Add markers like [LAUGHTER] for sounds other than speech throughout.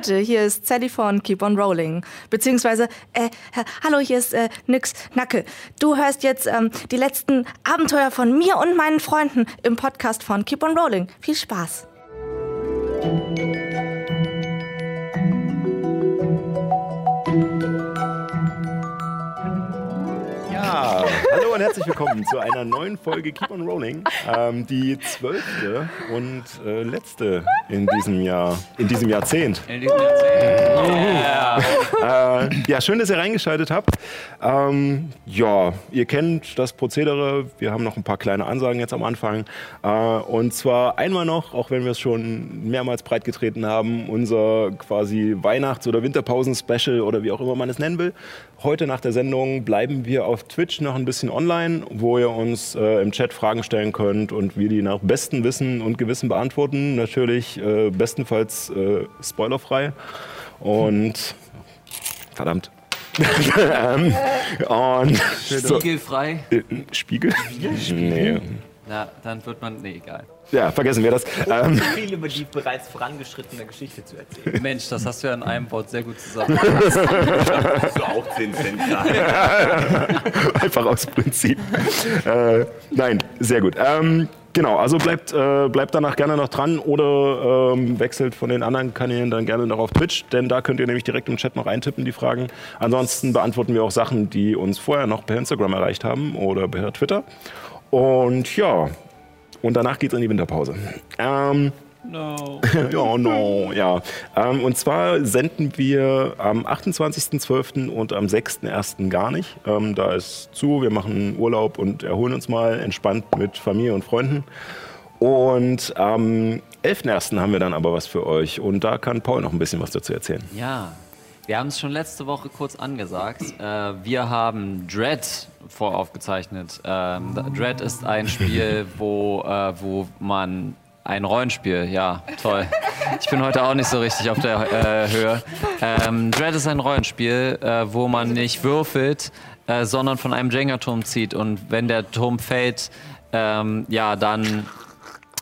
Leute, hier ist Sally von Keep on Rolling. Beziehungsweise, äh, hallo, hier ist äh, Nix Nacke. Du hörst jetzt ähm, die letzten Abenteuer von mir und meinen Freunden im Podcast von Keep on Rolling. Viel Spaß. Herzlich willkommen zu einer neuen Folge Keep on Rolling. Ähm, die zwölfte und äh, letzte in diesem Jahr, in diesem Jahrzehnt. In diesem Jahrzehnt. Yeah. äh, ja, schön, dass ihr reingeschaltet habt. Ähm, ja, ihr kennt das Prozedere. Wir haben noch ein paar kleine Ansagen jetzt am Anfang. Äh, und zwar einmal noch, auch wenn wir es schon mehrmals breitgetreten haben, unser quasi Weihnachts- oder Winterpausen-Special oder wie auch immer man es nennen will. Heute nach der Sendung bleiben wir auf Twitch noch ein bisschen online, wo ihr uns äh, im Chat Fragen stellen könnt und wir die nach bestem Wissen und Gewissen beantworten. Natürlich äh, bestenfalls äh, spoilerfrei. Und verdammt. [LAUGHS] ähm, und Spiegelfrei? So, äh, Spiegel? Nee. Na, dann wird man. Nee, egal. Ja, vergessen wir das. Ähm, viel über die bereits vorangeschrittene Geschichte zu erzählen. Mensch, das hast du ja in einem Wort sehr gut zusammengefasst. [LAUGHS] so auch 10 Cent [LAUGHS] Einfach aus Prinzip. Äh, nein, sehr gut. Ähm, genau, also bleibt, äh, bleibt danach gerne noch dran oder ähm, wechselt von den anderen Kanälen dann gerne noch auf Twitch, denn da könnt ihr nämlich direkt im Chat noch eintippen, die Fragen. Ansonsten beantworten wir auch Sachen, die uns vorher noch per Instagram erreicht haben oder per Twitter. Und ja, und danach geht es in die Winterpause. Ähm, No. [LAUGHS] ja, no, ja. Ähm, und zwar senden wir am 28.12. und am 6.1. gar nicht. Ähm, da ist zu, wir machen Urlaub und erholen uns mal entspannt mit Familie und Freunden. Und am 11.1. haben wir dann aber was für euch. Und da kann Paul noch ein bisschen was dazu erzählen. Ja, wir haben es schon letzte Woche kurz angesagt. Äh, wir haben Dread voraufgezeichnet. Ähm, Dread ist ein Spiel, [LAUGHS] wo, äh, wo man ein Rollenspiel, ja, toll. Ich bin heute auch nicht so richtig auf der äh, Höhe. Ähm, Dread ist ein Rollenspiel, äh, wo man nicht würfelt, äh, sondern von einem Jenga-Turm zieht. Und wenn der Turm fällt, ähm, ja, dann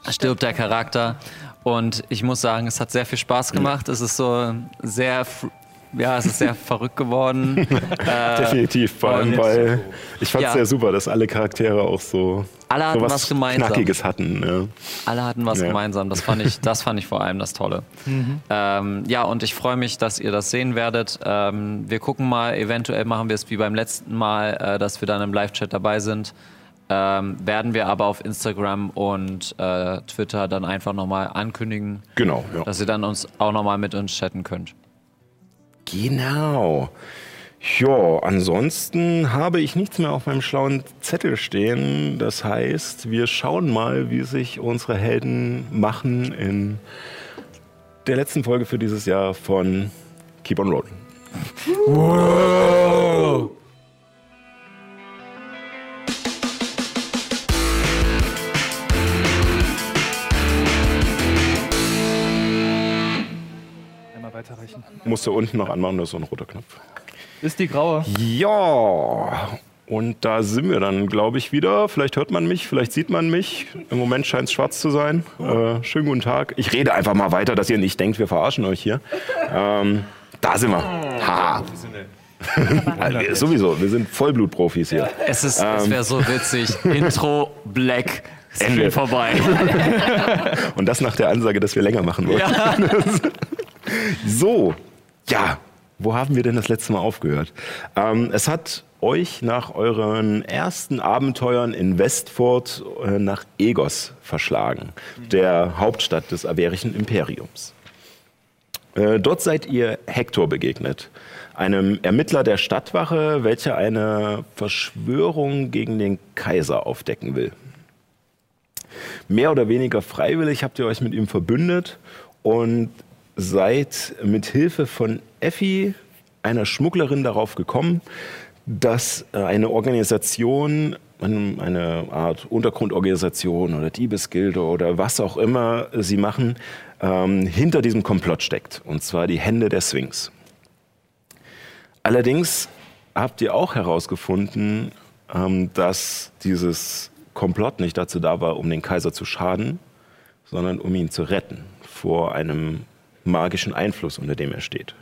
stirbt der Charakter. Und ich muss sagen, es hat sehr viel Spaß gemacht. Es ist so sehr ja, es ist sehr [LAUGHS] verrückt geworden. [LAUGHS] äh, Definitiv, vor allem, weil ich fand es ja. sehr super, dass alle Charaktere auch so alle hatten so was, was gemeinsam. Knackiges hatten. Ja. Alle hatten was ja. gemeinsam. Das fand ich, das fand ich vor allem das Tolle. Mhm. Ähm, ja, und ich freue mich, dass ihr das sehen werdet. Ähm, wir gucken mal, eventuell machen wir es wie beim letzten Mal, äh, dass wir dann im Live-Chat dabei sind. Ähm, werden wir aber auf Instagram und äh, Twitter dann einfach nochmal ankündigen, genau, ja. dass ihr dann uns auch nochmal mit uns chatten könnt. Genau. Ja, ansonsten habe ich nichts mehr auf meinem schlauen Zettel stehen. Das heißt, wir schauen mal, wie sich unsere Helden machen in der letzten Folge für dieses Jahr von Keep on Rolling. Wow. Weiterreichen. Musst du unten noch anmachen, das ist so ein roter Knopf. Ist die graue. Ja. Und da sind wir dann, glaube ich, wieder. Vielleicht hört man mich, vielleicht sieht man mich. Im Moment scheint es schwarz zu sein. Äh, schönen guten Tag. Ich rede einfach mal weiter, dass ihr nicht denkt, wir verarschen euch hier. Ähm, da sind wir. Ha. [LAUGHS] also, sowieso, wir sind Vollblutprofis hier. Es, ähm, es wäre so witzig. [LAUGHS] Intro, Black, Ende vorbei. [LAUGHS] Und das nach der Ansage, dass wir länger machen wollen. Ja. So, ja, wo haben wir denn das letzte Mal aufgehört? Ähm, es hat euch nach euren ersten Abenteuern in Westford äh, nach Egos verschlagen, der Hauptstadt des Averischen Imperiums. Äh, dort seid ihr Hector begegnet, einem Ermittler der Stadtwache, welcher eine Verschwörung gegen den Kaiser aufdecken will. Mehr oder weniger freiwillig habt ihr euch mit ihm verbündet und seid mit Hilfe von Effi, einer Schmugglerin, darauf gekommen, dass äh, eine Organisation, eine Art Untergrundorganisation oder Diebesgilde oder was auch immer sie machen, ähm, hinter diesem Komplott steckt. Und zwar die Hände der Sphinx. Allerdings habt ihr auch herausgefunden, ähm, dass dieses Komplott nicht dazu da war, um den Kaiser zu schaden, sondern um ihn zu retten vor einem magischen Einfluss, unter dem er steht.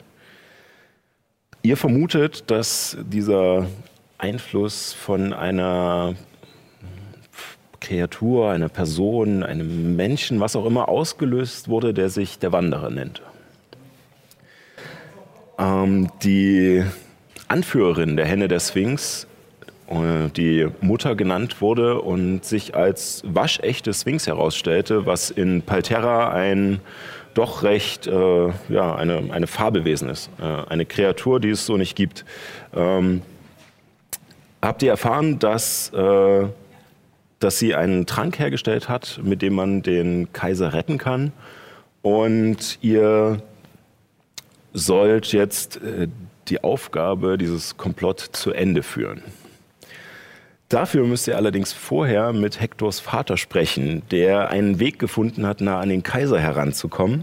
Ihr vermutet, dass dieser Einfluss von einer Kreatur, einer Person, einem Menschen, was auch immer ausgelöst wurde, der sich der Wanderer nennt. Ähm, die Anführerin der Henne der Sphinx, äh, die Mutter genannt wurde und sich als waschechte Sphinx herausstellte, was in Palterra ein doch recht äh, ja, eine, eine Fabelwesen ist, äh, eine Kreatur, die es so nicht gibt. Ähm, habt ihr erfahren, dass, äh, dass sie einen Trank hergestellt hat, mit dem man den Kaiser retten kann und ihr sollt jetzt äh, die Aufgabe, dieses Komplott zu Ende führen. Dafür müsst ihr allerdings vorher mit Hektors Vater sprechen, der einen Weg gefunden hat, nah an den Kaiser heranzukommen.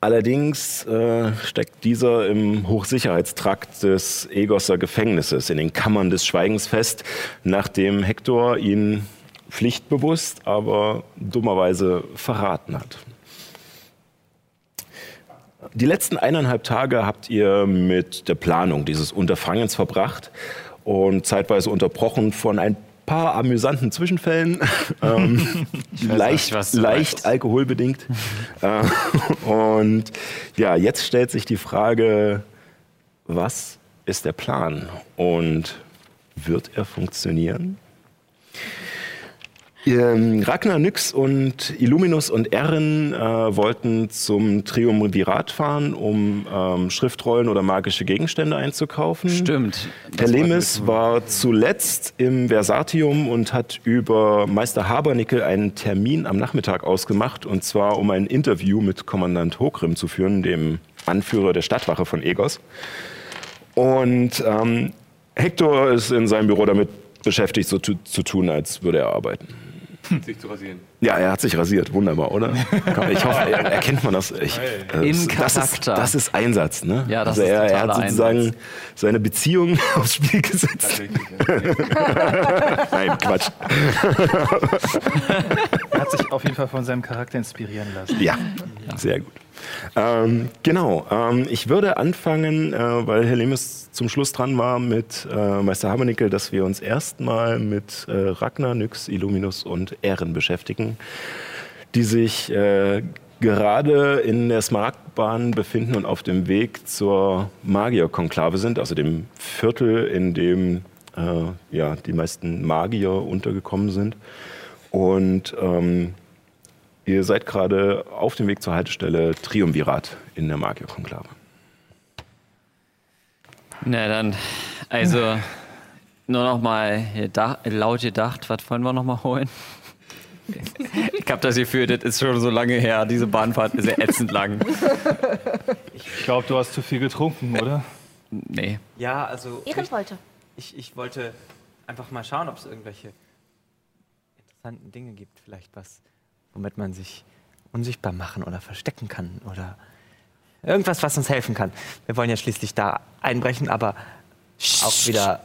Allerdings äh, steckt dieser im Hochsicherheitstrakt des Egosser Gefängnisses, in den Kammern des Schweigens fest, nachdem Hektor ihn pflichtbewusst, aber dummerweise verraten hat. Die letzten eineinhalb Tage habt ihr mit der Planung dieses Unterfangens verbracht und zeitweise unterbrochen von ein paar amüsanten Zwischenfällen, [LAUGHS] ähm, leicht, nicht, leicht alkoholbedingt. [LAUGHS] äh, und ja, jetzt stellt sich die Frage, was ist der Plan und wird er funktionieren? Ähm, Ragnar Nyx und Illuminus und Erin äh, wollten zum Triumvirat fahren, um ähm, Schriftrollen oder magische Gegenstände einzukaufen. Stimmt. Herr Lemis war zuletzt im Versatium und hat über Meister Habernickel einen Termin am Nachmittag ausgemacht, und zwar um ein Interview mit Kommandant Hogrim zu führen, dem Anführer der Stadtwache von Egos. Und ähm, Hector ist in seinem Büro damit beschäftigt, so zu tun, als würde er arbeiten. Sich zu rasieren. Ja, er hat sich rasiert. Wunderbar, oder? [LAUGHS] Ich hoffe, er, erkennt man das. Ich, äh, Im das, ist, Charakter. das ist Einsatz. Ne? Ja, das also ist er, er hat sozusagen Einsatz. seine Beziehung [LAUGHS] aufs Spiel gesetzt. Ja. [LAUGHS] Nein, Quatsch. Er hat sich auf jeden Fall von seinem Charakter inspirieren lassen. Ja, sehr gut. Ähm, genau, ähm, ich würde anfangen, äh, weil Herr Lemes zum Schluss dran war mit äh, Meister Habernickel, dass wir uns erstmal mit äh, Ragnar, Nyx, Illuminus und Ehren beschäftigen, die sich äh, gerade in der Smaragdbahn befinden und auf dem Weg zur Magierkonklave sind, also dem Viertel, in dem äh, ja, die meisten Magier untergekommen sind. Und ähm, Ihr seid gerade auf dem Weg zur Haltestelle Triumvirat in der Magierkonklave. Na dann, also [LAUGHS] nur noch mal laut gedacht, was wollen wir noch mal holen? Ich habe das Gefühl, das ist schon so lange her. Diese Bahnfahrt ist ja ätzend lang. Ich glaube, du hast zu viel getrunken, oder? Nee. Ja, also Ehren wollte. ich, ich wollte einfach mal schauen, ob es irgendwelche interessanten Dinge gibt. Vielleicht was, womit man sich unsichtbar machen oder verstecken kann oder irgendwas, was uns helfen kann. Wir wollen ja schließlich da einbrechen, aber auch wieder,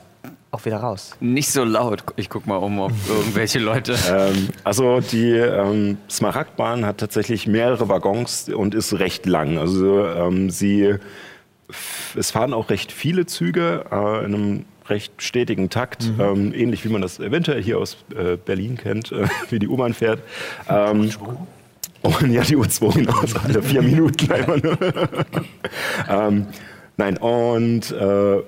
auch wieder raus. Nicht so laut. Ich guck mal um, ob [LAUGHS] irgendwelche Leute. Ähm, also die ähm, Smaragdbahn hat tatsächlich mehrere Waggons und ist recht lang. Also ähm, sie, es fahren auch recht viele Züge äh, in einem recht stetigen Takt, ähm, ähnlich wie man das eventuell hier aus äh, Berlin kennt, äh, [LAUGHS] wie die U-Bahn fährt. Ähm, und ja, die U2 genau, so alle vier Minuten einmal nur. [LAUGHS] ähm, nein, und äh,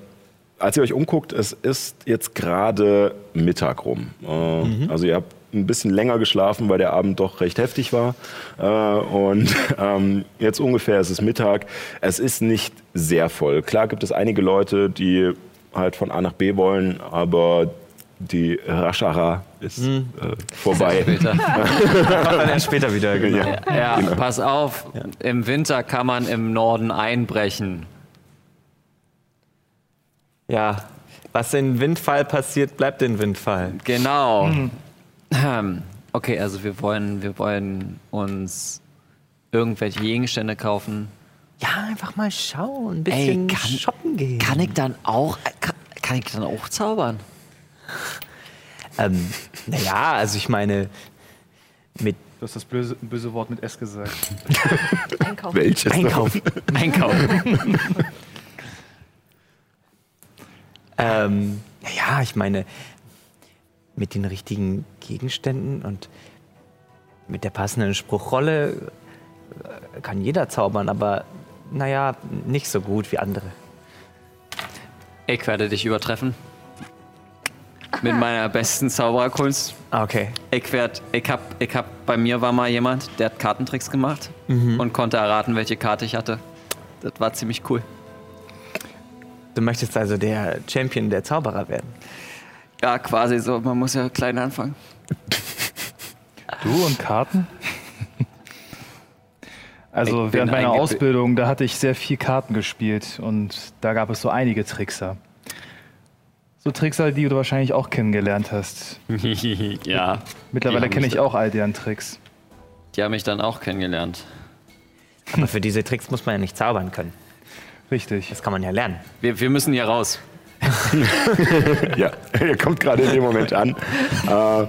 als ihr euch umguckt, es ist jetzt gerade Mittag rum. Äh, Also ihr habt ein bisschen länger geschlafen, weil der Abend doch recht heftig war. Äh, und [LAUGHS] ähm, jetzt ungefähr ist es Mittag. Es ist nicht sehr voll. Klar gibt es einige Leute, die halt von A nach B wollen, aber die Raschara ist äh, vorbei. Später. [LAUGHS] Dann erst später wieder, genau. Ja, pass auf. Im Winter kann man im Norden einbrechen. Ja, was in Windfall passiert, bleibt in Windfall. Genau. Ähm, Okay, also wir wollen, wir wollen uns irgendwelche Gegenstände kaufen. Ja, einfach mal schauen, ein Ey, bisschen kann- shoppen gehen. Kann ich dann auch, äh, kann, kann ich dann auch zaubern? Ähm, naja, also ich meine, mit Du hast das böse, böse Wort mit S gesagt. [LAUGHS] Einkaufen. Welches? Einkaufen. Einkaufen. [LAUGHS] Ähm, ja, ich meine, mit den richtigen Gegenständen und mit der passenden Spruchrolle äh, kann jeder zaubern, aber naja, nicht so gut wie andere. Ich werde dich übertreffen. Mit meiner besten Zaubererkunst. Ah, Okay. Ich werd, ich hab, ich hab, bei mir war mal jemand, der hat Kartentricks gemacht und konnte erraten, welche Karte ich hatte. Das war ziemlich cool. Du möchtest also der Champion der Zauberer werden. Ja, quasi so. Man muss ja klein anfangen. Du und Karten? Also Ich während meiner Ausbildung, da hatte ich sehr viel Karten gespielt und da gab es so einige Trickser. So Trickser, die du wahrscheinlich auch kennengelernt hast. [LAUGHS] ja. Mittlerweile kenne ich auch all deren Tricks. Die haben mich dann auch kennengelernt. Aber für diese Tricks muss man ja nicht zaubern können. Richtig. Das kann man ja lernen. Wir, wir müssen hier raus. [LAUGHS] Ja, er kommt gerade in dem Moment an. Äh,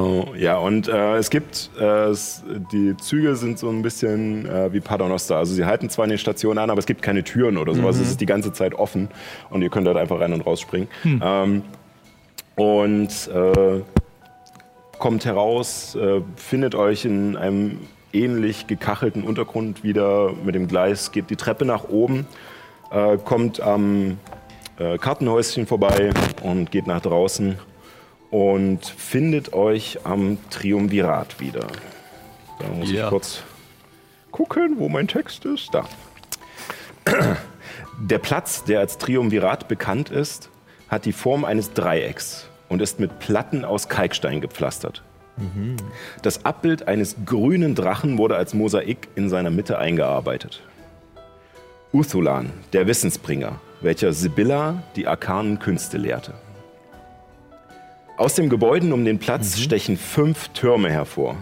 oh, ja, und äh, es gibt, äh, es, die Züge sind so ein bisschen äh, wie Paternoster. Also sie halten zwar in den Stationen an, aber es gibt keine Türen oder sowas. Es ist die ganze Zeit offen und ihr könnt dort einfach rein und rausspringen. Ähm, und äh, kommt heraus, äh, findet euch in einem ähnlich gekachelten Untergrund wieder mit dem Gleis, geht die Treppe nach oben, äh, kommt am Kartenhäuschen vorbei und geht nach draußen und findet euch am Triumvirat wieder. Da muss Ja. ich kurz gucken, wo mein Text ist. Da. [CLEARS THROAT] Der Platz, der als Triumvirat bekannt ist, hat die Form eines Dreiecks und ist mit Platten aus Kalkstein gepflastert. Das Abbild eines grünen Drachen wurde als Mosaik in seiner Mitte eingearbeitet. Uthulan, der Wissensbringer, welcher Sibylla die arkanen Künste lehrte. Aus den Gebäuden um den Platz stechen fünf Türme hervor.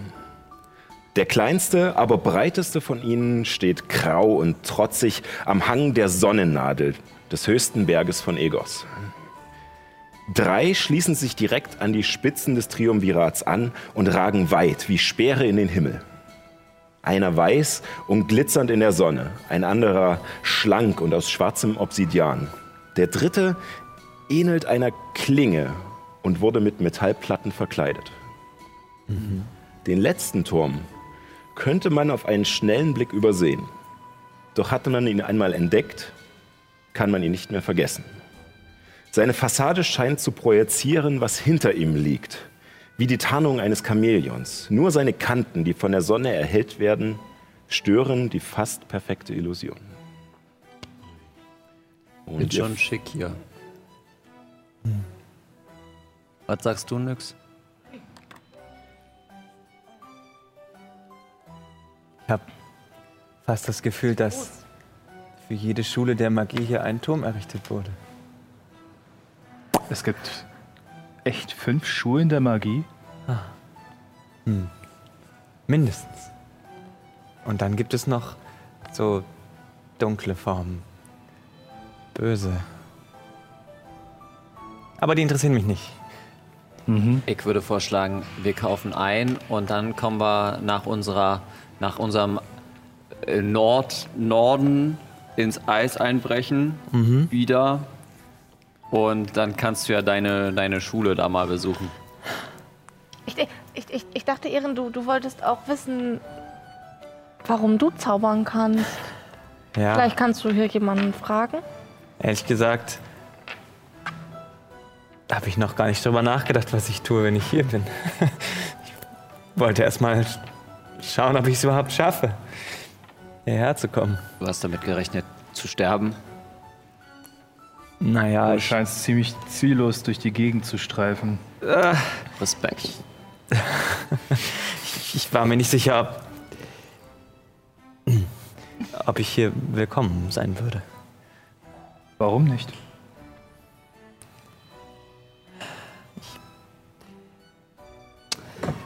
Der kleinste, aber breiteste von ihnen steht grau und trotzig am Hang der Sonnennadel des höchsten Berges von Egos. Drei schließen sich direkt an die Spitzen des Triumvirats an und ragen weit wie Speere in den Himmel. Einer weiß und glitzernd in der Sonne, ein anderer schlank und aus schwarzem Obsidian. Der dritte ähnelt einer Klinge und wurde mit Metallplatten verkleidet. Den letzten Turm könnte man auf einen schnellen Blick übersehen. Doch hatte man ihn einmal entdeckt, kann man ihn nicht mehr vergessen. Seine Fassade scheint zu projizieren, was hinter ihm liegt, wie die Tarnung eines Chamäleons. Nur seine Kanten, die von der Sonne erhellt werden, stören die fast perfekte Illusion. Und Bin schon schick hier. Was sagst du, Nix? Ich habe fast das Gefühl, dass für jede Schule der Magie hier ein Turm errichtet wurde. Es gibt echt fünf Schulen der Magie. Mindestens. Und dann gibt es noch so dunkle Formen. Böse. Aber die interessieren mich nicht. Ich würde vorschlagen, wir kaufen ein und dann kommen wir nach unserer, nach unserem äh, Nord, Norden ins Eis einbrechen, wieder. Und dann kannst du ja deine, deine Schule da mal besuchen. Ich, ich, ich, ich dachte, Ehren, du, du wolltest auch wissen, warum du zaubern kannst. Ja, Vielleicht kannst du hier jemanden fragen. ehrlich gesagt, habe ich noch gar nicht drüber nachgedacht, was ich tue, wenn ich hier bin. [LAUGHS] ich wollte erst mal schauen, ob ich es überhaupt schaffe, hierher zu kommen. Du hast damit gerechnet, zu sterben. Naja, Du ich, scheinst ziemlich ziellos durch die Gegend zu streifen. Respekt. [LAUGHS] ich war mir nicht sicher, ob, ob ich hier willkommen sein würde. Warum nicht?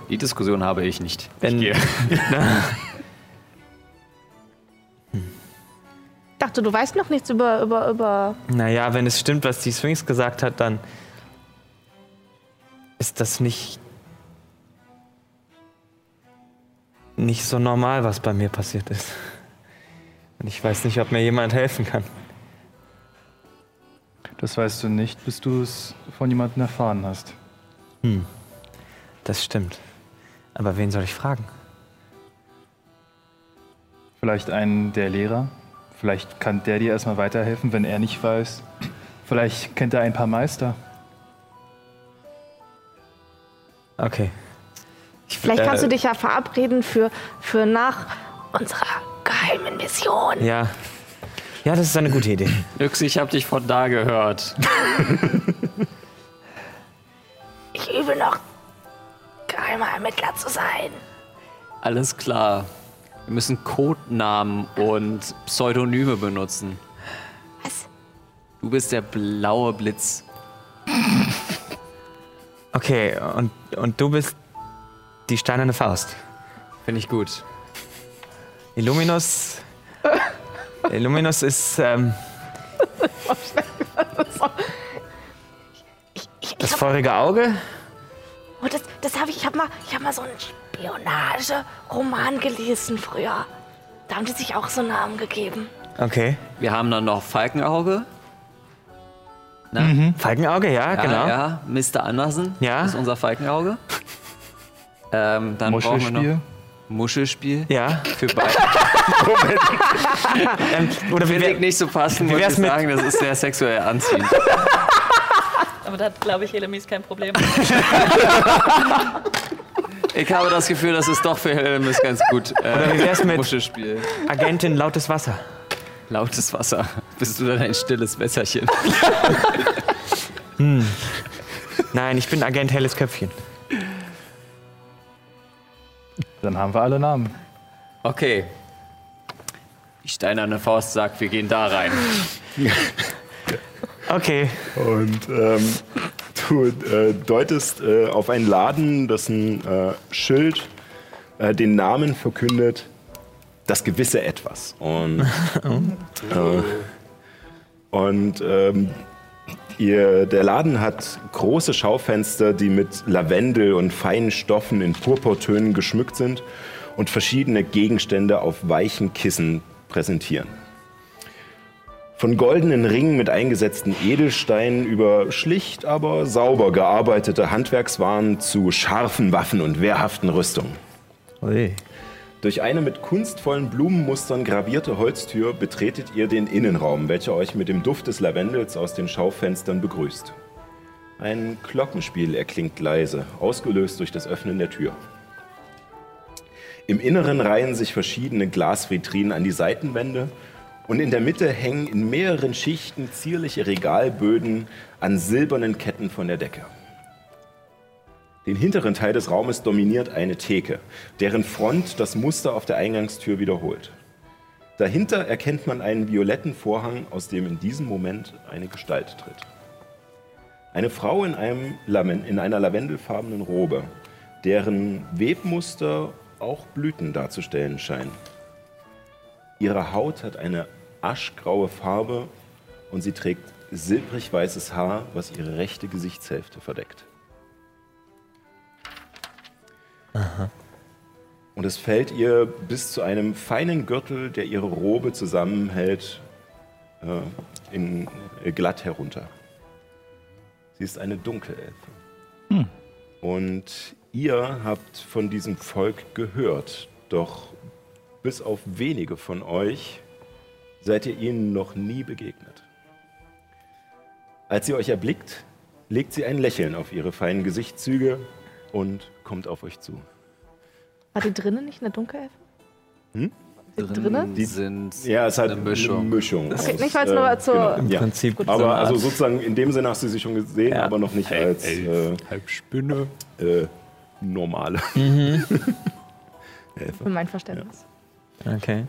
Die Diskussion habe ich nicht. Wenn, Ich dachte, du weißt noch nichts über, über, über. naja, wenn es stimmt, was die Sphinx gesagt hat, dann ist das nicht nicht so normal, was bei mir passiert ist. Und ich weiß nicht, ob mir jemand helfen kann. Das weißt du nicht, bis du es von jemandem erfahren hast. Das stimmt. Aber wen soll ich fragen? Vielleicht einen der Lehrer. Vielleicht kann der dir erstmal weiterhelfen, wenn er nicht weiß. Vielleicht kennt er ein paar Meister. Okay. Ich, Vielleicht kannst äh, du dich ja verabreden für, für nach unserer geheimen Mission. Ja. Ja, das ist eine gute Idee. Nix, ich hab dich von da gehört. Ich übe noch, geheimer Ermittler zu sein. Alles klar. Wir müssen Codenamen und Pseudonyme benutzen. Was? Du bist der blaue Blitz. [LAUGHS] Okay, und, und du bist die steinerne Faust. Finde ich gut. Illuminus. [LAUGHS] Illuminus ist ähm, Ich, ich, das ich hab, feurige Auge. Oh, das, das habe ich, ich habe mal, ich hab mal so einen Spionage-Roman gelesen früher. Da haben die sich auch so Namen gegeben. Okay. Wir haben dann noch Falkenauge. Falkenauge, ja, Ja, genau. ja, Mr. Andersen Ja. ist unser Falkenauge. Ähm, dann brauchen wir noch Muschelspiel. Muschelspiel. Ja. Für beide. [LAUGHS] [LAUGHS] Ähm, oder wie Finde ich wär, nicht so passend, wie muss ich sagen. Das ist sehr sexuell anziehend. [LAUGHS] Aber da hat, glaube ich, Helemis kein Problem. [LAUGHS] Ich habe das Gefühl, das ist doch für Helmis ganz gut. Äh, Oder wie wär's mit- Muschelspiel? Agentin lautes Wasser? Lautes Wasser. Bist du dann ein stilles Wässerchen? [LAUGHS] Nein, ich bin Agent Helles Köpfchen. Dann haben wir alle Namen. Okay. Die steinerne Faust sagt, wir gehen da rein. [LAUGHS] Okay. Und ähm, du äh, deutest äh, auf einen Laden, dessen äh, Schild äh, den Namen verkündet, das gewisse Etwas. Und, [LAUGHS] äh, und ähm, ihr, der Laden hat große Schaufenster, die mit Lavendel und feinen Stoffen in Purpurtönen geschmückt sind und verschiedene Gegenstände auf weichen Kissen präsentieren. Von goldenen Ringen mit eingesetzten Edelsteinen über schlicht, aber sauber gearbeitete Handwerkswaren zu scharfen Waffen und wehrhaften Rüstungen. Ui. Durch eine mit kunstvollen Blumenmustern gravierte Holztür betretet ihr den Innenraum, welcher euch mit dem Duft des Lavendels aus den Schaufenstern begrüßt. Ein Glockenspiel erklingt leise, ausgelöst durch das Öffnen der Tür. Im Inneren reihen sich verschiedene Glasvitrinen an die Seitenwände und in der Mitte hängen in mehreren Schichten zierliche Regalböden an silbernen Ketten von der Decke. Den hinteren Teil des Raumes dominiert eine Theke, deren Front das Muster auf der Eingangstür wiederholt. Dahinter erkennt man einen violetten Vorhang, aus dem in diesem Moment eine Gestalt tritt. Eine Frau in, in einer lavendelfarbenen Robe, deren Webmuster auch Blüten darzustellen scheinen. Ihre Haut hat eine aschgraue Farbe und sie trägt silbrig weißes Haar, was ihre rechte Gesichtshälfte verdeckt. Und es fällt ihr bis zu einem feinen Gürtel, der ihre Robe zusammenhält, äh, in, äh, glatt herunter. Sie ist eine Dunkelelfe. Und ihr habt von diesem Volk gehört, doch bis auf wenige von euch seid ihr ihnen noch nie begegnet. Als sie euch erblickt, legt sie ein Lächeln auf ihre feinen Gesichtszüge und kommt auf euch zu. War die drinnen nicht eine Dunkelelfe? Drin Drinnen? Die- sind Ja, es ist halt eine Mischung. Eine Mischung Okay, aus, nicht, es äh, nur zur- Im ja. Prinzip. so Aber eine also sozusagen in dem Sinne hast du sie schon gesehen, Ja. aber noch nicht als äh, halb Spinne. äh, normale. [LAUGHS] Für mein Verständnis. Okay.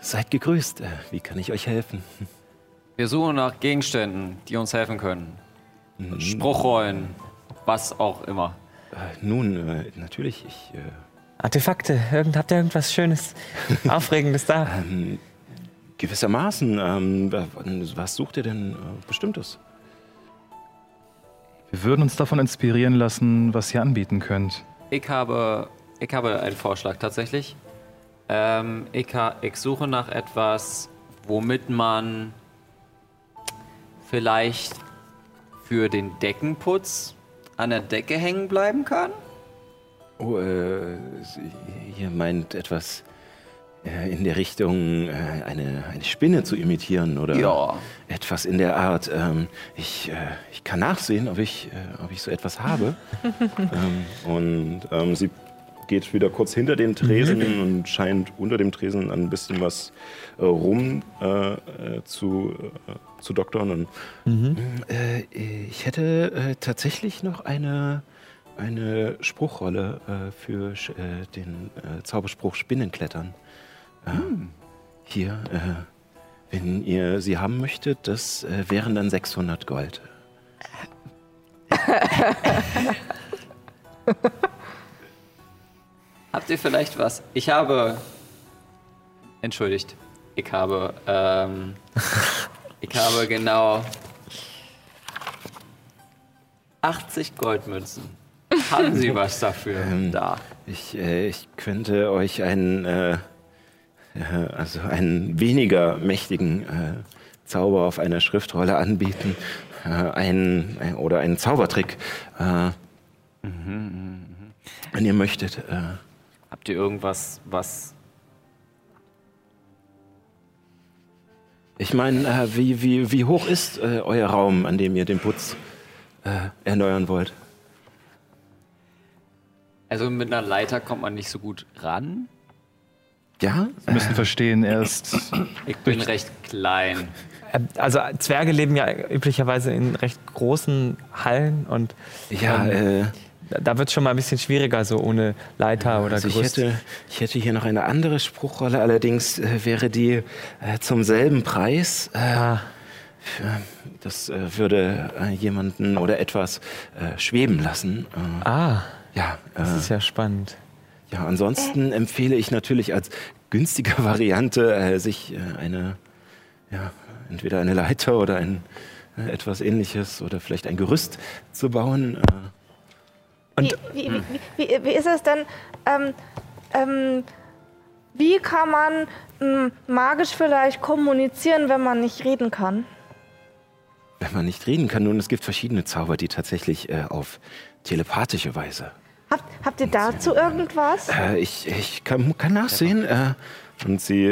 Seid gegrüßt. Äh, Wie kann ich euch helfen? Wir suchen nach Gegenständen, die uns helfen können. Spruchrollen, was auch immer. Äh, Nun, äh, natürlich, ich. Äh, Artefakte. Irgend, habt ihr irgendwas Schönes, [LAUGHS] Aufregendes da? gewissermaßen, ähm, wa- was sucht ihr denn Bestimmtes? Wir würden uns davon inspirieren lassen, was ihr anbieten könnt. Ich habe ich habe einen Vorschlag tatsächlich. Ähm, ich, ich suche nach etwas, womit man vielleicht für den Deckenputz an der Decke hängen bleiben kann. Oh, äh, ihr meint etwas äh, in der Richtung, äh, eine, eine Spinne zu imitieren oder Ja. etwas in der Art. Ähm, ich, äh, ich kann nachsehen, ob ich, äh, ob ich so etwas habe. [LAUGHS] ähm, und ähm, sie geht wieder kurz hinter den Tresen und scheint unter dem Tresen ein bisschen was äh, rum äh, äh, zu, äh, zu doktern. Und, äh, ich hätte äh, tatsächlich noch eine, eine Spruchrolle äh, für äh, den äh, Zauberspruch Spinnenklettern. Äh, Hier, äh, wenn ihr sie haben möchtet, das äh, wären dann 600 Gold. [LAUGHS] Habt ihr vielleicht was? Ich habe. Entschuldigt. Ich habe. Ähm, [LAUGHS] ich habe genau. 80 Goldmünzen. Haben Sie [LAUGHS] was dafür? Ähm, da. Ich, äh, ich könnte euch einen, äh, äh, also einen weniger mächtigen äh, Zauber auf einer Schriftrolle anbieten. Äh, einen, ein, oder einen Zaubertrick. Äh, wenn ihr möchtet. Äh, Habt ihr irgendwas, was. ich meine, äh, wie, wie, wie hoch ist äh, euer Raum, an dem ihr den Putz äh, erneuern wollt? Also mit einer Leiter kommt man nicht so gut ran. Ja? Sie müssen verstehen, er ist Ich bin recht klein. Äh, Also Zwerge leben ja üblicherweise in recht großen Hallen und Ja, ähm, äh, da- wird es schon mal ein bisschen schwieriger, so ohne Leiter oder Also ich Gerüst. hätte, ich hätte hier noch eine andere Spruchrolle, allerdings äh, wäre die äh, zum selben Preis. Äh, Ah, das äh, würde äh, jemanden oder etwas äh, schweben lassen. Ah, ja, das ist ja spannend. ja, ansonsten empfehle ich natürlich als günstige [LAUGHS] Variante sich eine, ja, entweder eine Leiter oder ein etwas ähnliches oder vielleicht ein Gerüst zu bauen. Äh, Wie, wie, wie, wie, wie ist es denn? Ähm, ähm, wie kann man ähm, magisch vielleicht kommunizieren, wenn man nicht reden kann? wenn man nicht reden kann, nun, es gibt verschiedene Zauber, die tatsächlich äh, auf telepathische Weise Habt, habt ihr dazu irgendwas? Äh, ich ich kann, kann nachsehen. Äh, und sie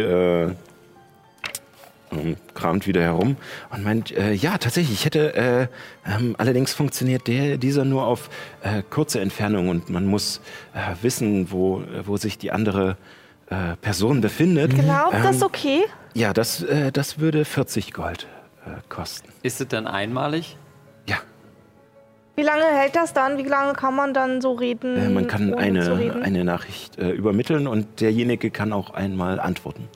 äh, ähm, kramt wieder herum und meint, äh, ja, tatsächlich, ich hätte, äh, ähm, allerdings funktioniert der, dieser nur auf äh, kurze Entfernung und man muss äh, wissen, wo, wo sich die andere äh, Person befindet. Glaubt Ähm, das okay? Ja, das, äh, das würde 40 Gold äh, kosten. Ist es dann einmalig? Ja, Wie lange hält das dann? Wie lange kann man dann so reden? äh, man kann eine, reden? eine Nachricht äh, übermitteln und derjenige kann auch einmal antworten.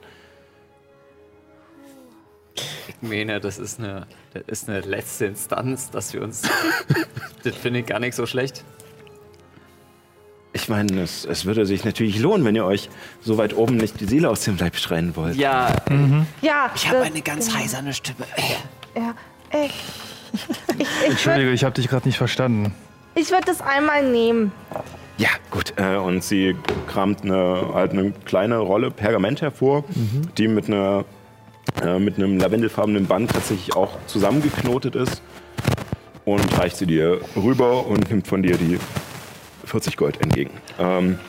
Ich meine, das ist eine, das ist eine letzte Instanz, dass wir uns. [LAUGHS] das finde ich gar nicht so schlecht. Ich meine, es, es würde sich natürlich lohnen, wenn ihr euch so weit oben nicht die Seele aus dem Leib schreien wollt. Ja, ja, ich habe eine ganz heiserne Stimme. Ja, äh, ich, ich, ich würde Entschuldige, ich habe dich gerade nicht verstanden. ich würd das einmal nehmen. Ja, gut. Äh, und sie kramt eine, halt eine kleine Rolle Pergament hervor, die mit, einer, äh, mit einem lavendelfarbenen Band tatsächlich auch zusammengeknotet ist. Und reicht sie dir rüber und nimmt von dir die 40 Gold entgegen. Ähm,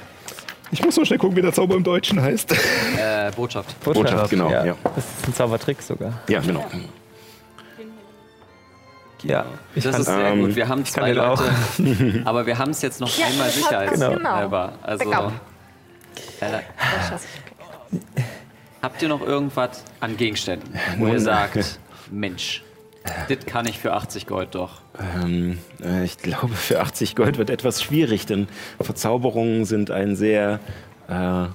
ich muss mal schnell gucken, wie der Zauber im Deutschen heißt. Äh, Botschaft. [LAUGHS] Botschaft, genau, ja. Das ist ein Zaubertrick sogar. ja, genau. Ja, ich Das kann, ist sehr ähm, gut. Wir haben zwei. Leute, [LAUGHS] aber wir haben es jetzt noch Ja, einmal ich hab sicher das, als genau. selber. Also, Backup. äh, [LAUGHS] habt ihr noch irgendwas an Gegenständen, wo ihr sagt, [LAUGHS] Mensch, das kann ich für 80 Gold doch. Ähm, äh, ich glaube, für 80 Gold wird etwas schwierig, denn Verzauberungen sind ein sehr äh, ja,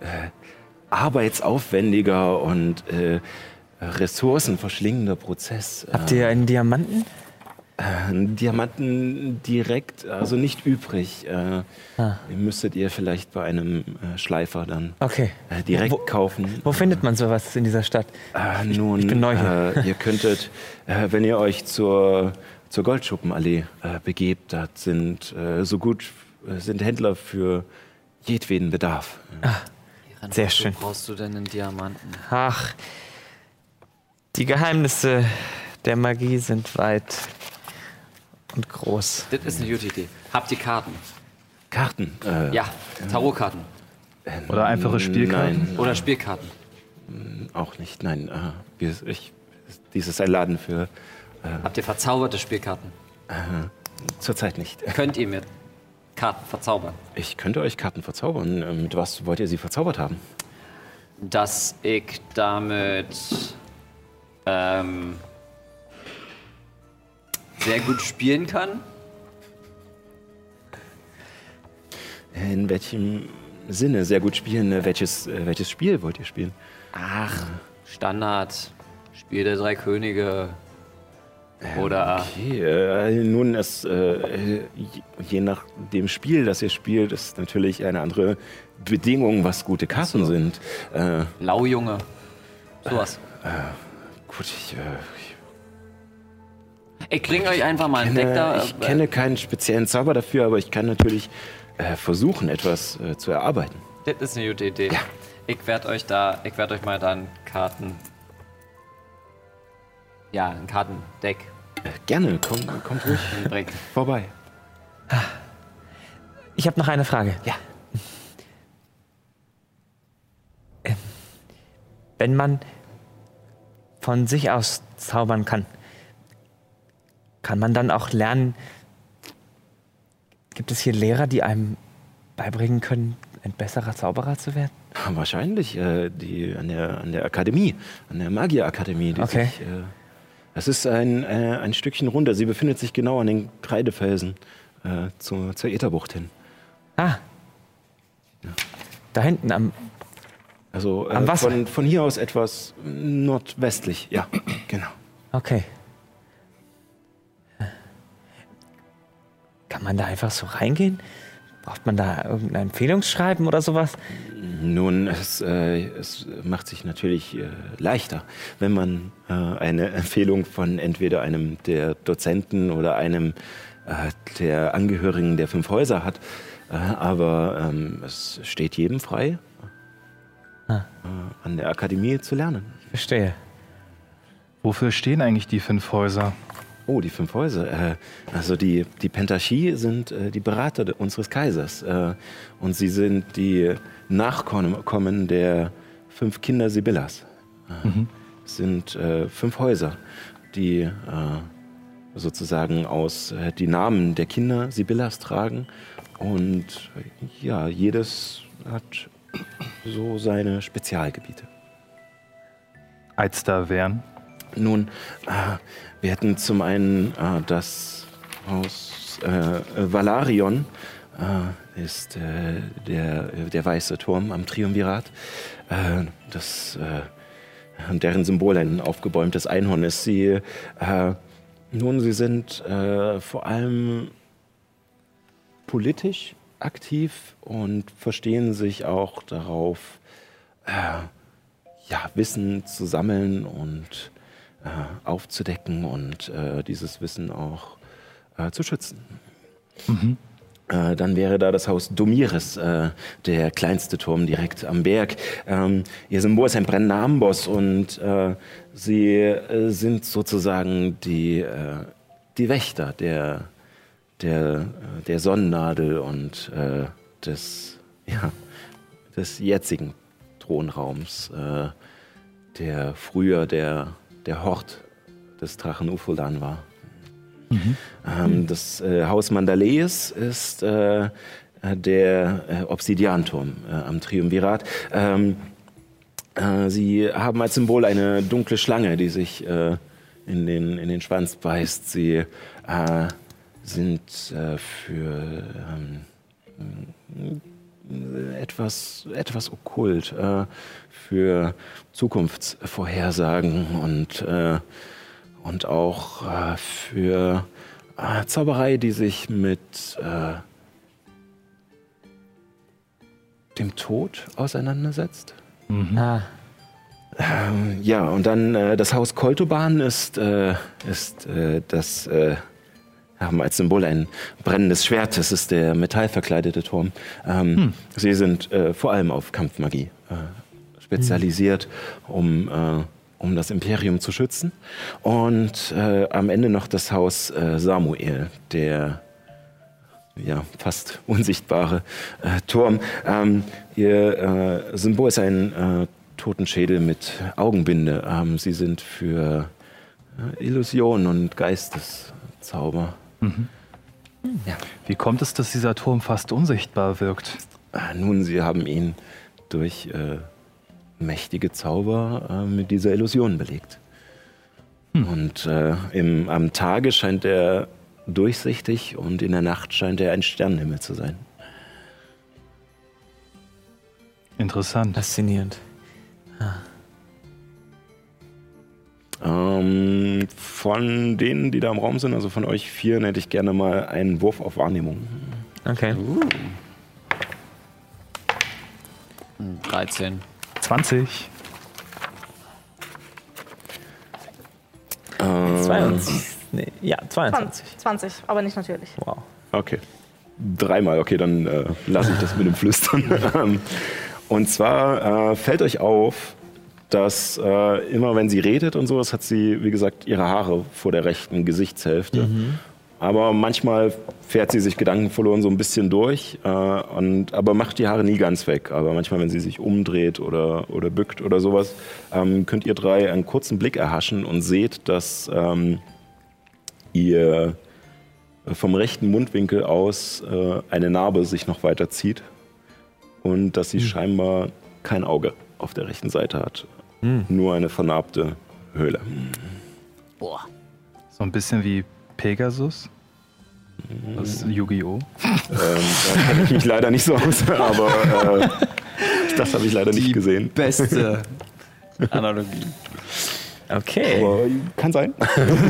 äh, arbeitsaufwendiger und äh, ressourcenverschlingender Prozess. habt ihr einen Diamanten? Äh, Diamanten direkt, also nicht übrig. Äh, Ah. müsstet ihr vielleicht bei einem äh, Schleifer dann Okay. äh, direkt Wo- kaufen. Wo findet man sowas in dieser Stadt? Äh, nun, ich bin neu hier. Äh, ihr könntet, äh, wenn ihr euch zur, zur Goldschuppenallee äh, begebt, da sind äh, so gut sind Händler für jedweden Bedarf. Sehr schön. Wo brauchst du denn einen Diamanten? Ach, die Geheimnisse der Magie sind weit und groß. Das ist eine gute Idee. Habt ihr Karten? Karten. Äh, Ja, Tarotkarten. Oder einfache Spielkarten? Nein, Oder Spielkarten. auch nicht. Nein, äh, wir, ich, dies ist ein Laden für Habt ihr verzauberte Spielkarten? zurzeit nicht. [LAUGHS] Könnt ihr mir Karten verzaubern? Ich könnte euch Karten verzaubern. Ähm, Mit was wollt ihr sie verzaubert haben? Dass ich damit ähm, sehr gut spielen kann? In welchem Sinne sehr gut spielen? Äh, Welches, äh, welches Spiel wollt ihr spielen? Ach, Standard. Spiel der drei Könige. Oder Okay, äh, nun, es, äh, je- nach dem Spiel, das ihr spielt, ist natürlich eine andere Bedingung, was gute Karten sind. Äh, Laujunge. Sowas. gut, ich, äh, Ich bring euch einfach mal einen ich, Deck kenne, da. ich kenne keinen speziellen Zauber dafür, aber ich kann natürlich äh, versuchen, etwas äh, zu erarbeiten. Das ist eine gute Idee. Ich werde euch da, ich werde euch mal dann Karten. Ja, ein Kartendeck Äh, gerne, komm, kommt ruhig [LAUGHS] vorbei. Ich habe noch eine Frage. Ja. Ähm, Wenn man von sich aus zaubern kann, kann man dann auch lernen, gibt es hier Lehrer, die einem beibringen können, ein besserer Zauberer zu werden? [LAUGHS] Wahrscheinlich äh, die, an, der, an der Akademie, an der Magierakademie. Okay. sich, äh, das ist ein, äh, ein Stückchen runter. Sie befindet sich genau an den Kreidefelsen äh, zur, zur Ätherbucht hin. Ah. Da hinten am. Also äh, Am Wasser. Von, von hier aus etwas nordwestlich. Ja, [CLEARS THROAT] genau. Okay. Kann man da einfach so reingehen? Braucht man da irgendein Empfehlungsschreiben oder sowas? Nun, es, äh, es macht sich natürlich äh, leichter, wenn man äh, eine Empfehlung von entweder einem der Dozenten oder einem äh, der Angehörigen der fünf Häuser hat. Äh, aber ähm, es steht jedem frei, Ah. äh, an der Akademie zu lernen. Verstehe. Wofür stehen eigentlich die fünf Häuser? Oh, die fünf Häuser. Äh, also die, die Pentarchie sind äh, die Berater unseres Kaisers. Äh, und sie sind die Nachkommen der fünf Kinder Sibyllas. Es sind fünf Häuser, die sozusagen aus die Namen der Kinder Sibyllas tragen. Und ja, jedes hat so seine Spezialgebiete. Alster wären. Nun, äh, wir hätten zum einen äh, das Haus äh, Valarion, äh, ist äh, der, der weiße Turm am Triumvirat, äh, das, äh, deren Symbol ein aufgebäumtes Einhorn ist. Sie, äh, nun, sie sind äh, vor allem politisch aktiv und verstehen sich auch darauf, äh, ja, Wissen zu sammeln und äh, aufzudecken und äh, dieses Wissen auch äh, zu schützen. Äh, dann wäre da das Haus Domiris, äh, der kleinste Turm direkt am Berg. Ähm, ihr Symbol ist ein brennender Amboss und äh, sie äh, sind sozusagen die, die Wächter der, der, der Sonnennadel und des, [LAUGHS] ja, des jetzigen Thronraums, der früher der, der Hort des Drachen Ufulan war. Ähm, das äh, Haus Mandaleis ist äh, der äh, Obsidianturm äh, am Triumvirat. Ähm, äh, sie haben als Symbol eine dunkle Schlange, die sich äh, in, den, in den Schwanz beißt. Sie sind für ähm, etwas, etwas okkult, für Zukunftsvorhersagen und, äh, und auch äh, für äh, Zauberei, die sich mit äh, dem Tod auseinandersetzt. Ah, Ähm, ja, und dann äh, das Haus Koltoban ist, äh, ist äh, das, äh, haben als Symbol ein brennendes Schwert. Das ist der metallverkleidete Turm. Ähm, Sie sind äh, vor allem auf Kampfmagie äh, spezialisiert, um, äh, um das Imperium zu schützen. Und äh, am Ende noch das Haus äh, Samuel, der ja, fast [LAUGHS] unsichtbare äh, Turm. Ähm, ihr äh, Symbol ist ein äh, Totenschädel mit Augenbinde. Ähm, sie sind für Illusionen und Geisteszauber. Wie kommt es, dass dieser Turm fast unsichtbar wirkt? Nun, sie haben ihn durch äh, mächtige Zauber äh, mit dieser Illusion belegt. Und äh, im, am Tage scheint er durchsichtig und in der Nacht scheint er ein Sternenhimmel zu sein. Interessant. Faszinierend. Ähm, von denen, die da im Raum sind, also von euch vier, hätte ich gerne mal einen Wurf auf Wahrnehmung. Okay. 13. 20. Äh, 22. Nee, ja, 22. 20, 20, aber nicht natürlich. Wow. Okay. Dreimal, okay, dann äh, lasse ich das mit dem Flüstern. Ähm, [LAUGHS] und zwar äh, fällt euch auf, dass äh, immer wenn sie redet und sowas, hat sie, wie gesagt, ihre Haare vor der rechten Gesichtshälfte. Aber manchmal fährt sie sich gedankenverloren so ein bisschen durch, äh, und, aber macht die Haare nie ganz weg. Aber manchmal, wenn sie sich umdreht oder, oder bückt oder sowas, ähm, könnt ihr drei einen kurzen Blick erhaschen und seht, dass ähm, ihr vom rechten Mundwinkel aus äh, eine Narbe sich noch weiter zieht und dass sie scheinbar kein Auge auf der rechten Seite hat. Nur eine vernarbte Höhle. So ein bisschen wie Pegasus aus Yu-Gi-Oh! Ähm, da kenne ich mich leider nicht so aus, [LAUGHS] aber äh, das habe ich leider nicht gesehen. Beste [LAUGHS] Analogie. Okay. Aber kann sein.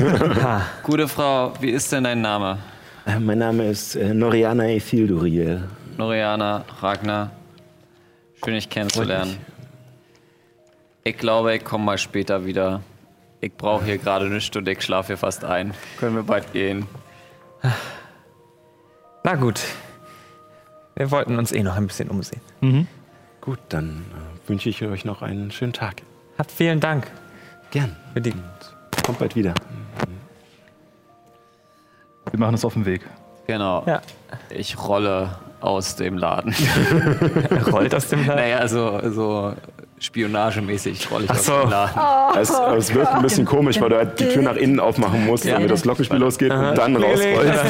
[LAUGHS] Gute Frau, wie ist denn dein Name? Äh, mein Name ist äh, Noriana Ethilduriel. Noriana, Ragnar. Schön, dich kennenzulernen. Ich glaube, ich komme mal später wieder. Ich brauche hier gerade nichts und ich schlafe hier fast ein. Können wir bald gehen? Na gut. Wir wollten uns eh noch ein bisschen umsehen. Gut, dann äh, wünsche ich euch noch einen schönen Tag. Habt vielen Dank Gern. für die. Kommt bald wieder. Wir machen uns auf den Weg. Genau. Ja. Ich rolle aus dem Laden. [LAUGHS] Er rollt aus dem Laden. naja, so, so spionagemäßig rolle ich aus so. dem Laden. Es, es wirkt ein bisschen komisch, weil du halt die Tür nach innen aufmachen musst, Ja. damit das Glockenspiel losgeht und dann rausrollst.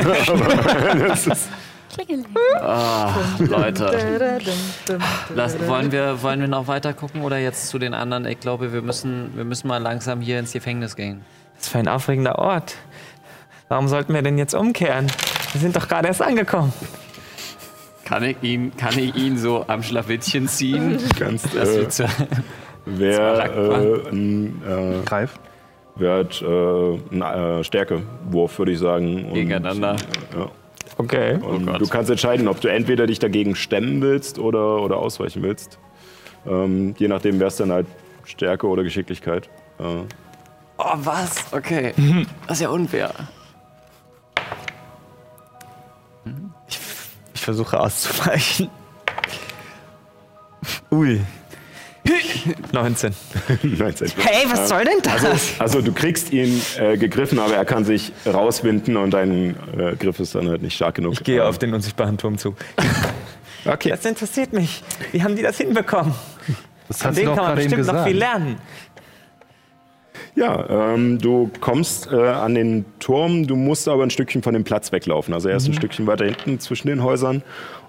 [LAUGHS] Das ist, Ah, Leute. Lass, wollen, wir, wollen wir noch weiter gucken oder jetzt zu den anderen? Ich glaube, wir müssen, wir müssen mal langsam hier ins Gefängnis gehen. Was für ein aufregender Ort. Warum sollten wir denn jetzt umkehren? Wir sind doch gerade erst angekommen. Kann ich ihn, kann ich ihn so am Schlawittchen ziehen? [LAUGHS] ganz, Das äh, wer [LAUGHS] äh, ein, äh, Greif. wer hat äh, einen äh, Stärkewurf, würde ich sagen. Und, Gegeneinander. Ja. Okay. Und Gott. du kannst entscheiden, ob du entweder dich dagegen stemmen willst oder, oder ausweichen willst. Ähm, je nachdem wäre es dann halt Stärke oder Geschicklichkeit. Äh, oh, was? Okay. [LAUGHS] Das ist ja unfair. Ich versuche auszuweichen. Ui. 19. 19. [LAUGHS] Hey, was soll denn das? Also du kriegst ihn äh, gegriffen, aber er kann sich rauswinden und dein äh, Griff ist dann halt nicht stark genug. Ich gehe auf den unsichtbaren Turm zu. [LAUGHS] Okay. Das interessiert mich. Wie haben die das hinbekommen? Das Von denen doch kann man bestimmt noch viel lernen. Ja, ähm, du kommst äh, an den Turm, du musst aber ein Stückchen von dem Platz weglaufen. Also er ist ein Stückchen weiter hinten zwischen den Häusern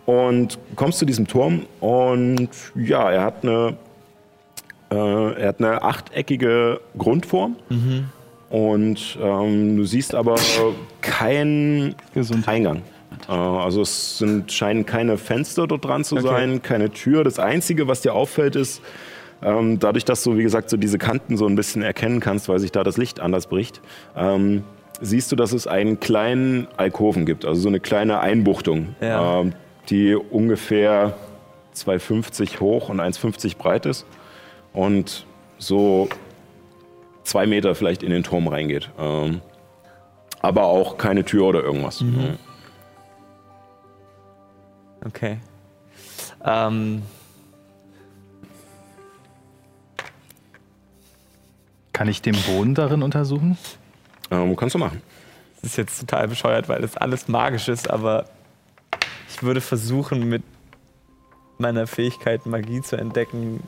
und kommst zu diesem Turm und ja, er hat eine, äh, er hat eine achteckige Grundform und ähm, du siehst aber keinen Gesundheit. Eingang. Äh, also es sind, scheinen keine Fenster dort dran zu sein, keine Tür. Das Einzige, was dir auffällt, ist, ähm, dadurch, dass du, wie gesagt, so diese Kanten so ein bisschen erkennen kannst, weil sich da das Licht anders bricht, ähm, siehst du, dass es einen kleinen Alkoven gibt, also so eine kleine Einbuchtung, Ja. ähm, die ungefähr 2,50 hoch und 1,50 breit ist und so zwei Meter vielleicht in den Turm reingeht. Ähm, aber auch keine Tür oder irgendwas. Okay. Ähm, Kann ich den Boden darin untersuchen? Ähm, kannst du machen. das ist jetzt total bescheuert, weil das alles magisch ist, aber ich würde versuchen, mit meiner Fähigkeit Magie zu entdecken,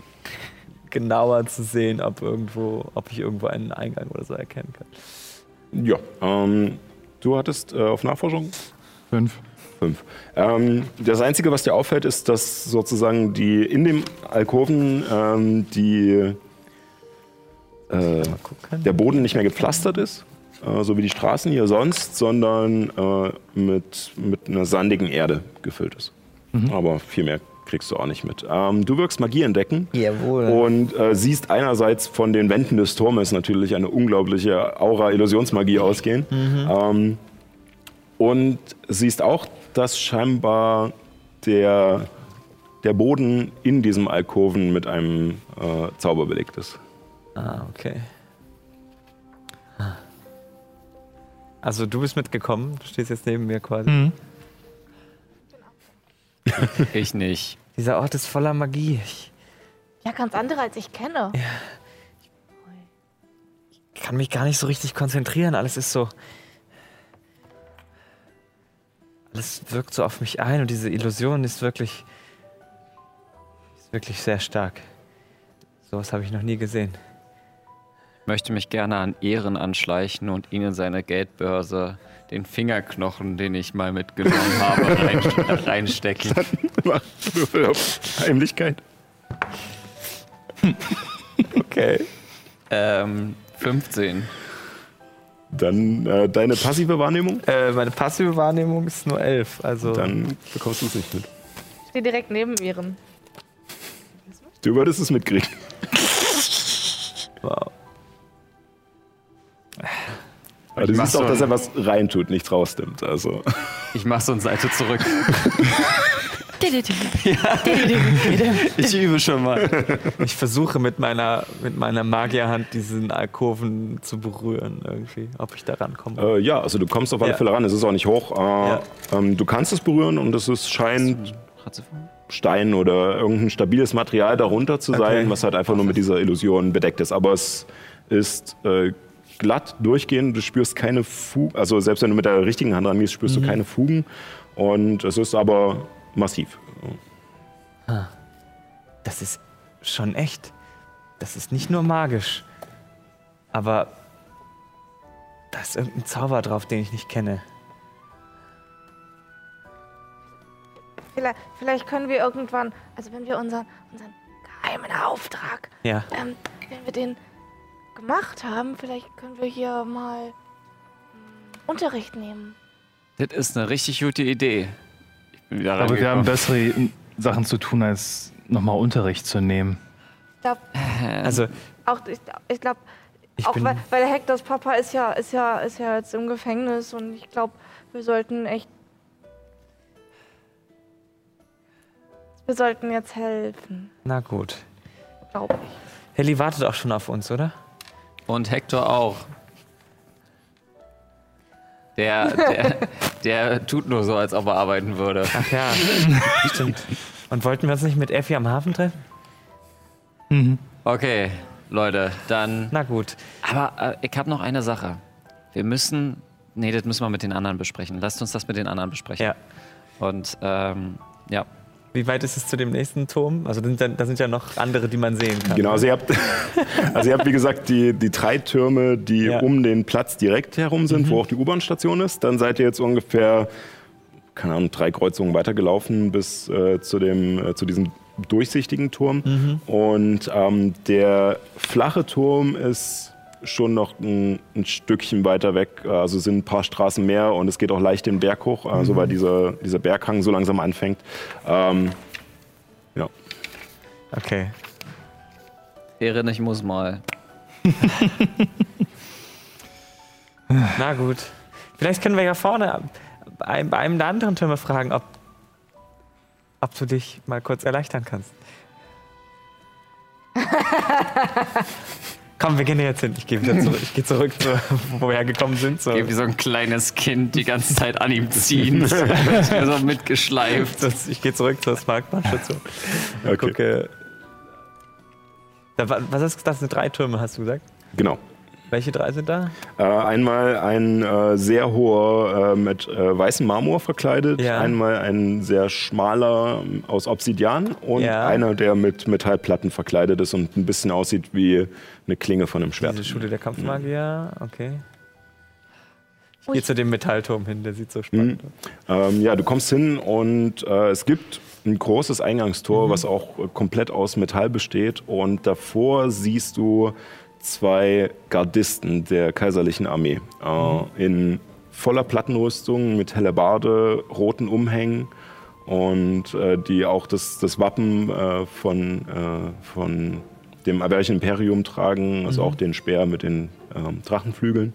genauer zu sehen, ob irgendwo, ob ich irgendwo einen Eingang oder so erkennen kann. Ja, ähm, du hattest äh, auf Nachforschung Fünf. fünf. Ähm, das Einzige, was dir auffällt, ist, dass sozusagen die in dem Alkoven ähm, die, äh, der Boden nicht mehr gepflastert ist, äh, so wie die Straßen hier sonst, sondern äh, mit, mit einer sandigen Erde gefüllt ist. Aber viel mehr kriegst du auch nicht mit. Ähm, du wirkst Magie entdecken. Jawohl. Und äh, siehst einerseits von den Wänden des Turmes natürlich eine unglaubliche Aura-Illusionsmagie ausgehen. Ähm, und siehst auch, dass scheinbar der, der Boden in diesem Alkoven mit einem äh, Zauber belegt ist. Ah, okay. Also du bist mitgekommen, du stehst jetzt neben mir quasi. [LAUGHS] Ich nicht. Dieser Ort ist voller Magie. Ich Ja, ganz andere als ich kenne. kann mich gar nicht so richtig konzentrieren. Alles ist so. Alles wirkt so auf mich ein und diese Illusion ist wirklich. ist wirklich sehr stark. Sowas habe ich noch nie gesehen. Ich möchte mich gerne an Ehren anschleichen und ihn in seine Geldbörse den Fingerknochen, den ich mal mitgenommen habe, [LAUGHS] rein, reinstecken. Mach Würfel auf Heimlichkeit. [LAUGHS] Okay. Ähm, 15. Dann äh, deine passive Wahrnehmung. Äh, meine passive Wahrnehmung ist nur elf. Also. Dann bekommst du es nicht mit. Ich stehe direkt neben ihren. Du würdest es mitkriegen. wow. Aber du mach siehst auch, so dass er was reintut, nichts rausnimmt. Also. Ich mache so eine Seite zurück. [LAUGHS] [LAUGHS] Ich übe schon mal. Ich versuche mit meiner, mit meiner Magierhand diesen Alkoven zu berühren irgendwie, ob ich da rankomme. Äh, ja, also du kommst auf alle Ja. Fälle ran. Es ist auch nicht hoch. Äh, Ja. ähm, du kannst es berühren und es ist, scheint Stein oder irgendein stabiles Material darunter zu sein, Okay. was halt einfach nur mit dieser Illusion bedeckt ist. Aber es ist äh, glatt durchgehend. Du spürst keine Fugen. Also selbst wenn du mit der richtigen Hand rangehst, spürst Mhm. du keine Fugen. Und es ist aber massiv. Das ist schon echt. Das ist nicht nur magisch. Aber da ist irgendein Zauber drauf, den ich nicht kenne. Vielleicht, vielleicht können wir irgendwann, also wenn wir unseren, unseren geheimen Auftrag, Ja. ähm, wenn wir den gemacht haben, vielleicht können wir hier mal hm, Unterricht nehmen. Das ist eine richtig gute Idee. Ich bin wieder Aber wir haben bessere Sachen zu tun, als nochmal Unterricht zu nehmen. Ich glaube, Also, auch, ich, ich glaube, ich auch weil, weil Hectors Papa ist ja, ist ja, ist ja jetzt im Gefängnis und ich glaube, wir sollten echt, wir sollten jetzt helfen, Na gut. glaube ich. Helly wartet auch schon auf uns, oder? Und Hector auch. Der, der, der tut nur so, als ob er arbeiten würde. Ach ja, stimmt. Und wollten wir uns nicht mit Effi am Hafen treffen? Okay, Leute, dann. Na gut. Aber äh, ich habe noch eine Sache. Wir müssen. Nee, das müssen wir mit den anderen besprechen. Lasst uns das mit den anderen besprechen. Ja. Und ähm, ja. Wie weit ist es zu dem nächsten Turm? Also da, sind ja noch andere, die man sehen kann. Genau, also ihr habt, [LAUGHS] also ihr habt wie gesagt die, die drei Türme, die Ja. um den Platz direkt herum sind, wo auch die U-Bahn-Station ist. Dann seid ihr jetzt ungefähr, keine Ahnung, drei Kreuzungen weitergelaufen bis äh, zu, dem, äh, zu diesem durchsichtigen Turm. Und ähm, der flache Turm ist schon noch ein, ein Stückchen weiter weg. Also sind ein paar Straßen mehr und es geht auch leicht den Berg hoch, also weil dieser, dieser Berghang so langsam anfängt. Ähm, ja. Okay. Erin, ich muss mal. [LAUGHS] Na gut. Vielleicht können wir ja vorne bei bei einem der anderen Türme fragen, ob, ob du dich mal kurz erleichtern kannst. [LAUGHS] Komm, wir gehen jetzt hin. Ich gehe wieder zurück. Ich gehe zurück, zu, wo wir hergekommen sind. So. Wie so ein kleines Kind die ganze Zeit an ihm ziehen. [LAUGHS] so mitgeschleift. Das- Ich gehe zurück zur Smaragdbahnstation. Okay. Gucke. Da, was hast du gesagt? Das sind drei Türme, hast du gesagt? Genau. Welche drei sind da? Äh, einmal ein äh, sehr hoher äh, mit äh, weißem Marmor verkleidet, Ja. einmal ein sehr schmaler ähm, aus Obsidian und Ja. einer, der mit Metallplatten verkleidet ist und ein bisschen aussieht wie eine Klinge von einem Schwert. Diese Schule der Kampfmagier. Okay. Ich gehe zu dem Metallturm hin, der sieht so spannend aus. Ähm, ja, du kommst hin und äh, es gibt ein großes Mhm. Eingangstor, was auch äh, komplett aus Metall besteht. Und davor siehst du zwei Gardisten der kaiserlichen Armee äh, Mhm. in voller Plattenrüstung mit Hellebarde, roten Umhängen und äh, die auch das, das Wappen äh, von, äh, von dem Averischen Imperium tragen, also auch den Speer mit den ähm, Drachenflügeln.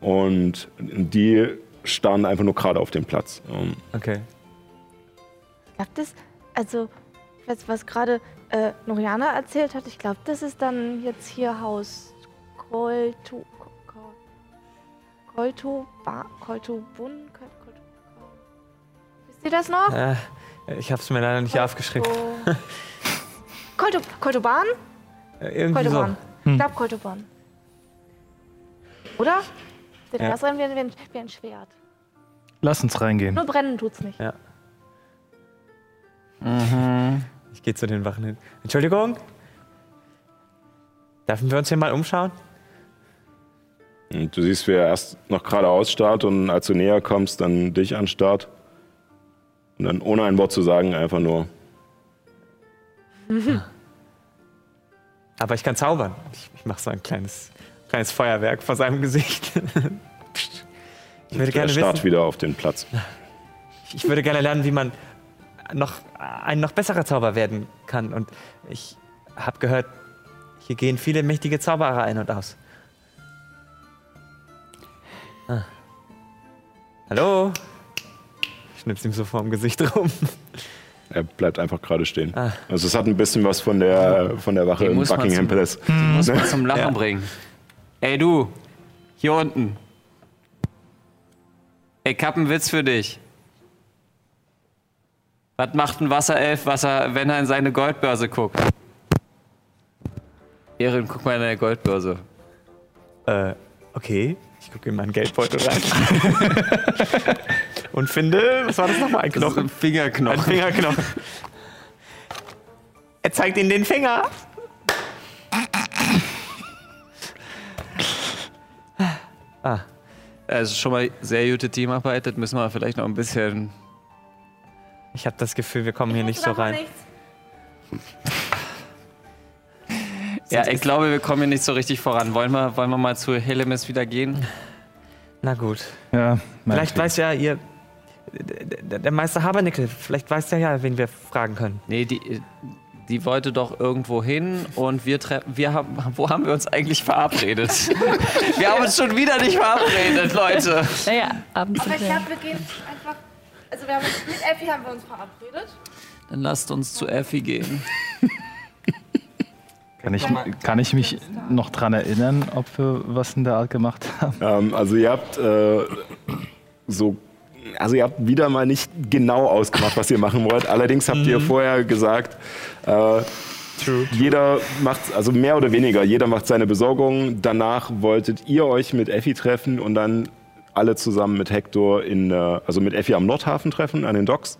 Und die starren einfach nur gerade auf den Platz. Ähm, Okay. Glaube, das, also, was, was gerade äh, Noriana erzählt hat, ich glaube, das ist dann jetzt hier Haus Koltu. Ko- Koltu. Ba, Koltu Bun. Wisst ihr das noch? Äh, ich habe es mir leider nicht aufgeschrieben. Koltu, Koltuban? Äh, irgendwie so. Koltuban. Ich glaube Koltuban. Oder? Der Ja. erste wie, ein- wie, ein- wie ein Schwert. Lass uns reingehen. Nur brennen tut's nicht. Ja. Ich gehe zu den Wachen hin. Entschuldigung? Dürfen wir uns hier mal umschauen? Und du siehst, wie er erst noch geradeaus starrt und als du näher kommst, dann dich anstarrt. Und dann ohne ein Wort zu sagen, einfach nur. [LAUGHS] Aber ich kann zaubern. Ich, ich mache so ein kleines, kleines Feuerwerk vor seinem Gesicht. [LAUGHS] ich würde Er gerne starrt wissen, wieder auf den Platz. [LAUGHS] ich würde gerne lernen, wie man noch ein noch besserer Zauber werden kann. Und ich habe gehört, hier gehen viele mächtige Zauberer ein und aus. Ah. Hallo? Ich schnipp's ihm so vorm Gesicht rum. Er bleibt einfach gerade stehen. Ah. Also es hat ein bisschen was von der, von der Wache Die im Buckingham Palace. Muss man [LAUGHS] zum Lachen Ja. bringen. Ey du, hier unten. Ich hab einen Witz für dich. Was macht ein Wasserelf, was er, wenn er in seine Goldbörse guckt? Erin, guck mal in deine Goldbörse. Äh, okay. Ich gucke in meinen Geldbeutel rein. [LAUGHS] und finde, was war das nochmal? Ein Knochen. ein Fingerknochen. Ein Fingerknochen. Er zeigt ihnen den Finger. Also schon mal sehr gute Teamarbeit. Das müssen wir vielleicht noch ein bisschen. Ich habe das Gefühl, wir kommen hier nicht so rein. [LAUGHS] Ja, ich glaube, wir kommen hier nicht so richtig voran. Wollen wir, wollen wir mal zu Helemis wieder gehen? Na gut. Ja, Vielleicht weiß ja ihr. Der, Meister Habernickel, vielleicht weiß der ja, wen wir fragen können. Nee, die, die wollte doch irgendwo hin und wir treffen. Wir haben, wo haben wir uns eigentlich verabredet? [LAUGHS] wir haben uns schon wieder nicht verabredet, Leute. Naja, abends Aber ich glaube, wir gehen. Also, wir haben uns, mit Effi haben wir uns verabredet. Dann lasst uns zu Effi gehen. [LAUGHS] Kann ich, kann ich mich noch dran erinnern, ob wir was in der Art gemacht haben? Ähm, also ihr habt äh, so, also ihr habt wieder mal nicht genau ausgemacht, was ihr machen wollt. Allerdings habt ihr vorher gesagt, äh, jeder macht, also mehr oder weniger, jeder macht seine Besorgung. Danach wolltet ihr euch mit Effi treffen und dann alle zusammen mit Hector in, äh, also mit Effi am Nordhafen treffen, an den Docks.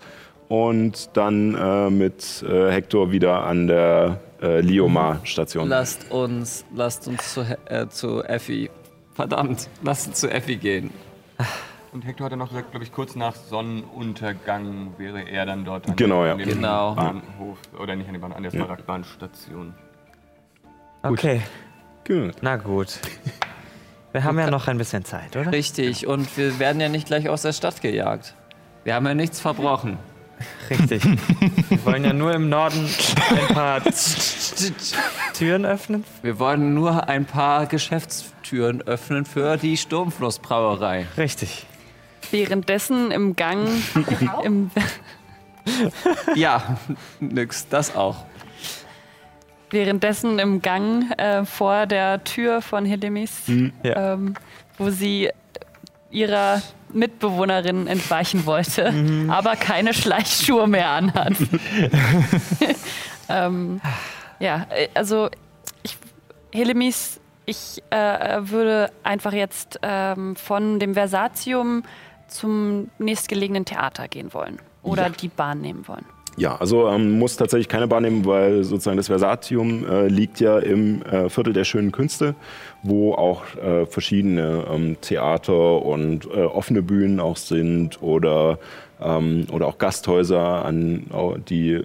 Und dann äh, mit äh, Hector wieder an der äh, Liomar-Station. Lasst uns, lasst uns zu, äh, zu Effi. Verdammt, lasst uns zu Effi gehen. Und Hector hat ja noch gesagt, glaube ich, kurz nach Sonnenuntergang wäre er dann dort an, Genau, ja. Genau. Bahnhof, oder nicht an der Bahn, an der Smaragdbahnstation. Okay, Gut. na gut. Wir haben ja noch ein bisschen Zeit, oder? Richtig, und wir werden ja nicht gleich aus der Stadt gejagt. Wir haben ja nichts verbrochen. Richtig. Wir wollen ja nur im Norden ein paar Türen öffnen. Wir wollen nur ein paar Geschäftstüren öffnen für die Sturmflussbrauerei. Richtig. Währenddessen im Gang, im, [LAUGHS] Ja, nix, das auch. Währenddessen im Gang äh, vor der Tür von Helemis, Ja. ähm, wo sie ihrer Mitbewohnerin entweichen wollte, Mhm. aber keine Schleichschuhe mehr anhat. [LAUGHS] ähm, ja, äh, also ich, Helemis, ich äh, würde einfach jetzt ähm, von dem Versatium zum nächstgelegenen Theater gehen wollen oder Ja. die Bahn nehmen wollen. Ja, also ähm, muss tatsächlich keine Bahn nehmen, weil sozusagen das Versatium äh, liegt ja im äh, Viertel der schönen Künste, wo auch äh, verschiedene ähm, Theater und äh, offene Bühnen auch sind oder, ähm, oder auch Gasthäuser, an, die äh,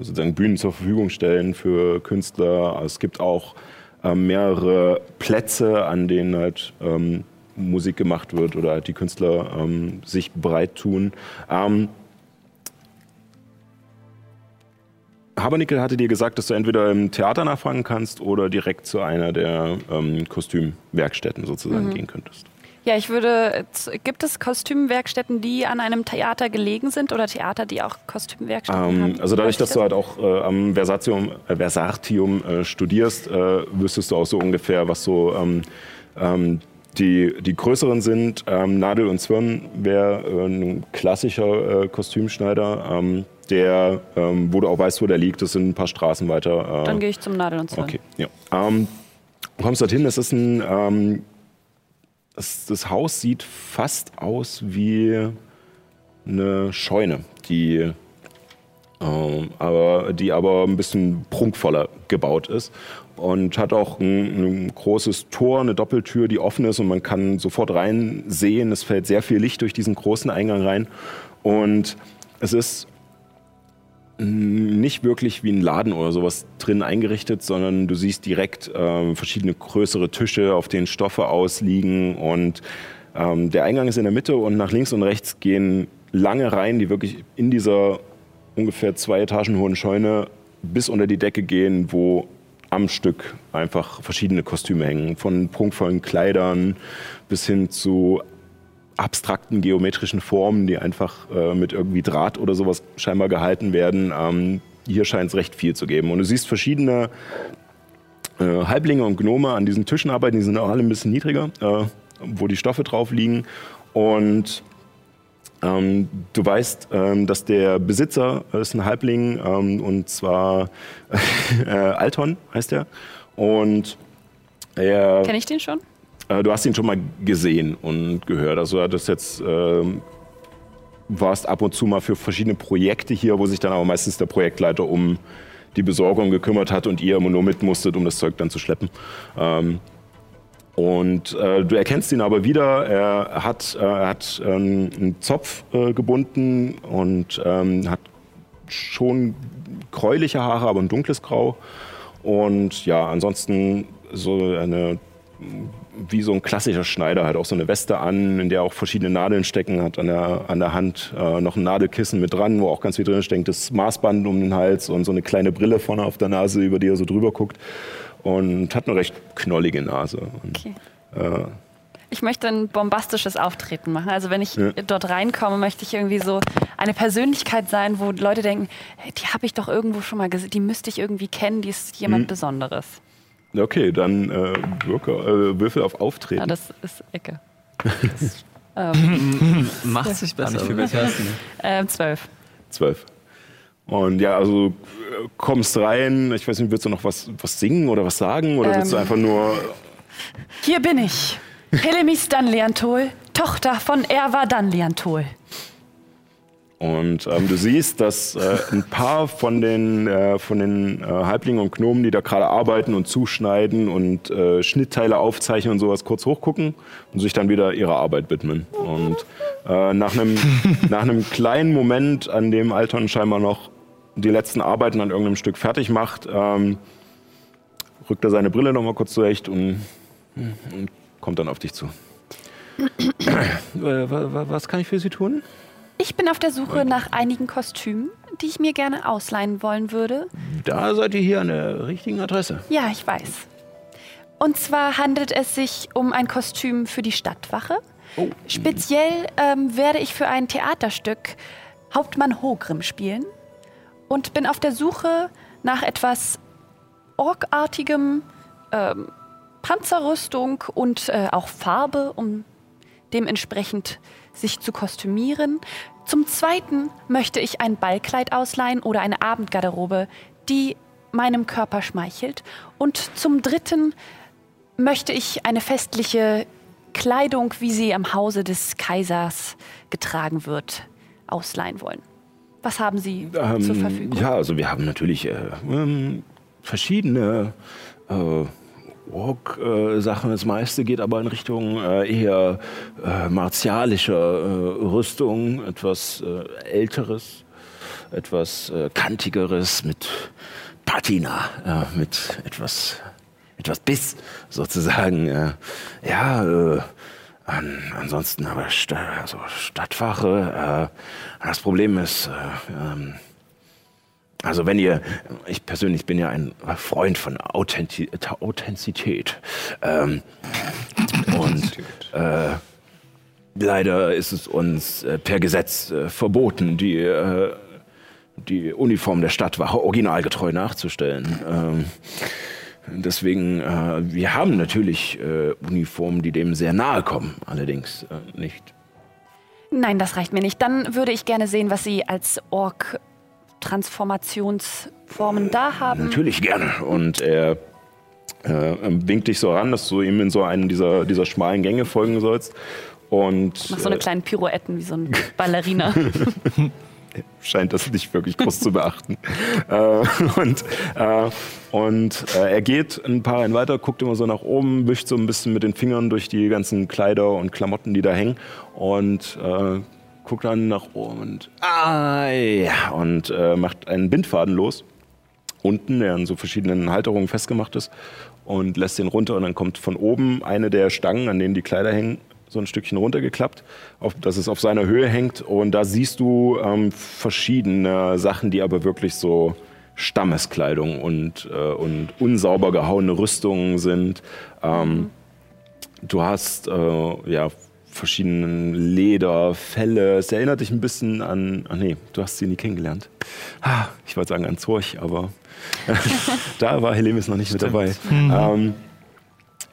sozusagen Bühnen zur Verfügung stellen für Künstler. Es gibt auch äh, mehrere Plätze, an denen halt ähm, Musik gemacht wird oder halt die Künstler ähm, sich bereit tun. Habernickel hatte dir gesagt, dass du entweder im Theater nachfragen kannst oder direkt zu einer der ähm, Kostümwerkstätten sozusagen gehen könntest. Ja, ich würde. Gibt es Kostümwerkstätten, die an einem Theater gelegen sind oder Theater, die auch Kostümwerkstätten Ähm, haben? also dadurch, dass du halt auch äh, am Versatium, äh, Versatium äh, studierst, äh, wüsstest du auch so ungefähr, was so ähm, ähm, die, die größeren sind. Ähm, Nadel und Zwirn wäre äh, ein klassischer äh, Kostümschneider, ähm, der, ähm, wo du auch weißt, wo der liegt. Das sind ein paar Straßen weiter. Äh, Dann gehe ich zum Nadel und Zwirn. Okay, ja. Ähm, du kommst dorthin, es ist ein, ähm, das, das Haus sieht fast aus wie eine Scheune, die, ähm, aber, die aber ein bisschen prunkvoller gebaut ist und hat auch ein, ein großes Tor, eine Doppeltür, die offen ist und man kann sofort reinsehen. Es fällt sehr viel Licht durch diesen großen Eingang rein und es ist nicht wirklich wie ein Laden oder sowas drin eingerichtet, sondern du siehst direkt ähm, verschiedene größere Tische, auf denen Stoffe ausliegen und ähm, der Eingang ist in der Mitte und nach links und rechts gehen lange Reihen, die wirklich in dieser ungefähr zwei Etagen hohen Scheune bis unter die Decke gehen, wo am Stück einfach verschiedene Kostüme hängen, von prunkvollen Kleidern bis hin zu abstrakten geometrischen Formen, die einfach äh, mit irgendwie Draht oder sowas scheinbar gehalten werden. Ähm, hier scheint es recht viel zu geben. Und du siehst verschiedene äh, Halblinge und Gnome an diesen Tischen arbeiten, die sind auch alle ein bisschen niedriger, äh, wo die Stoffe drauf liegen. Und ähm, du weißt, ähm, dass der Besitzer ist ein Halbling ähm, und zwar [LAUGHS] äh, Alton heißt er. Und er Kenne ich den schon? äh, du hast ihn schon mal gesehen und gehört. Also du hattest jetzt ähm, warst ab und zu mal für verschiedene Projekte hier, wo sich dann aber meistens der Projektleiter um die Besorgung gekümmert hat und ihr immer nur mit musstet, um das Zeug dann zu schleppen. Ähm, und äh, du erkennst ihn aber wieder. Er hat, äh, hat ähm, einen Zopf äh, gebunden und ähm, hat schon gräuliche Haare, aber ein dunkles Grau. Und ja, ansonsten so eine wie so ein klassischer Schneider, hat auch so eine Weste an, in der auch verschiedene Nadeln stecken, hat an der, an der Hand äh, noch ein Nadelkissen mit dran, wo auch ganz viel drin steckt, das Maßband um den Hals und so eine kleine Brille vorne auf der Nase, über die er so drüber guckt. Und hat eine recht knollige Nase. Und, Okay. äh, Ich möchte ein bombastisches Auftreten machen. Also wenn ich Ja. dort reinkomme, möchte ich irgendwie so eine Persönlichkeit sein, wo Leute denken, hey, die habe ich doch irgendwo schon mal gesehen, die müsste ich irgendwie kennen, die ist jemand Mhm. Besonderes. okay, dann äh, Würke, äh, Würfel auf Auftreten. Ja, das ist Ecke. [LAUGHS] [LAUGHS] Macht sich [LAUGHS] besser. Nicht viel besser. Ähm, zwölf. Zwölf. Und ja, also äh, kommst rein, ich weiß nicht, willst du noch was, was singen oder was sagen? Oder willst du Ähm. einfach nur Hier bin ich, Helemis Danliantol, Tochter von Erwa Danliantol. Und ähm, du siehst, dass äh, ein paar von den, äh, von den äh, Halblingen und Gnomen, die da gerade arbeiten und zuschneiden und äh, Schnittteile aufzeichnen und sowas, kurz hochgucken und sich dann wieder ihrer Arbeit widmen. Und äh, nach, einem, [LAUGHS] nach einem kleinen Moment, an dem Alton scheinbar noch die letzten Arbeiten an irgendeinem Stück fertig macht, ähm, rückt er seine Brille nochmal kurz zurecht und, und kommt dann auf dich zu. Äh, wa- wa- Was kann ich für Sie tun? Ich bin auf der Suche nach einigen Kostümen, die ich mir gerne ausleihen wollen würde. Da seid ihr hier an der richtigen Adresse. Ja, ich weiß. Und zwar handelt es sich um ein Kostüm für die Stadtwache. Speziell ähm, werde ich für ein Theaterstück Hauptmann Hogrim spielen und bin auf der Suche nach etwas orkartigem ähm, Panzerrüstung und äh, auch Farbe, um dementsprechend sich zu kostümieren. Zum Zweiten möchte ich ein Ballkleid ausleihen oder eine Abendgarderobe, die meinem Körper schmeichelt. Und zum Dritten möchte ich eine festliche Kleidung, wie sie am Hause des Kaisers getragen wird, ausleihen wollen. Was haben Sie Ähm, zur Verfügung? Ja, also wir haben natürlich äh, ähm, verschiedene äh, Ork-Sachen. das meiste geht aber in Richtung äh, eher äh, martialischer äh, Rüstung, etwas äh, älteres, etwas äh, kantigeres mit Patina, mit etwas, etwas Biss sozusagen. Ja, äh, an, ansonsten aber Sta also Stadtwache. Äh, das Problem ist, äh, ähm, also wenn ihr, ich persönlich bin ja ein Freund von Authenti Authentizität. Ähm, und äh, leider ist es uns äh, per Gesetz äh, verboten, die, äh, die Uniform der Stadtwache originalgetreu nachzustellen. Ähm, deswegen, äh, wir haben natürlich äh, Uniformen, die dem sehr nahe kommen, allerdings äh, nicht. Nein, das reicht mir nicht. Dann würde ich gerne sehen, was Sie als Ork Transformationsformen da haben. Natürlich gerne. Und er äh, winkt dich so ran, dass du ihm in so einen dieser, dieser schmalen Gänge folgen sollst. Und Mach so eine äh, kleinen Pirouetten wie so ein Ballerina. [LAUGHS] scheint das nicht wirklich groß zu beachten. [LAUGHS] Äh, und äh, und äh, er geht ein paar Reihen weiter, guckt immer so nach oben, wischt so ein bisschen mit den Fingern durch die ganzen Kleider und Klamotten, die da hängen. Und äh, guckt dann nach oben und, ah, ja, und äh, macht einen Bindfaden los. Unten, der an so verschiedenen Halterungen festgemacht ist. Und lässt den runter und dann kommt von oben eine der Stangen, an denen die Kleider hängen, so ein Stückchen runtergeklappt, auf, dass es auf seiner Höhe hängt. Und da siehst du ähm, verschiedene Sachen, die aber wirklich so Stammeskleidung und, äh, und unsauber gehauene Rüstungen sind. Ähm, Du hast äh, ja verschiedene Leder, Felle. Es erinnert dich ein bisschen an. Ach nee, du hast sie nie kennengelernt. Ah, ich wollte sagen an Zorch, aber [LAUGHS] da war Helemis noch nicht mit dabei. Ähm,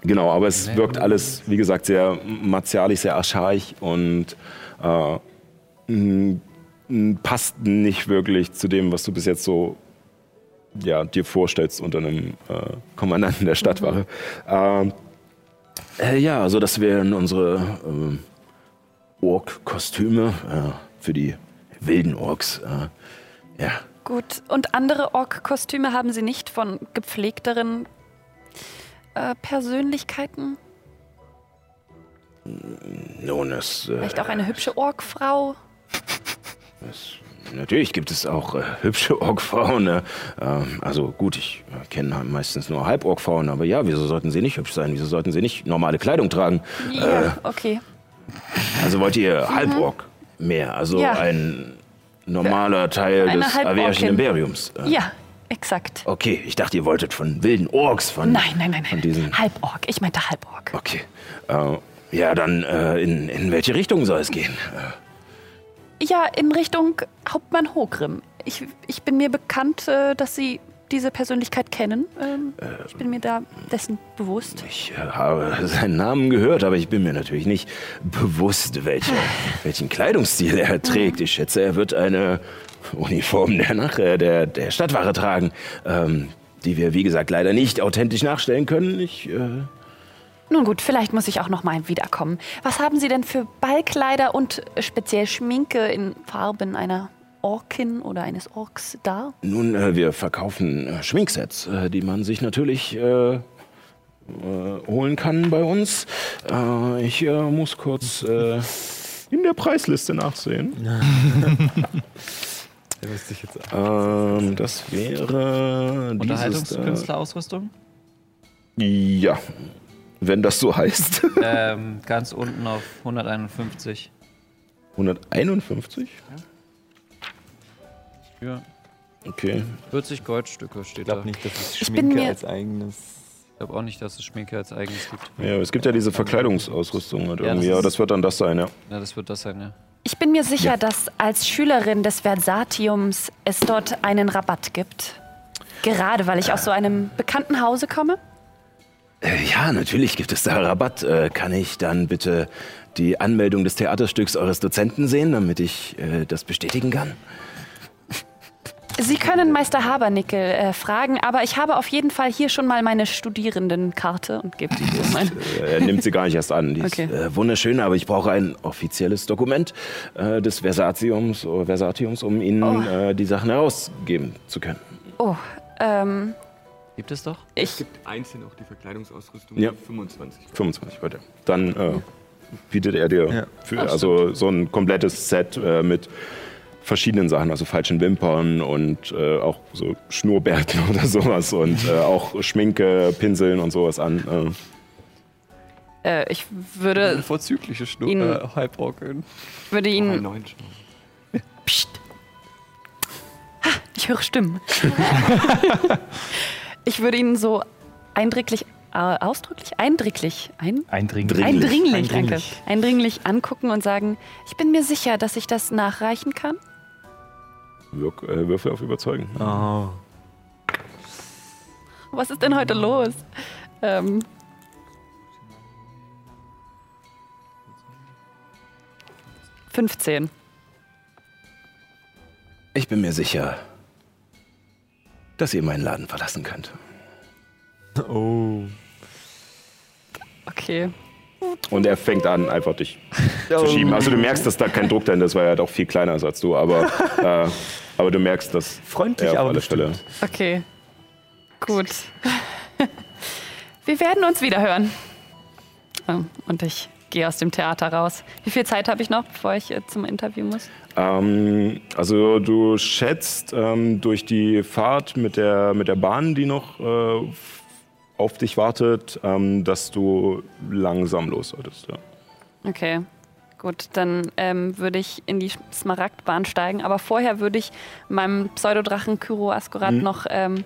genau, aber es wirkt alles, wie gesagt, sehr martialisch, sehr archaisch und äh, passt nicht wirklich zu dem, was du bis jetzt so ja, dir vorstellst unter einem äh, Kommandanten der Stadtwache. Ähm, äh, ja, also das wären unsere ähm, Ork-Kostüme äh, für die wilden Orks. Äh, ja, Gut. Und andere Ork-Kostüme haben Sie nicht von gepflegteren äh, Persönlichkeiten? nun, es, äh, Vielleicht auch eine hübsche Ork-Frau? [LAUGHS] es Natürlich gibt es auch äh, hübsche Orkfrauen. Ne? Ähm, also gut, ich äh, kenne meistens nur Halborgfrauen, aber ja, wieso sollten sie nicht hübsch sein? Wieso sollten sie nicht normale Kleidung tragen? Ja, okay. Also wollt ihr Halborg mehr? Also Mhm. Ja. ein normaler Teil Eine des. Averischen Imperiums? Äh, Ja, exakt. Okay, ich dachte, ihr wolltet von wilden Orks, von, Nein, nein, nein, von nein. diesen... Halborg. Ich meinte Halborg. Okay. Äh, ja, dann äh, in, in welche Richtung soll es gehen? Ja, in Richtung Hauptmann Hogrim. Ich, ich bin mir bekannt, äh, dass Sie diese Persönlichkeit kennen. Ähm, ich bin mir da dessen bewusst. Ich äh, habe seinen Namen gehört, aber ich bin mir natürlich nicht bewusst, welche, [LAUGHS] welchen Kleidungsstil er trägt. Ich schätze, er wird eine Uniform der, Nach äh, der, der Stadtwache tragen, ähm, die wir, wie gesagt, leider nicht authentisch nachstellen können. Ich, äh, Nun gut, vielleicht muss ich auch noch mal wiederkommen. Was haben Sie denn für Ballkleider und speziell Schminke in Farben einer Orkin oder eines Orks da? nun, äh, wir verkaufen äh, Schminksets, äh, die man sich natürlich äh, äh, holen kann bei uns. Äh, ich äh, muss kurz äh, in der Preisliste nachsehen. [LAUGHS] [LAUGHS] Da müsste ich jetzt Ähm, das wäre da. Unterhaltungskünstlerausrüstung? Ja, wenn das so heißt. [LAUGHS] ähm, ganz unten auf 151. 151? Ja. Okay. 40 Goldstücke steht Ich da. glaube nicht, dass es Ich bin Schminke mir- als eigenes. Ich glaube auch nicht, dass es Schminke als eigenes gibt. Ja, aber es gibt ja diese Verkleidungsausrüstung halt Ja, das irgendwie, aber ist- das wird dann das sein, ja. Ja, das wird das sein, ja. Ich bin mir sicher, dass als Schülerin des Versatiums es dort einen Rabatt gibt. Gerade weil ich aus so einem bekannten Hause komme? Äh, ja, natürlich gibt es da Rabatt. Äh, kann ich dann bitte die Anmeldung des Theaterstücks eures Dozenten sehen, damit ich äh, das bestätigen kann? Sie können Meister Habernickel äh, fragen, aber ich habe auf jeden Fall hier schon mal meine Studierendenkarte und gebe die ihm ein. Äh, Er nimmt sie gar nicht erst an. Die Okay. ist äh, wunderschön, aber ich brauche ein offizielles Dokument äh, des Versatiums, äh, Versatiums um Ihnen Oh. äh, die Sachen herausgeben zu können. Oh, ähm, Gibt es doch? ich. Es gibt einzeln auch die Verkleidungsausrüstung Ja. für 25. 25 bitte. Dann äh, bietet er dir Ja. für, also so ein komplettes Set äh, mit verschiedenen Sachen, also falschen Wimpern und äh, auch so Schnurrbärten [LAUGHS] oder sowas und äh, auch Schminke, Pinseln und sowas an. Äh. Äh, ich würde, vorzügliche Schnur Ihn- äh, Halbrockeln. würde Einen ihn. neuen Schnurr. Psst. Ha, ich höre Stimmen. [LAUGHS] ich würde ihn so eindringlich, äh, ausdrücklich, eindringlich, ein, Eindringlich. eindringlich, Eindringlich. danke, eindringlich angucken und sagen, ich bin mir sicher, dass ich das nachreichen kann. Wirk, äh, Würfel auf Überzeugen. Oh. Was ist denn heute los? Ähm, Fünfzehn. Ich bin mir sicher, dass ihr meinen Laden verlassen könnt. Oh. Okay. Und er fängt an, einfach dich zu schieben. Also du merkst, dass da kein Druck dahinter ist, weil er halt auch viel kleiner ist als du. Aber, äh, aber du merkst, dass Freundlich, er auf aber alle Fälle... Okay. Gut. Wir werden uns wieder hören. Ähm, Und ich gehe aus dem Theater raus. Wie viel Zeit habe ich noch, bevor ich äh, zum Interview muss? Ähm, also du schätzt ähm, durch die Fahrt mit der, mit der Bahn, die noch äh, auf dich wartet, ähm, dass du langsam los solltest. Ja. Okay. Gut, dann ähm, würde ich in die Smaragdbahn steigen. Aber vorher würde ich meinem Pseudodrachen Kyro Askorat noch ähm,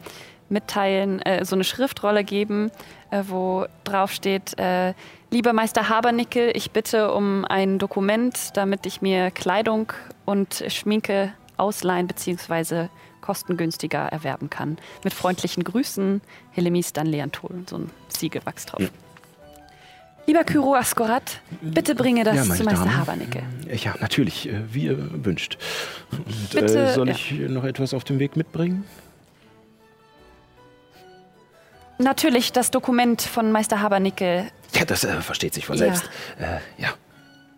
mitteilen, äh, so eine Schriftrolle geben, äh, wo drauf steht, äh, lieber Meister Habernickel, ich bitte um ein Dokument, damit ich mir Kleidung und Schminke ausleihen bzw. kostengünstiger erwerben kann. Mit freundlichen Grüßen, Helemis Danleantol, so ein Siegelwachs drauf. Lieber Kyro Askorat, bitte bringe das Ja, zu Meister Damen. Habernickel. Ja, natürlich, äh, wie ihr wünscht. Und, Bitte, äh, soll ja. ich noch etwas auf dem Weg mitbringen? Natürlich das Dokument von Meister Habernickel. Ja, das äh, versteht sich von Ja. selbst. Äh, ja.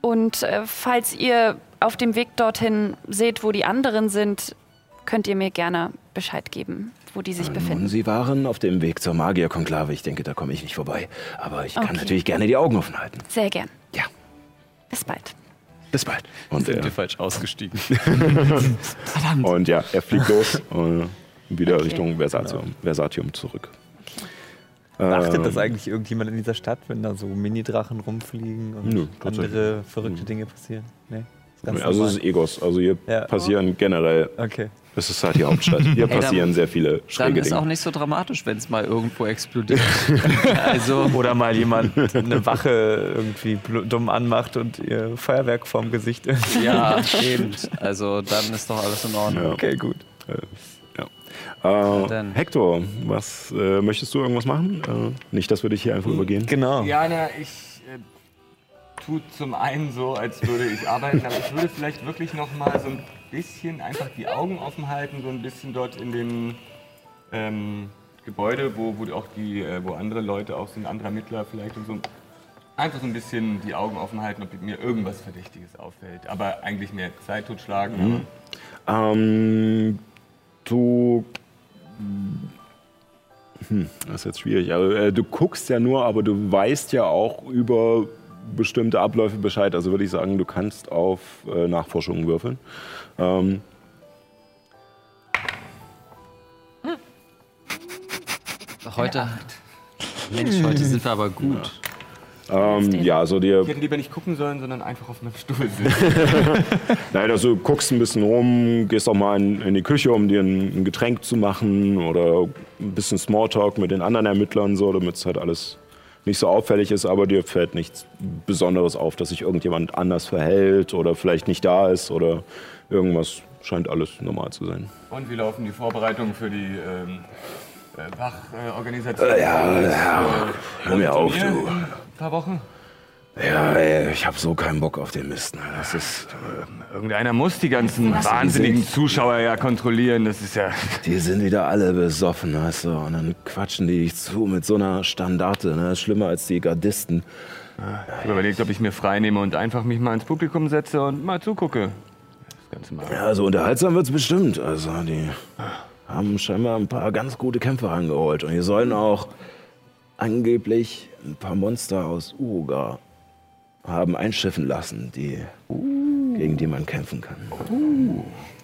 Und äh, falls ihr auf dem Weg dorthin seht, wo die anderen sind, könnt ihr mir gerne Bescheid geben, wo die sich Nun, befinden. Sie waren auf dem Weg zur Magierkonklave. Ich denke, da komme ich nicht vorbei. Aber ich kann Okay. natürlich gerne die Augen offen halten. Sehr gern. Ja, Bis bald. bis bald. Und, Sind wir äh, falsch ausgestiegen. [LAUGHS] und ja, er fliegt los und [LAUGHS] wieder Okay. Richtung Versatium, Versatium zurück. Achtet Ähm, das eigentlich irgendjemand in dieser Stadt, wenn da so Mini-Drachen rumfliegen und Nö, andere verrückte Dinge passieren? Nee. Ist ganz Also es ist Egos. Also hier Ja. passieren generell, Okay. Es ist halt die Hauptstadt. Hier [LAUGHS] dann- passieren sehr viele Dann schräge ist auch Dinge. nicht so dramatisch, wenn es mal irgendwo explodiert. [LAUGHS] also, Oder mal jemand eine Wache irgendwie dumm anmacht und ihr Feuerwerk vorm Gesicht. ja, [LAUGHS] eben. Also, dann ist doch alles in Ordnung. Ja. Okay, gut. Äh, dann. Hector, was äh, möchtest du irgendwas machen? Äh, nicht, dass wir dich hier einfach übergehen. Genau. Ja, na, ich tue zum einen so, als würde ich arbeiten, aber ich würde vielleicht wirklich noch mal so ein bisschen einfach die Augen offen halten, so ein bisschen dort in dem ähm, Gebäude, wo, wo auch die, äh, wo andere Leute auch sind, andere Ermittler vielleicht und so. Einfach so ein bisschen die Augen offen halten, ob mir irgendwas Verdächtiges auffällt. Aber eigentlich mehr Zeit totschlagen. aber- Ähm, du. Hm, das ist jetzt schwierig. Also, äh, du guckst ja nur, aber du weißt ja auch über bestimmte Abläufe Bescheid. Also würde ich sagen, du kannst auf äh, Nachforschungen würfeln. Ähm, Heute. Mensch, heute sind wir aber gut. ähm, ja, also dir Ich hätte lieber nicht gucken sollen, sondern einfach auf einem Stuhl sitzen. [LAUGHS] [LAUGHS] Nein, also du guckst ein bisschen rum, gehst auch mal in, in die Küche, um dir ein, ein Getränk zu machen oder ein bisschen Smalltalk mit den anderen Ermittlern, so, damit es halt alles nicht so auffällig ist, aber dir fällt nichts Besonderes auf, dass sich irgendjemand anders verhält oder vielleicht nicht da ist oder irgendwas scheint alles normal zu sein. Und wie laufen die Vorbereitungen für die ähm, äh, Wachorganisation? Äh, ja, ja. Hör mir auf, du. in ein paar Wochen? Ja, ey, ich habe so keinen Bock auf den Mist. ne. Das ist, Irgendeiner muss die ganzen wahnsinnigen Zuschauer ja kontrollieren. Das ist ja. die sind wieder alle besoffen, weißt du. Und dann quatschen die dich zu mit so einer Standarte. Ne? Das ist schlimmer als die Gardisten. Ich habe überlegt, ob ich mir frei nehme und einfach mich mal ins Publikum setze und mal zugucke. Das Ganze mal. Ja, so unterhaltsam wird's bestimmt. Also, die haben scheinbar ein paar ganz gute Kämpfer angeholt. Und die sollen auch angeblich ein paar Monster aus Uruga haben einschiffen lassen, die, gegen die man kämpfen kann.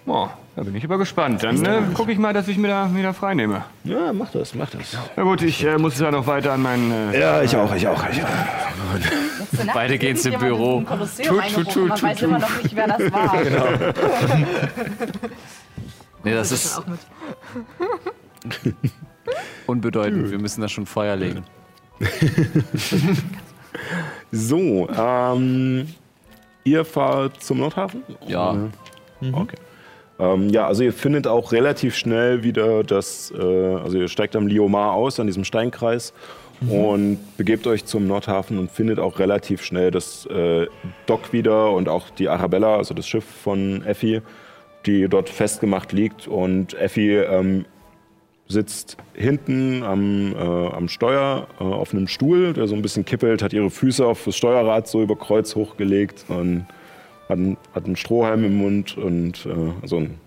Oh, da bin ich aber gespannt. Dann äh, gucke ich mal, dass ich mir da wieder frei nehme. Ja, mach das, mach das. Na gut, ich äh, muss ja noch weiter an meinen. Äh, Ja, ich auch, ich auch. Ich auch. Beide gehen's im Büro. Tut, tut, tut, Man weiß immer noch nicht, wer das war. [LAUGHS] [LAUGHS] Nee, das ist unbedeutend. Wir müssen da schon Feuer legen. [LAUGHS] So, ähm, ihr fahrt zum Nordhafen? Ja. Okay. Ähm, ja, also ihr findet auch relativ schnell wieder das, äh, also ihr steigt am Liomar aus, an diesem Steinkreis und begebt euch zum Nordhafen und findet auch relativ schnell das äh, Dock wieder und auch die Arabella, also das Schiff von Effi, die dort festgemacht liegt und Effi ähm, sitzt hinten am, äh, am Steuer äh, auf einem Stuhl, der so ein bisschen kippelt, hat ihre Füße auf das Steuerrad so über Kreuz hochgelegt und hat, einen- hat einen Strohhalm im Mund und äh, also ein,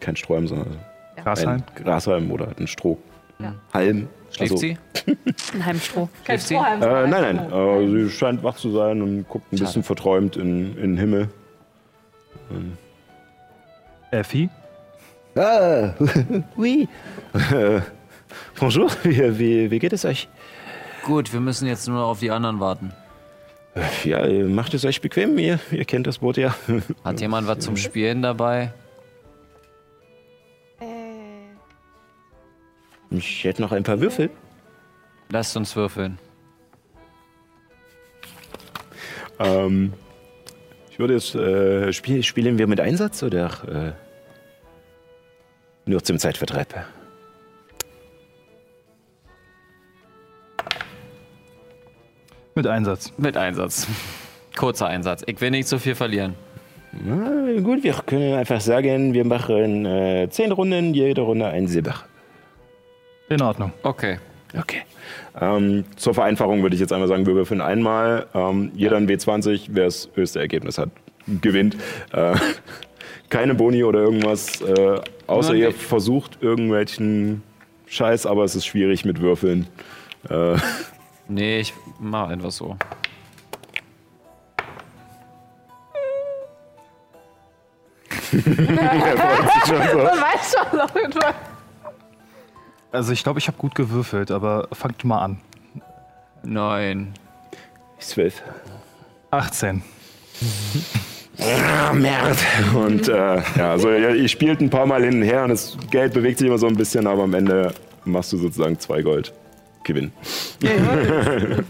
kein Strohhalm, sondern Grashalm? ein Grashalm oder halt einen Strohhalm. Schläft also, sie? [LAUGHS] Ein Heimstroh. Schläft sie? Äh, nein, nein, äh, sie scheint wach zu sein und guckt ein bisschen verträumt in, in den Himmel. Effi? Ah, oui. Äh, [LAUGHS] bonjour, wie, wie, wie geht es euch? Gut, wir müssen jetzt nur auf die anderen warten. Ja, äh, macht es euch bequem, ihr, ihr kennt das Boot ja. [LAUGHS] Hat jemand was zum Spielen dabei? Ich hätte noch ein paar Würfel. Lasst uns würfeln. Ähm, ich würde jetzt, äh, spiel, spielen wir mit Einsatz oder äh, nur zum Zeitvertreib? Mit Einsatz. Mit Einsatz. Kurzer Einsatz. Ich will nicht so viel verlieren. Na, gut, wir können einfach sagen, wir machen äh, zehn Runden, jede Runde ein Silber. In Ordnung. Okay. Okay. Ähm, zur Vereinfachung würde ich jetzt einmal sagen, wir würfeln einmal. Ähm, jeder ein W20, wer das höchste Ergebnis hat, gewinnt. Äh, keine Boni oder irgendwas, äh, außer ein ihr versucht irgendwelchen Scheiß, aber es ist schwierig mit Würfeln. Äh, Nee, ich mach einfach so. [LAUGHS] [LAUGHS] Man weiß schon, Leute. Also ich glaube, ich habe gut gewürfelt, aber fangt mal an. Neun. zwölf. 18. [LAUGHS] Ah, Merd. Und äh, ja, also ihr, spielt ein paar Mal hin und her und das Geld bewegt sich immer so ein bisschen, aber am Ende machst du sozusagen zwei Gold. Gewinn. [LAUGHS]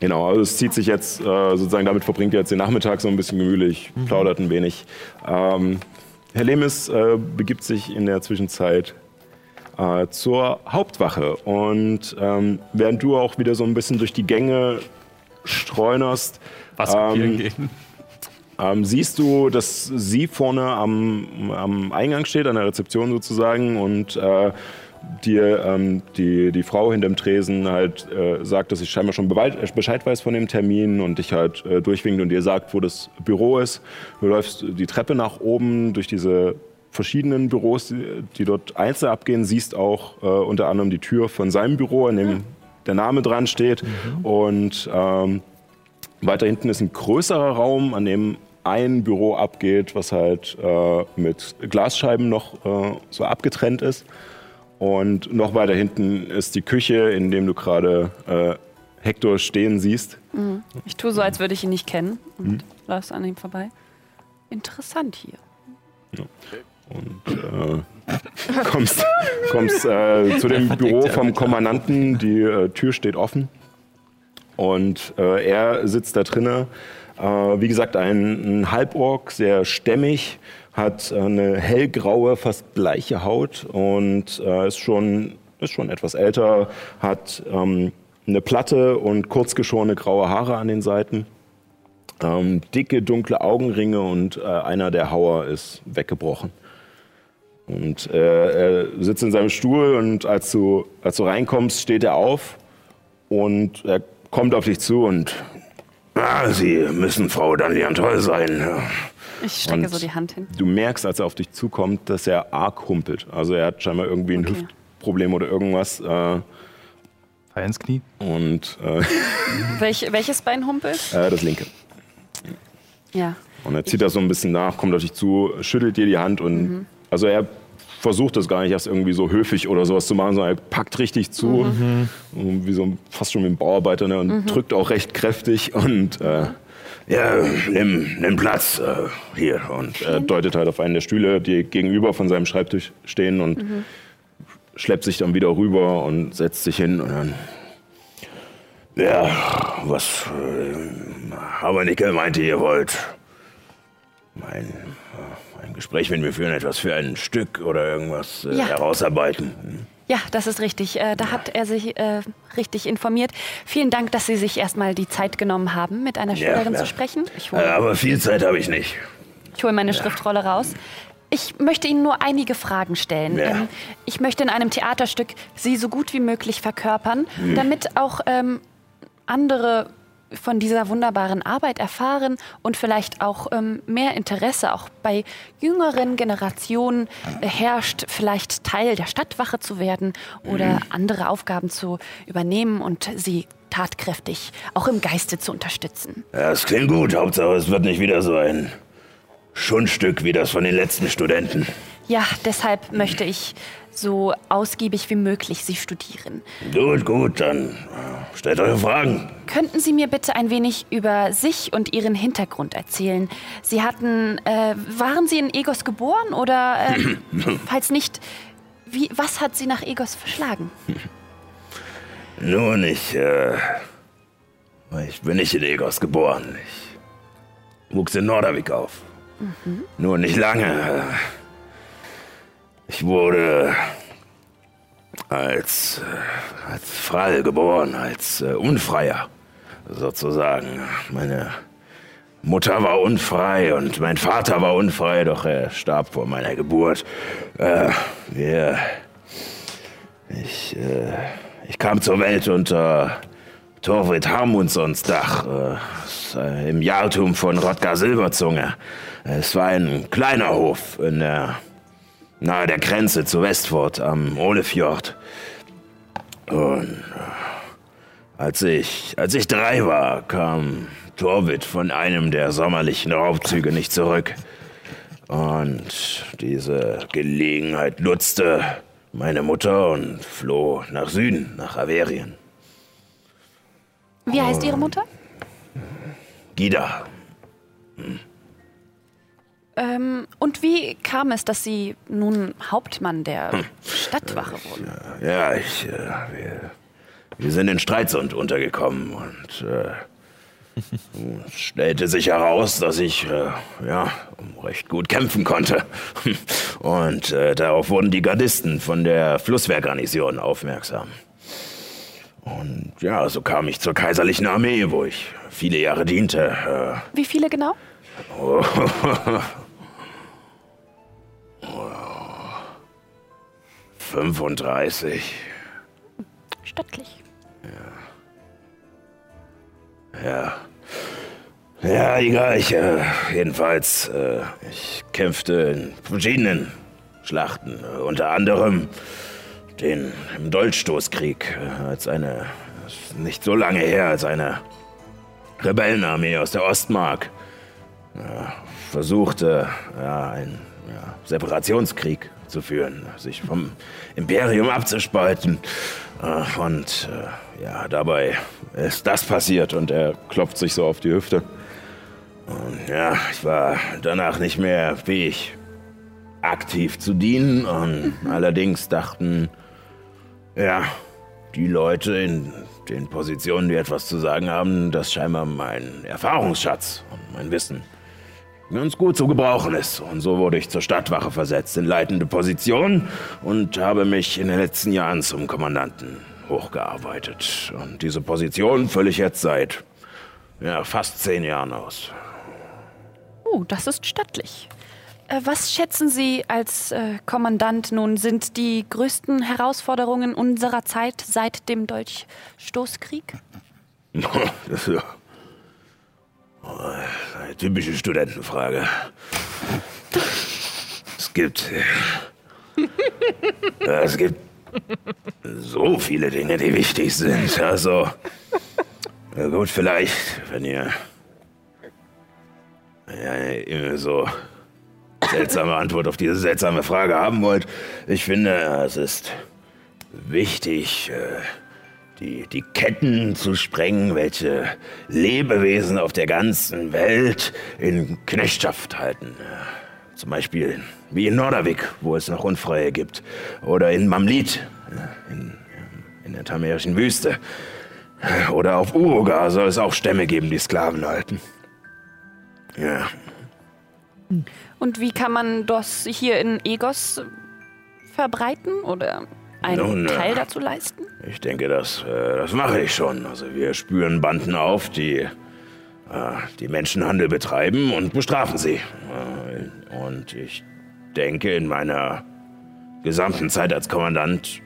genau, also es zieht sich jetzt, äh, sozusagen damit verbringt ihr jetzt den Nachmittag so ein bisschen gemütlich, plaudert ein wenig. Ähm, Herr Lemis äh, begibt sich in der Zwischenzeit äh, zur Hauptwache und ähm, während du auch wieder so ein bisschen durch die Gänge streunerst, Was Ähm, gehen? ähm, siehst du, dass sie vorne am, am Eingang steht, an der Rezeption sozusagen, und äh, dir ähm, die, die Frau hinterm Tresen halt äh, sagt, dass sie scheinbar schon äh, Bescheid weiß von dem Termin und dich halt äh, durchwinkt und dir sagt, wo das Büro ist. Du läufst die Treppe nach oben durch diese verschiedenen Büros, die, die dort einzeln abgehen, siehst auch äh, unter anderem die Tür von seinem Büro, in dem der Name dran steht. Und ähm, weiter hinten ist ein größerer Raum, an dem ein Büro abgeht, was halt äh, mit Glasscheiben noch äh, so abgetrennt ist. Und noch weiter hinten ist die Küche, in dem du gerade äh, Hector stehen siehst. Ich tue so, als würde ich ihn nicht kennen und lass an ihm vorbei. Interessant hier. Und äh, [LAUGHS] kommst, kommst äh, zu dem Büro vom Kommandanten. Die äh, Tür steht offen. Und äh, er sitzt da drinne. Äh, wie gesagt, ein, ein Halborg, sehr stämmig, hat eine hellgraue, fast bleiche Haut und äh, ist, schon, ist schon etwas älter, hat ähm, eine Platte und kurzgeschorene graue Haare an den Seiten. Ähm, dicke, dunkle Augenringe und äh, einer der Hauer ist weggebrochen. Und äh, er sitzt in seinem Stuhl und als du, als du reinkommst, steht er auf und er kommt auf dich zu und ah, Sie müssen Frau Danian toll sein. Ich strecke Und so die Hand hin. Du merkst, als er auf dich zukommt, dass er arg humpelt. Also er hat scheinbar irgendwie ein Okay. Hüftproblem oder irgendwas. Äh, Fall ins Knie. und äh, [LAUGHS] Welch, welches Bein humpelt? äh, das linke. Ja. Und er zieht das so ein bisschen nach, kommt auf dich zu, schüttelt dir die Hand und Mhm. also er versucht das gar nicht erst irgendwie so höflich oder sowas zu machen, sondern er packt richtig zu, Mhm. Und wie so ein- fast schon wie ein Bauarbeiter ne, und drückt auch recht kräftig und äh, ja, nimm, nimm Platz äh, hier und er deutet halt auf einen der Stühle, die gegenüber von seinem Schreibtisch stehen und Mhm. schleppt sich dann wieder rüber und setzt sich hin und dann ja, was äh, Habernickel meinte, ihr wollt ein, äh, ein Gespräch mit mir führen, etwas für ein Stück oder irgendwas äh, Ja. herausarbeiten. Ja, das ist richtig. Äh, da hat er sich äh, richtig informiert. Vielen Dank, dass Sie sich erstmal die Zeit genommen haben, mit einer Schülerin ja. zu sprechen. Äh, aber viel Zeit habe ich nicht. ich hole meine Schriftrolle raus. Ich möchte Ihnen nur einige Fragen stellen. Ja. Ähm, ich möchte in einem Theaterstück Sie so gut wie möglich verkörpern, Hm. damit auch ähm, andere von dieser wunderbaren Arbeit erfahren und vielleicht auch ähm, mehr Interesse auch bei jüngeren Generationen herrscht, vielleicht Teil der Stadtwache zu werden oder andere Aufgaben zu übernehmen und sie tatkräftig auch im Geiste zu unterstützen. Ja, das klingt gut. Hauptsache, es wird nicht wieder so ein Schundstück wie das von den letzten Studenten. Ja, deshalb möchte ich so ausgiebig wie möglich Sie studieren. Gut, gut, dann äh, stellt eure Fragen. Könnten Sie mir bitte ein wenig über sich und Ihren Hintergrund erzählen? Sie hatten, äh, waren Sie in Egos geboren oder, äh, [COUGHS] falls nicht, wie, was hat Sie nach Egos verschlagen? [LAUGHS] Nun, ich, äh, ich bin nicht in Egos geboren. Ich wuchs in Nordavik auf. Nur nicht lange. Ich wurde als, äh, als Frall geboren, als äh, Unfreier sozusagen. Meine Mutter war unfrei und mein Vater war unfrei, doch er starb vor meiner Geburt. Äh, wir, ich, äh, ich kam zur Welt unter Torvald Harmundssons Dach äh, im Jahrtum von Rodgar Silberzunge. Es war ein kleiner Hof in der, nahe der Grenze zu Westford am Olefjord. Und äh, als ich, als ich drei war, kam Torvid von einem der sommerlichen Raubzüge nicht zurück. Und diese Gelegenheit nutzte meine Mutter und floh nach Süden, nach Averien. Wie heißt Ihre Mutter? Gida. Ähm, und wie kam es, dass Sie nun Hauptmann der Stadtwache wurden? Ja, ich, äh, wir, wir sind in Streitsund untergekommen und äh, [LAUGHS] es stellte sich heraus, dass ich äh, ja recht gut kämpfen konnte. [LAUGHS] Und äh, darauf wurden die Gardisten von der Flusswehrgarnison aufmerksam. Und ja, so kam ich zur kaiserlichen Armee, wo ich viele Jahre diente. Wie viele genau? Äh, [LAUGHS] 35. Stattlich. Ja. Ja, egal. Ich, äh, jedenfalls, äh, ich kämpfte in verschiedenen Schlachten. Äh, unter anderem den im Dolchstoßkrieg, äh, als eine, nicht so lange her, als eine Rebellenarmee aus der Ostmark äh, versuchte, ja, ja, Separationskrieg zu führen, sich vom Imperium abzuspalten. Äh, und äh, ja, dabei ist das passiert und er klopft sich so auf die Hüfte. Und ja, ich war danach nicht mehr fähig, aktiv zu dienen. Und [LAUGHS] allerdings dachten, ja, die Leute in den Positionen, die etwas zu sagen haben, dass scheinbar mein Erfahrungsschatz und mein Wissen ganz gut zu gebrauchen ist. Und so wurde ich zur Stadtwache versetzt in leitende Position und habe mich in den letzten Jahren zum Kommandanten hochgearbeitet. Und diese Position fülle ich jetzt seit ja, fast zehn Jahren aus. Oh, das ist stattlich. Äh, Was schätzen Sie als äh, Kommandant nun sind die größten Herausforderungen unserer Zeit seit dem Dolchstoßkrieg? [LAUGHS] [LAUGHS] eine typische Studentenfrage. Es gibt. Es gibt so viele Dinge, die wichtig sind. Also. Gut, vielleicht, wenn ihr. Ja, eine so seltsame Antwort auf diese seltsame Frage haben wollt. Ich finde, es ist wichtig, äh, die, die Ketten zu sprengen, welche Lebewesen auf der ganzen Welt in Knechtschaft halten. Zum Beispiel wie in Nordavik, wo es noch Unfreie gibt. Oder in Mamlit, in, in der tamerischen Wüste. Oder auf Uruga soll es auch Stämme geben, die Sklaven halten. Ja, Und wie kann man das hier in Egos verbreiten oder einen Nun, äh, Teil dazu leisten? Ich denke, das, äh, das mache ich schon. Also wir spüren Banden auf, die, äh, die Menschenhandel betreiben und bestrafen sie. Und ich denke, in meiner gesamten Zeit als Kommandant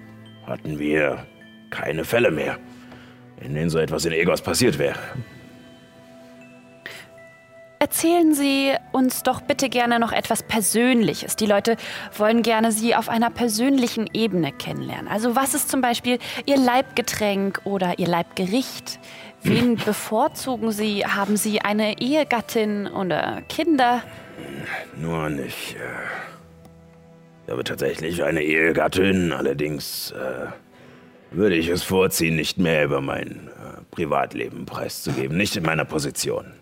hatten wir keine Fälle mehr, in denen so etwas in Egos passiert wäre. Erzählen Sie uns doch bitte gerne noch etwas Persönliches. Die Leute wollen gerne Sie auf einer persönlichen Ebene kennenlernen. Also was ist zum Beispiel Ihr Leibgetränk oder Ihr Leibgericht? Wen [CLEARS THROAT] bevorzugen Sie? Haben Sie eine Ehegattin oder Kinder? Nun, ich, äh, ich habe tatsächlich eine Ehegattin, allerdings äh, würde ich es vorziehen, nicht mehr über mein äh, Privatleben preiszugeben, nicht in meiner Position.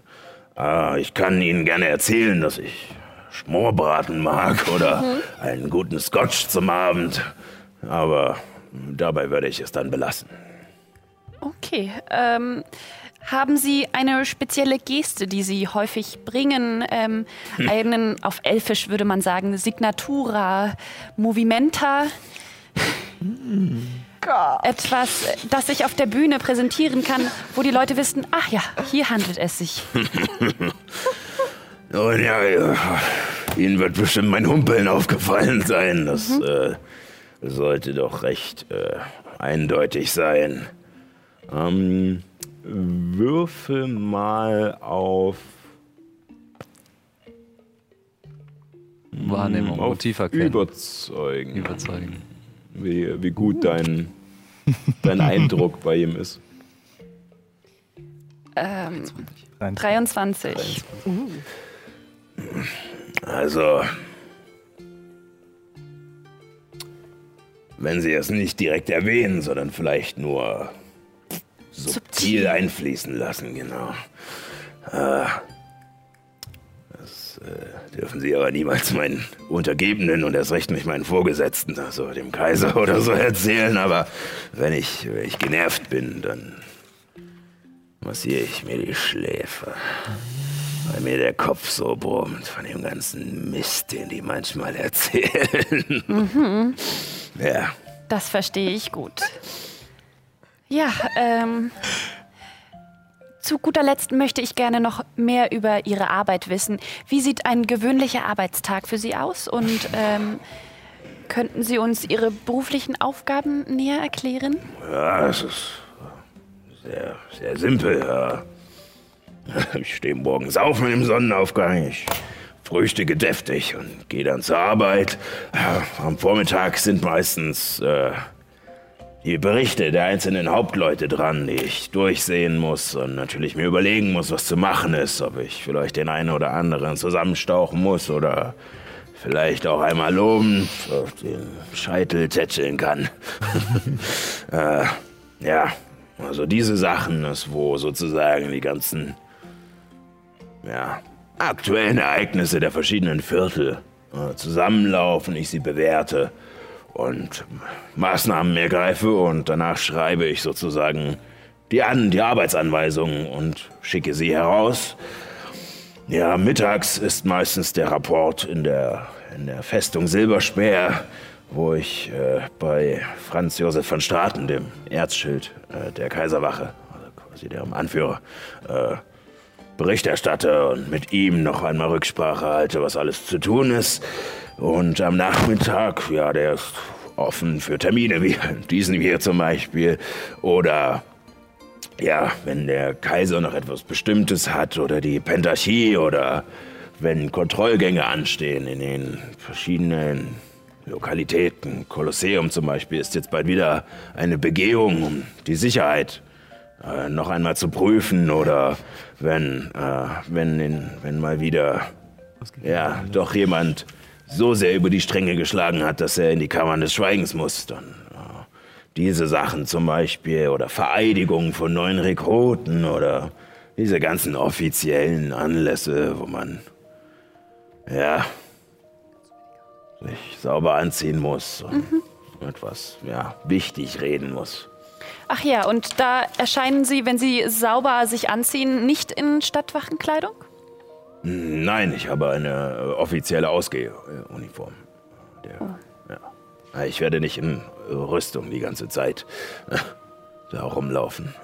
Äh, ich kann Ihnen gerne erzählen, dass ich Schmorbraten mag [LAUGHS] oder einen guten Scotch zum Abend, aber dabei würde ich es dann belassen. Okay. Ähm, haben Sie eine spezielle Geste, die Sie häufig bringen? Ähm, einen, auf Elfisch würde man sagen, Signatura, Movimenta? Etwas, das ich auf der Bühne präsentieren kann, wo die Leute wissen, ach ja, hier handelt es sich. Nun [LAUGHS] ja, ja, Ihnen wird bestimmt mein Humpeln aufgefallen sein. Das äh, sollte doch recht äh, eindeutig sein. Ähm, würfel mal auf, Wahrnehmung, auf Motiv erkennen. Überzeugen, Überzeugen. Wie, wie gut dein, dein [LAUGHS] Eindruck bei ihm ist. Ähm, 23. Also, wenn Sie es nicht direkt erwähnen, sondern vielleicht nur subtil einfließen lassen, genau. Äh, äh, dürfen Sie aber niemals meinen Untergebenen und erst recht nicht meinen Vorgesetzten, also dem Kaiser oder so erzählen, aber wenn ich, wenn ich genervt bin, dann massiere ich mir die Schläfe. Weil mir der Kopf so brummt von dem ganzen Mist, den die manchmal erzählen. Ja. Das verstehe ich gut. Ja, ähm. Zu guter Letzt möchte ich gerne noch mehr über Ihre Arbeit wissen. Wie sieht ein gewöhnlicher Arbeitstag für Sie aus? Und ähm, könnten Sie uns Ihre beruflichen Aufgaben näher erklären? Ja, es ist sehr, sehr simpel. Ja. [LAUGHS] Ich stehe morgens auf mit dem Sonnenaufgang. Ich frühstücke deftig und gehe dann zur Arbeit. Am Vormittag sind meistens äh, die Berichte der einzelnen Hauptleute dran, die ich durchsehen muss und natürlich mir überlegen muss, was zu machen ist. Ob ich vielleicht den einen oder anderen zusammenstauchen muss oder vielleicht auch einmal loben auf den Scheitel tätscheln kann. [LAUGHS] äh, ja, also diese Sachen ist, wo sozusagen die ganzen ja, aktuellen Ereignisse der verschiedenen Viertel äh, zusammenlaufen, ich sie bewerte und Maßnahmen ergreife und danach schreibe ich sozusagen die, An die Arbeitsanweisungen und schicke sie heraus. Ja, mittags ist meistens der Rapport in der, in der Festung Silberspeer, wo ich äh, bei Franz Josef von Straten, dem Erzschild äh, der Kaiserwache, also quasi dem Anführer, äh, Bericht erstatte und mit ihm noch einmal Rücksprache halte, was alles zu tun ist. Und am Nachmittag, ja, der ist offen für Termine, wie diesen hier zum Beispiel. Oder ja, wenn der Kaiser noch etwas Bestimmtes hat oder die Pentarchie oder wenn Kontrollgänge anstehen in den verschiedenen Lokalitäten. Kolosseum zum Beispiel ist jetzt bald wieder eine Begehung, um die Sicherheit äh, noch einmal zu prüfen oder wenn, äh, wenn, in, wenn mal wieder ja, doch jemand so sehr über die Stränge geschlagen hat, dass er in die Kammern des Schweigens muss, dann äh, diese Sachen zum Beispiel oder Vereidigungen von neuen Rekruten oder diese ganzen offiziellen Anlässe, wo man ja sich sauber anziehen muss und etwas ja wichtig reden muss. Ach ja, und da erscheinen Sie, wenn Sie sauber sich anziehen, nicht in Stadtwachenkleidung? Nein, ich habe eine äh, offizielle Ausgehuniform. Der, ja. Ich werde nicht in Rüstung die ganze Zeit äh, da rumlaufen.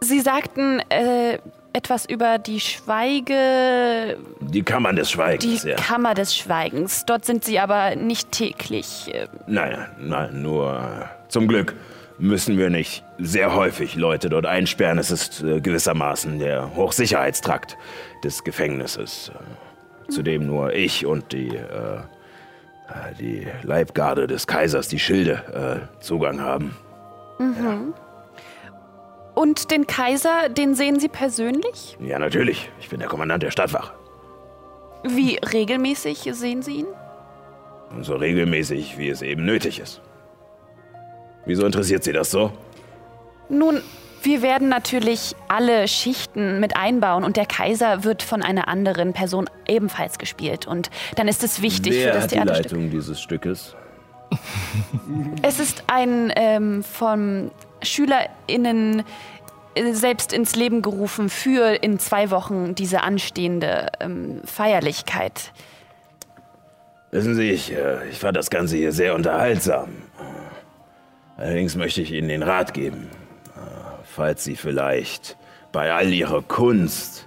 Sie sagten äh, etwas über die Schweige. Die Kammern des Die Schweigens, ja. Kammer des Schweigens. Dort sind Sie aber nicht täglich. äh, Nein, nein, nur äh, zum Glück müssen wir nicht sehr häufig Leute dort einsperren. Es ist äh, gewissermaßen der Hochsicherheitstrakt des Gefängnisses, äh, zu dem nur ich und die, äh, äh, die Leibgarde des Kaisers, die Schilde, äh, Zugang haben. Und den Kaiser, den sehen Sie persönlich? Ja, natürlich. Ich bin der Kommandant der Stadtwache. Wie regelmäßig sehen Sie ihn? So regelmäßig, wie es eben nötig ist. Wieso interessiert Sie das so? Nun, wir werden natürlich alle Schichten mit einbauen und der Kaiser wird von einer anderen Person ebenfalls gespielt. Und dann ist es wichtig für das Theaterstück. dieses Stückes? [LAUGHS] Es ist ein ähm, von SchülerInnen äh, selbst ins Leben gerufen für in zwei Wochen diese anstehende ähm, Feierlichkeit. Wissen Sie, ich, äh, ich fand das Ganze hier sehr unterhaltsam. Allerdings möchte ich Ihnen den Rat geben, äh, falls Sie vielleicht bei all Ihrer Kunst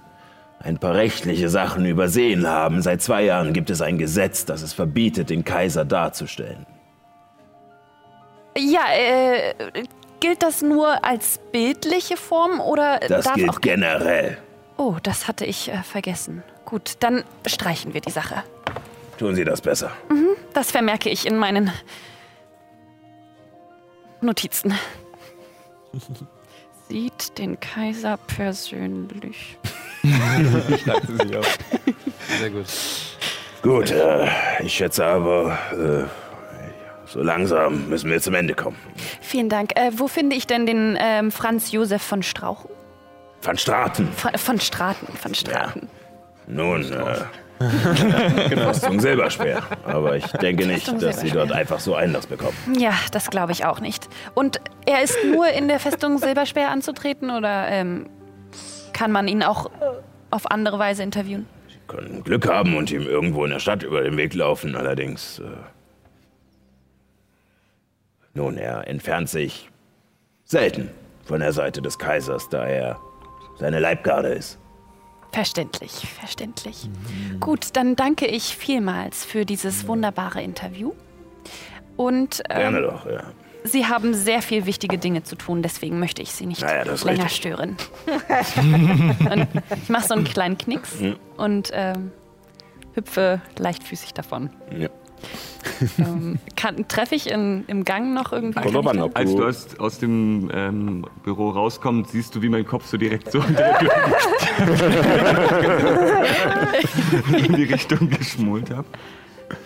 ein paar rechtliche Sachen übersehen haben. Seit zwei Jahren gibt es ein Gesetz, das es verbietet, den Kaiser darzustellen. Ja, äh, gilt das nur als bildliche Form oder Das darf gilt auch... generell. Oh, das hatte ich äh, vergessen. Gut, dann streichen wir die Sache. Tun Sie das besser. Das vermerke ich in meinen Notizen. [LAUGHS] Sieht den Kaiser persönlich. [LAUGHS] Sehr gut. Gut, äh, ich schätze aber, äh, so langsam müssen wir zum Ende kommen. Vielen Dank. Äh, wo finde ich denn den ähm, Franz Josef von Strauchen? Van Straten. Von, von Straten, von Straten. Nun, äh, [LAUGHS] Festung Silberspeer. Aber ich denke nicht, Festung dass Sie dort einfach so Einlass bekommen. Ja, das glaube ich auch nicht. Und er ist nur in der Festung Silberspeer anzutreten oder ähm, kann man ihn auch auf andere Weise interviewen? Können Glück haben und ihm irgendwo in der Stadt über den Weg laufen. Allerdings, äh, nun, er entfernt sich selten von der Seite des Kaisers, da er seine Leibgarde ist. Verständlich, verständlich. Gut, dann danke ich vielmals für dieses wunderbare Interview. Und Gerne ähm, doch, ja. Sie haben sehr viel wichtige Dinge zu tun, deswegen möchte ich Sie nicht Naja, länger richtig. stören. [LAUGHS] ich mache so einen kleinen Knicks Mhm. und ähm, hüpfe leichtfüßig davon. ja. Ähm, Treffe ich in, im Gang noch irgendwie? Als du aus, aus dem ähm, Büro rauskommst, siehst du, wie mein Kopf so direkt so in der Tür in die Richtung geschmult habe.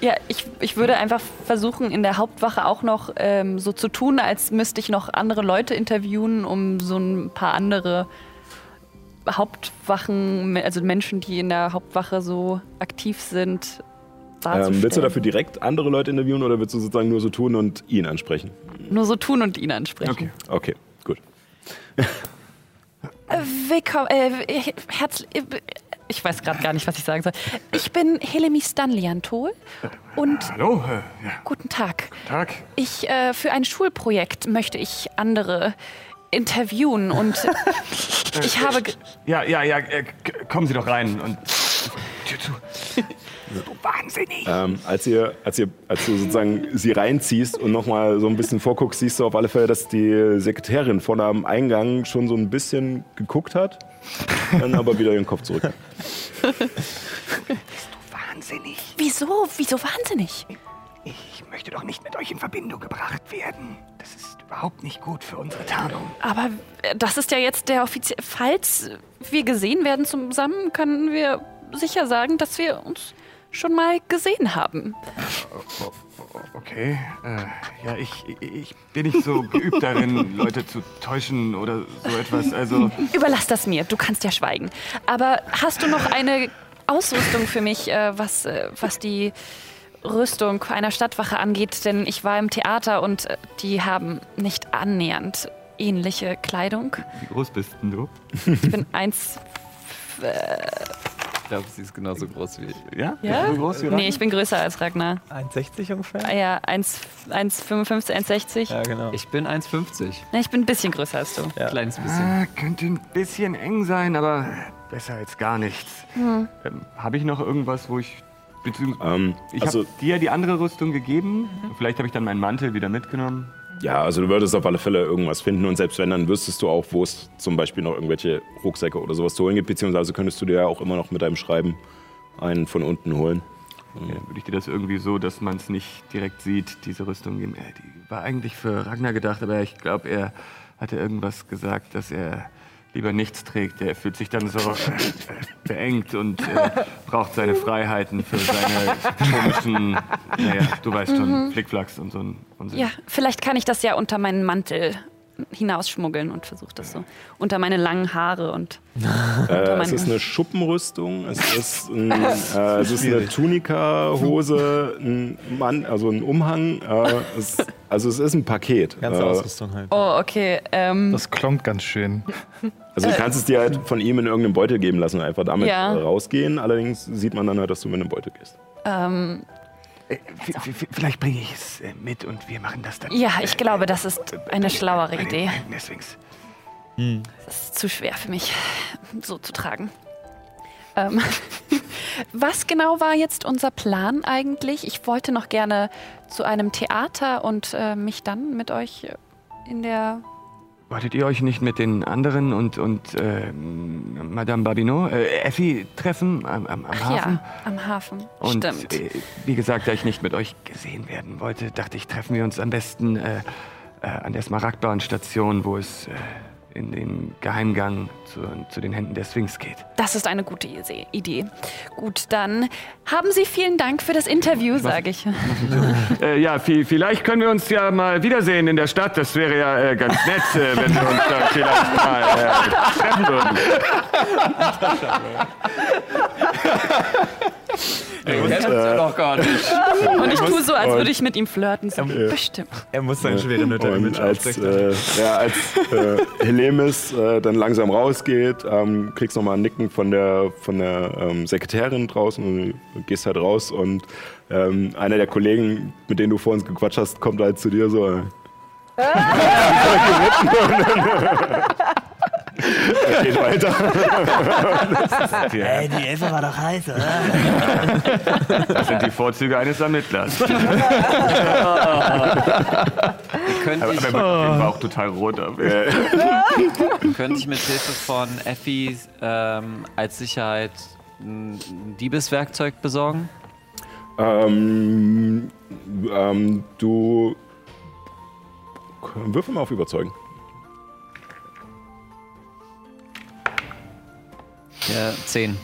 Ja, ich, ich würde einfach versuchen, in der Hauptwache auch noch ähm, so zu tun, als müsste ich noch andere Leute interviewen, um so ein paar andere Hauptwachen, also Menschen, die in der Hauptwache so aktiv sind. Ähm, willst du dafür direkt andere Leute interviewen oder willst du sozusagen nur so tun und ihn ansprechen? Nur so tun und ihn ansprechen. Okay. Okay, gut. Willkommen, äh, herzlich. Ich weiß gerade gar nicht, was ich sagen soll. Ich bin Helemi Stanliantol und Hallo, äh, ja, guten Tag. Tag. Ich äh, für ein Schulprojekt möchte ich andere interviewen und [LAUGHS] ich habe Ja, ja, ja, äh, kommen Sie doch rein und Tür zu. Ähm, als, ihr, als, ihr, als du sozusagen sie reinziehst und nochmal so ein bisschen vorguckst, siehst du auf alle Fälle, dass die Sekretärin vorne am Eingang schon so ein bisschen geguckt hat, dann aber wieder ihren Kopf zurück. Wahnsinnig. Wieso? Wieso wahnsinnig? Ich möchte doch nicht mit euch in Verbindung gebracht werden. Das ist überhaupt nicht gut für unsere Tarnung. Aber äh, das ist ja jetzt der offizielle. Falls wir gesehen werden zusammen, können wir sicher sagen, dass wir uns schon mal gesehen haben. Okay, äh, ja, ich, ich bin nicht so geübt darin, [LAUGHS] Leute zu täuschen oder so etwas. Also, Überlass das mir, du kannst ja schweigen. Aber hast du noch eine Ausrüstung für mich, äh, was, äh, was die Rüstung einer Stadtwache angeht? Denn ich war im Theater und äh, die haben nicht annähernd ähnliche Kleidung. wie groß bist denn du? Ich bin eins. Ich glaube, sie ist genauso groß wie ich. Ja? Ja? So groß wie Nee, ich bin größer als Ragnar. 1,60 ungefähr? Ah Ja, 1 1,55, 1,60. Ja, genau. Ich bin 1,50. Nee, ich bin ein bisschen größer als du. Ein kleines bisschen. Ah, könnte ein bisschen eng sein, aber besser als gar nichts. Ähm, habe ich noch irgendwas, wo ich. Beziehungsweise, Ähm, ich also, habe dir die andere Rüstung gegeben. Vielleicht habe ich dann meinen Mantel wieder mitgenommen. Ja, also du würdest auf alle Fälle irgendwas finden und selbst wenn, dann wüsstest du auch, wo es zum Beispiel noch irgendwelche Rucksäcke oder sowas zu holen gibt, beziehungsweise könntest du dir ja auch immer noch mit deinem Schreiben einen von unten holen. Ja, würde ich dir das irgendwie so, dass man es nicht direkt sieht, diese Rüstung geben? Äh, die war eigentlich für Ragnar gedacht, aber ich glaube, er hatte irgendwas gesagt, dass er lieber nichts trägt. Er fühlt sich dann so [LAUGHS] beengt und äh, braucht seine Freiheiten für seine komischen, naja, du weißt schon, Flickflacks und so ein Unsinn. Ja, vielleicht kann ich das ja unter meinen Mantel hinausschmuggeln und versuche das so unter meine langen Haare und Äh, es ist eine Schuppenrüstung, es [LAUGHS] ist, ein, äh, es ist eine Tunika-Hose, ein Mann, also ein Umhang. Äh, es, also es ist ein Paket. Ganze Äh, Ausrüstung halt. Oh, okay. Ähm, Das klonkt ganz schön. [LAUGHS] also du kannst es dir halt von ihm in irgendeinem Beutel geben lassen und einfach damit Ja. äh, rausgehen. Allerdings sieht man dann halt, dass du mit einem Beutel gehst. ähm, Äh, vielleicht bringe ich es äh, mit und wir machen das dann. ja, ich glaube, das ist eine schlauere Idee. Sphinx. Das ist zu schwer für mich, so zu tragen. Ähm, [LAUGHS] was genau war jetzt unser Plan eigentlich? Ich wollte noch gerne zu einem Theater und äh, mich dann mit euch in der. Wolltet ihr euch nicht mit den anderen und, und äh, Madame Babinot, äh, Effi treffen am, am, am Ach Hafen? ja, am Hafen. Und Stimmt. äh, wie gesagt, da ich nicht mit euch gesehen werden wollte, dachte ich, treffen wir uns am besten äh, äh, an der Smaragdbahn-Station, wo es äh, in den Geheimgang zu, zu den Händen der Sphinx geht. Das ist eine gute Idee. Gut, dann haben Sie vielen Dank für das Interview, sage ich. [LAUGHS] Äh, ja, vi- vielleicht können wir uns ja mal wiedersehen in der Stadt. Das wäre ja äh, ganz nett, äh, wenn wir uns dann vielleicht mal äh, treffen würden. [LAUGHS] Und, äh, doch gar nicht. [LAUGHS] Und ich tue so, als würde ich mit ihm flirten. So, bestimmt. Er muss seine schwere Und als, äh, ja, als äh, Helemis äh, dann langsam rausgeht, ähm, kriegst du nochmal ein Nicken von der, von der ähm, Sekretärin draußen und gehst halt raus und ähm, einer der Kollegen, mit denen du vor uns gequatscht hast, kommt halt zu dir so. [LAUGHS] [LAUGHS] äh, Er geht weiter. Ey, die Elfe war doch heiß, oder? Das sind die Vorzüge eines Ermittlers. [LAUGHS] Könnte Aber, ich, aber er war auch total rot. Aber, könnte ich mit Hilfe von Effi ähm, als Sicherheit ein Diebeswerkzeug besorgen? Ähm, ähm, du. Würfel mal auf Überzeugen. Ja, zehn.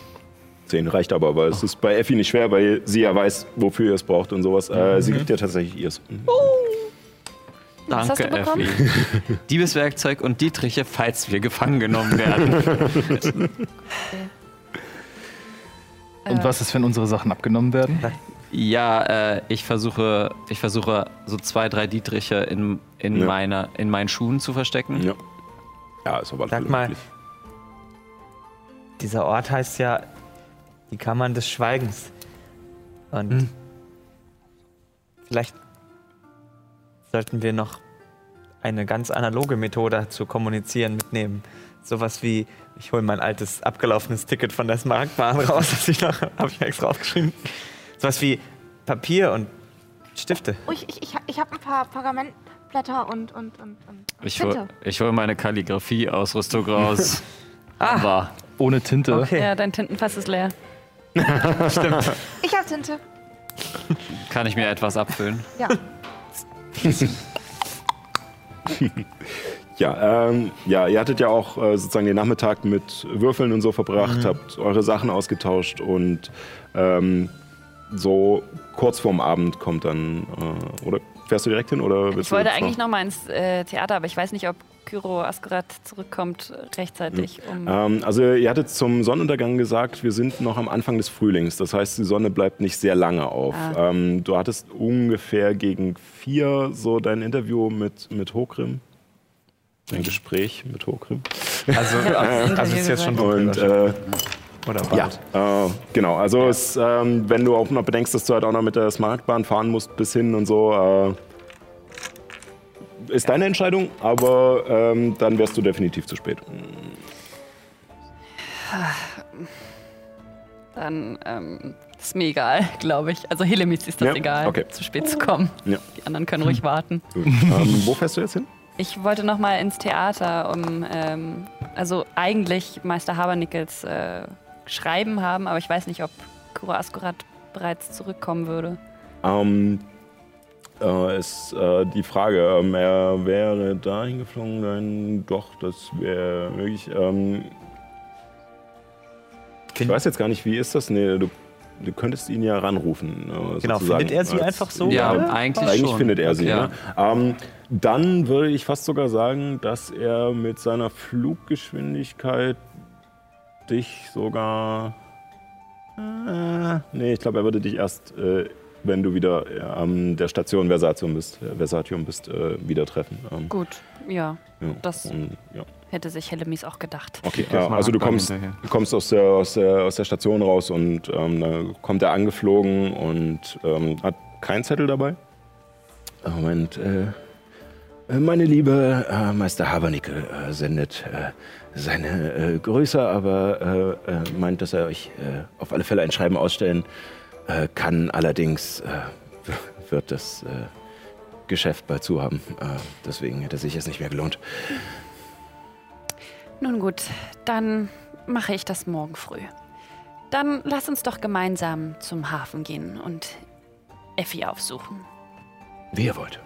10 reicht aber, weil es ist bei Effi nicht schwer, weil sie ja weiß, wofür ihr es braucht und sowas. Äh, sie gibt dir tatsächlich ihrs. Was hast Danke, du bekommen? Effi. [LAUGHS] Diebeswerkzeug und Dietriche, falls wir gefangen genommen werden. [LAUGHS] Und was ist, wenn unsere Sachen abgenommen werden? Ja, äh, ich versuche, ich versuche so zwei, drei Dietriche in, in, Ja. meiner, in meinen Schuhen zu verstecken. Ja. Ja, ist aber Sag mal, dieser Ort heißt ja die Kammern des Schweigens. Und Hm. vielleicht sollten wir noch eine ganz analoge Methode zu kommunizieren mitnehmen. Sowas wie, ich hole mein altes abgelaufenes Ticket von der Smaragdbahn raus, das ich noch, habe ich extra aufgeschrieben. Sowas wie Papier und Stifte. Oh, ich ich, ich, ich habe ein paar Pergamentblätter und, und, und, und Ich hol, ich hol meine Kalligrafie-Ausrüstung raus. [LAUGHS] Ah. Aber Ohne Tinte. Okay. Ja, dein Tintenfass ist leer. [LAUGHS] Ich habe Tinte. kann ich mir etwas abfüllen? Ja. [LAUGHS] Ja, ähm, ja, ihr hattet ja auch äh, sozusagen den Nachmittag mit Würfeln und so verbracht, Mhm. habt eure Sachen ausgetauscht und ähm, so kurz vorm Abend kommt dann, äh, oder fährst du direkt hin oder willst Ich wollte eigentlich noch mal ins äh, Theater, aber ich weiß nicht, ob Kyro Askerat zurückkommt rechtzeitig. Um Ähm, also ihr hattet zum Sonnenuntergang gesagt, wir sind noch am Anfang des Frühlings. Das heißt, die Sonne bleibt nicht sehr lange auf. Ah. Ähm, du hattest ungefähr gegen vier so dein Interview mit, mit Hokrim. Ein Gespräch mit Hokrim. Also, [LAUGHS] also ist jetzt schon dunkel. Und äh, Oder ja, bald. äh, genau. Also es, ähm, wenn du auch noch bedenkst, dass du halt auch noch mit der Smaragdbahn fahren musst bis hin und so, äh, ist deine Entscheidung, aber ähm, dann wärst du definitiv zu spät. dann ähm, ist mir egal, [LAUGHS] glaube ich. Also Helemis ist das Ja, egal, okay. zu spät zu kommen. Ja. Die anderen können ruhig warten. Gut. ähm, wo fährst du jetzt hin? Ich wollte noch mal ins Theater, um ähm, also eigentlich Meister Habernickels äh, Schreiben haben, aber ich weiß nicht, ob Kura Askurat bereits zurückkommen würde. Ähm, äh, ist äh, die Frage, ähm, er wäre dahin geflogen, dann doch, das wäre möglich. Ähm, ich weiß jetzt gar nicht, wie ist das? Nee, du, du könntest ihn ja ranrufen. Äh, Genau, sozusagen, findet er sie als- einfach so? Ja, oder? eigentlich, Eigentlich schon. findet er sie. Ja. Ne? Ähm, dann würde ich fast sogar sagen, dass er mit seiner Fluggeschwindigkeit dich sogar. Äh, nee, ich glaube, er würde dich erst, äh, wenn du wieder äh, an der Station Versatium bist, äh, Versatium bist, äh, wieder treffen. Ähm, Gut, ja, ja. das- Und, ja. hätte sich Helemis auch gedacht. Okay, ja, also du kommst, du kommst aus, der, aus, der, aus der Station raus und ähm, da kommt er angeflogen und ähm, hat keinen Zettel dabei. Äh, Moment, äh, äh, meine liebe äh, Meister Habernickel äh, sendet äh, seine äh, Grüße, aber äh, äh, meint, dass er euch äh, auf alle Fälle ein Schreiben ausstellen äh, kann. Allerdings äh, wird das Geschäft bald zu haben. Deswegen hätte es sich jetzt nicht mehr gelohnt. Nun gut, dann mache ich das morgen früh. Dann lass uns doch gemeinsam zum Hafen gehen und Effi aufsuchen. Wie ihr wollt.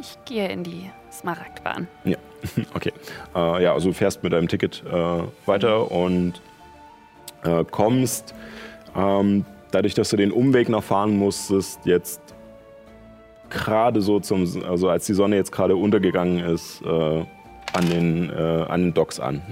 Ich gehe in die Smaragdbahn. Ja, [LAUGHS] okay. Äh, ja, also du fährst mit deinem Ticket äh, weiter und äh, kommst, ähm, dadurch, dass du den Umweg noch fahren musstest, jetzt gerade so zum, also als die Sonne jetzt gerade untergegangen ist, äh, an, den, äh, an den Docks an.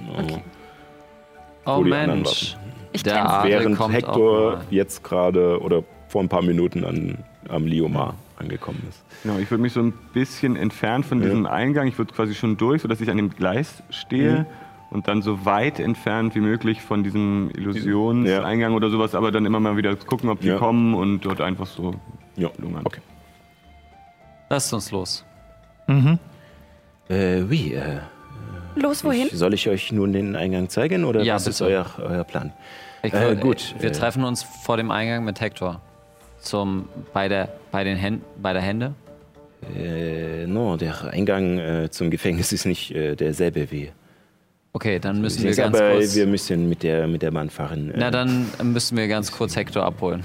Oh Wo die anderen Mensch. Ich Der während kommt Hector auch mal. jetzt gerade oder vor ein paar Minuten an, am Liomar angekommen ist. Genau, ich würde mich so ein bisschen entfernen von Ja. diesem Eingang. Ich würde quasi schon durch, sodass ich an dem Gleis stehe. Mhm. Und dann so weit entfernt wie möglich von diesem Illusionseingang oder sowas, aber dann immer mal wieder gucken, ob die Ja. kommen und dort einfach so Ja, lungern. okay. Lasst uns los. Mhm. Äh, wie, äh, Los, wohin? Ich, soll ich euch nun den Eingang zeigen oder Ja, was ist bitte. euer, euer Plan? Ich, Äh, äh, gut, Wir äh, treffen uns vor dem Eingang mit Hector. Zum, bei, der, bei, den Händen, bei der Hände. Äh, no, der Eingang äh, zum Gefängnis ist nicht äh, derselbe wie. Okay, dann müssen wir ganz aber kurz. wir müssen mit der, mit der Bahn fahren. Äh, Na, dann müssen wir ganz kurz Hector abholen.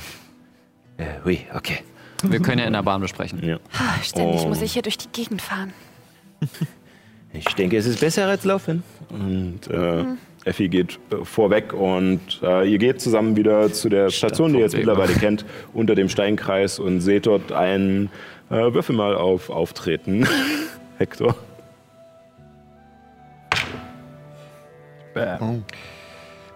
Äh, ui, okay. Wir können ja in der Bahn besprechen. Ja. Ständig Oh. muss ich hier durch die Gegend fahren. Ich denke, es ist besser als laufen. Und äh, Effi geht äh, vorweg und äh, ihr geht zusammen wieder zu der Station, die ihr jetzt mittlerweile kennt, unter dem Steinkreis und seht dort einen äh, Würfel mal auf Auftreten. [LAUGHS] Hector.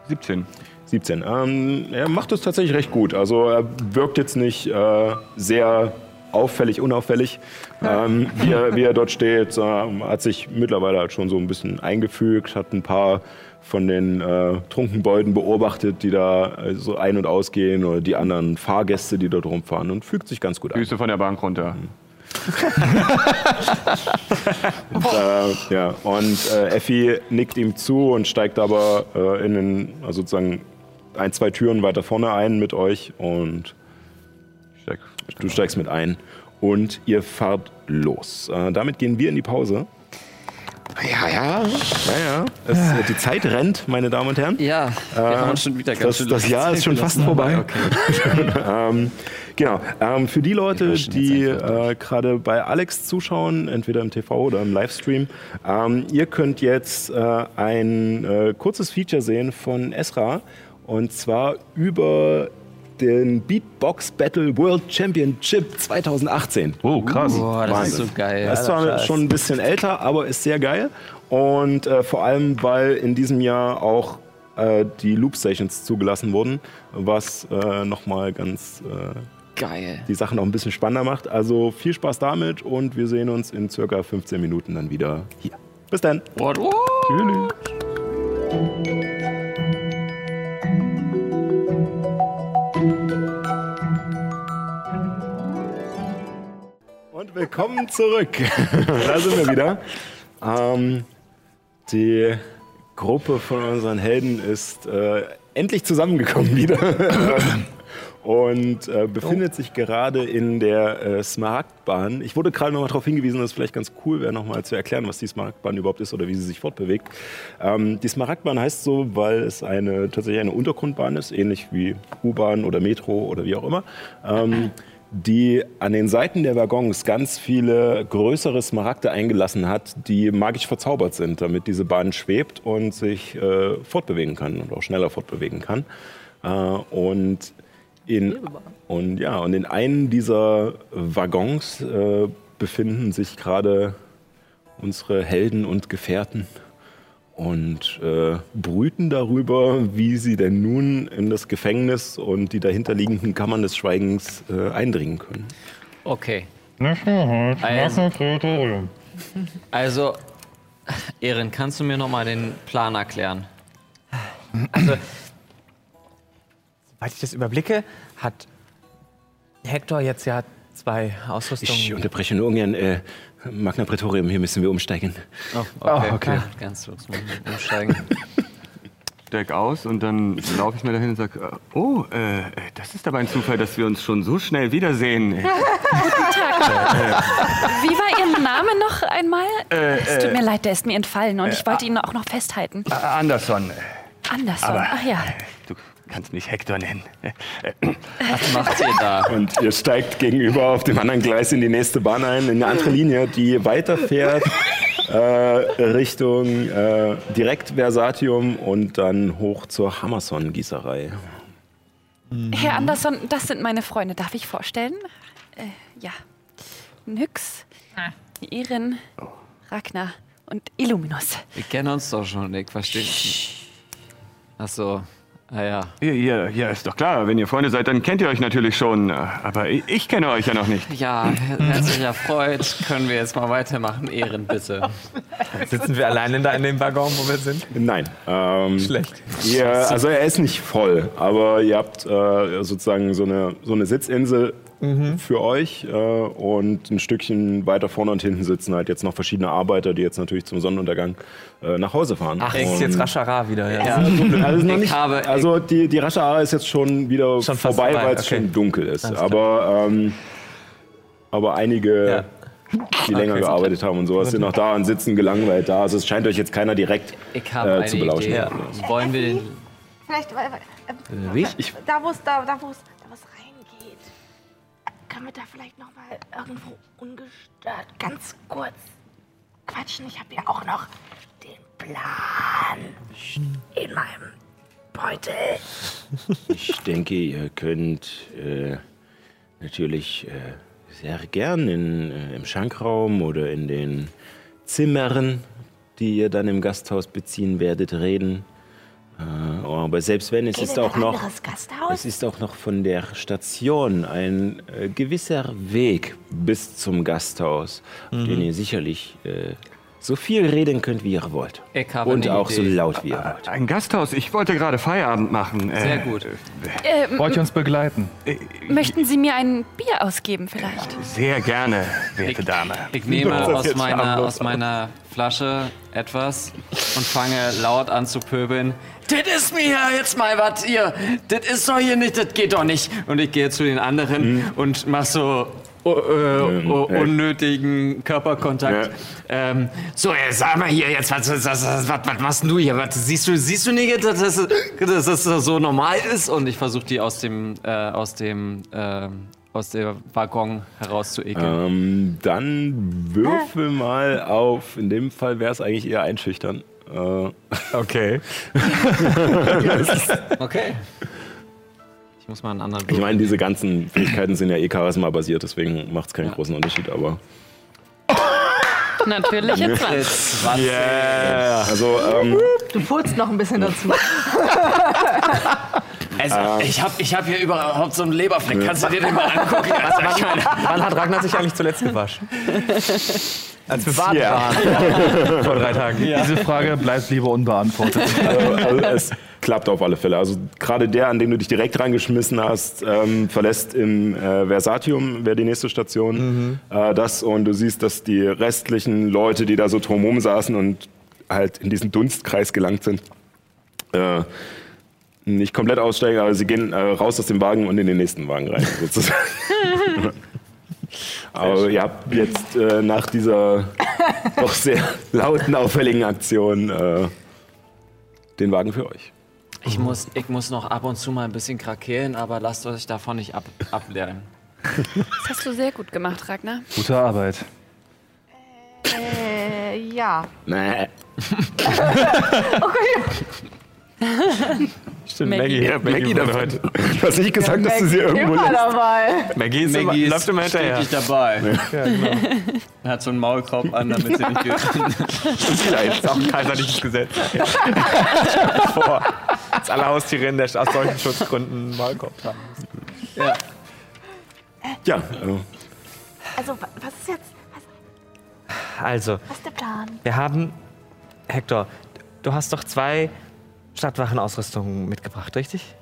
17. 17. Ähm, er macht es tatsächlich recht gut. Also er wirkt jetzt nicht äh, sehr auffällig, unauffällig, ähm, wie, er, wie er dort steht. Ähm, hat sich mittlerweile halt schon so ein bisschen eingefügt, hat ein paar von den äh, Trunkenbeuten beobachtet, die da äh, so ein- und ausgehen oder die anderen Fahrgäste, die dort rumfahren und fügt sich ganz gut ein. Füße von der Bank runter. [LAUGHS] Äh, ja, und äh, Effi nickt ihm zu und steigt aber äh, in den, also sozusagen ein, zwei Türen weiter vorne ein mit euch und Steig. du steigst mit ein und ihr fahrt los. Äh, damit gehen wir in die Pause. Ja, ja, ja, ja. Es, äh, die Zeit rennt, meine Damen und Herren. Ja, wir haben schon wieder ganz Das, schön das Jahr ist schon fast vorbei. [LAUGHS] ähm, genau. Ähm, für die Leute, die äh, gerade bei Alex zuschauen, entweder im TV oder im Livestream, ähm, ihr könnt jetzt äh, ein äh, kurzes Feature sehen von Esra und zwar über den Beatbox Battle World Championship 2018. Oh, krass. Boah, das ist Wahnsinn. so geil. Er ist zwar schon ein bisschen älter, aber ist sehr geil. Und äh, vor allem, weil in diesem Jahr auch äh, die Loop Stations zugelassen wurden, was äh, nochmal ganz äh, Geil. die Sache noch ein bisschen spannender macht. Also viel Spaß damit und wir sehen uns in circa 15 Minuten dann wieder hier. Bis dann. What, what? Und willkommen zurück. [LAUGHS] da sind wir wieder. Ähm, die Gruppe von unseren Helden ist äh, endlich zusammengekommen wieder. [COUGHS] Und äh, befindet sich gerade in der äh, Smaragdbahn. Ich wurde gerade noch mal darauf hingewiesen, dass es vielleicht ganz cool wäre, noch mal zu erklären, was die Smaragdbahn überhaupt ist oder wie sie sich fortbewegt. Ähm, die Smaragdbahn heißt so, weil es eine, tatsächlich eine Untergrundbahn ist, ähnlich wie U-Bahn oder Metro oder wie auch immer. Ähm, die an den Seiten der Waggons ganz viele größere Smaragde eingelassen hat, die magisch verzaubert sind, damit diese Bahn schwebt und sich äh, fortbewegen kann und auch schneller fortbewegen kann. Äh, und in, und ja, und in einem dieser Waggons äh, befinden sich gerade unsere Helden und Gefährten und äh, brüten darüber, wie sie denn nun in das Gefängnis und die dahinterliegenden Kammern des Schweigens äh, eindringen können. Okay. Also, also, [LAUGHS] Erin, kannst du mir noch mal den Plan erklären? Soweit ich das überblicke, hat Hector jetzt ja zwei Ich Ausrüstungen. unterbreche nur ungern äh, Magna Praetorium, hier müssen wir umsteigen. Oh, okay. okay. Ja, ganz mal umsteigen. [LAUGHS] Steig aus und dann laufe ich mir dahin und sage, oh, äh, das ist aber ein Zufall, dass wir uns schon so schnell wiedersehen. [LAUGHS] Wie war Ihr Name noch einmal? es tut mir leid, der ist mir entfallen und ich wollte ihn auch noch festhalten. Äh, Anderson, Anderson. aber- Ach ja. du kannst mich Hector nennen. [CLEARS THROAT] Was macht ihr da? Und ihr steigt gegenüber auf dem anderen Gleis in die nächste Bahn ein, in eine andere Linie, die weiterfährt äh, Richtung äh, direkt Versatium und dann hoch zur Hammerson-Gießerei. Herr Anderson, das sind meine Freunde. Darf ich vorstellen? Äh, ja. Nyx, Erin, Ragnar und Illuminus. Wir kennen uns doch schon, Nick, verstehe ich. Ah ja. Ja, ja, ja, ist doch klar. Wenn ihr Freunde seid, dann kennt ihr euch natürlich schon. Aber ich, ich kenne euch ja noch nicht. [LAUGHS] Ja, her- herzlicher Freud. Können wir jetzt mal weitermachen? Ehren, bitte. Sitzen wir alleine da in dem Waggon, wo wir sind? Nein. Ähm, Schlecht. Ihr, also er ist nicht voll, aber ihr habt äh, sozusagen so eine, so eine Sitzinsel für euch äh, und ein Stückchen weiter vorne und hinten sitzen halt jetzt noch verschiedene Arbeiter, die jetzt natürlich zum Sonnenuntergang äh, nach Hause fahren. Ach, ist jetzt Raschara wieder. Ja. Also, noch Ich nicht, habe- also die, die Raschara ist jetzt schon wieder Schon vorbei, vorbei, weil es okay. schon dunkel ist. Aber, ähm, aber einige, Ja. die länger Okay. gearbeitet haben und sowas, sind noch da und sitzen gelangweilt da. Also es scheint euch jetzt keiner direkt Ich habe äh, zu belauschen. Idee. Wollen wir den... Vielleicht, weil, äh, Wie? Ich, da wo es da, da, wo's- da wo's reingeht, können wir da vielleicht noch mal irgendwo ungestört ganz kurz quatschen. Ich habe ja auch noch den Plan in meinem Beutel. Ich denke, ihr könnt äh, natürlich äh, sehr gern in, äh, im Schankraum oder in den Zimmern, die ihr dann im Gasthaus beziehen werdet, reden. Äh, Oh, aber selbst wenn, es Gehen ist auch ein noch, anderes Gasthaus? es ist auch noch von der Station ein äh, gewisser Weg bis zum Gasthaus, auf den ihr sicherlich äh, so viel reden könnt, wie ihr wollt. Ich habe Und auch so Idee. laut, wie ihr wollt. Ein Gasthaus. Ich wollte gerade Feierabend machen. Äh, Sehr gut. Wollt ihr uns begleiten? Möchten Sie mir ein Bier ausgeben vielleicht? Sehr gerne, werte Dame. Ich nehme aus meiner, aus meiner Flasche etwas und fange laut an zu pöbeln. Das ist mir ja jetzt mal was hier. Das ist doch hier nicht, das geht doch nicht. Und ich gehe zu den anderen und mach so äh, oh, ja. unnötigen Körperkontakt. Ähm, so, jetzt sag mal hier jetzt, was, was, was, was, machst du hier? Was, siehst du, siehst du nicht, dass das, dass das so normal ist? Und ich versuche die aus dem, äh, aus dem, ähm, aus der Waggon herauszuekeln. Ähm, dann würfel mal auf, in dem Fall wäre es eigentlich eher einschüchtern. Äh, Okay. [LAUGHS] Okay. Ich muss mal einen anderen ich meine, diese ganzen Fähigkeiten sind ja eh Charisma-basiert, deswegen macht es keinen großen Unterschied, aber. Natürlich jetzt was. 20. Also, ähm, Du putzt noch ein bisschen dazu. [LAUGHS] Also, ich habe ich hab hier überhaupt so einen Leberfleck. Kannst du dir den mal angucken? Ich meine, Wann hat Ragnar sich eigentlich zuletzt gewaschen? [LAUGHS] Als wir baden Ja. waren. [LAUGHS] Vor drei Tagen. Diese Frage bleibt lieber unbeantwortet. [LAUGHS] also, also es klappt auf alle Fälle. Also gerade der, an dem du dich direkt reingeschmissen hast, ähm, verlässt im äh, Versatium, wäre die nächste Station. Äh, das und du siehst, dass die restlichen Leute, die da so drumherum saßen und halt in diesen Dunstkreis gelangt sind, äh, nicht komplett aussteigen, aber sie gehen äh, raus aus dem Wagen und in den nächsten Wagen rein, sozusagen. [LAUGHS] aber ihr habt jetzt äh, nach dieser [LAUGHS] doch sehr lauten, auffälligen Aktion äh, den Wagen für euch. ich muss, ich muss noch ab und zu mal ein bisschen krakeelen, aber lasst euch davon nicht ab, ablernen. [LAUGHS] Das hast du sehr gut gemacht, Ragnar. Gute Arbeit. Äh, ja. Nee. [LAUGHS] [LAUGHS] Stimmt, Maggie. Ja, Maggie, Maggie heute. Du hast nicht gesagt, dass du sie irgendwo Immer lässt. dabei. Maggie, ist immer, läuft immer hinterher. stetig dabei. Er [LAUGHS] hat so einen Maulkorb an, damit sie nicht geht. [LAUGHS] Vielleicht ist auch ein kaiserliches Gesetz. Vor, dass alle Haustiere in der, aus solchen Schutzgründen einen Maulkorb tragen müssen. Ja, äh, Also, wa- was ist jetzt? Was, Also, was ist der Plan? wir haben. Hector, du hast doch zwei Stadtwachenausrüstungen mitgebracht, richtig?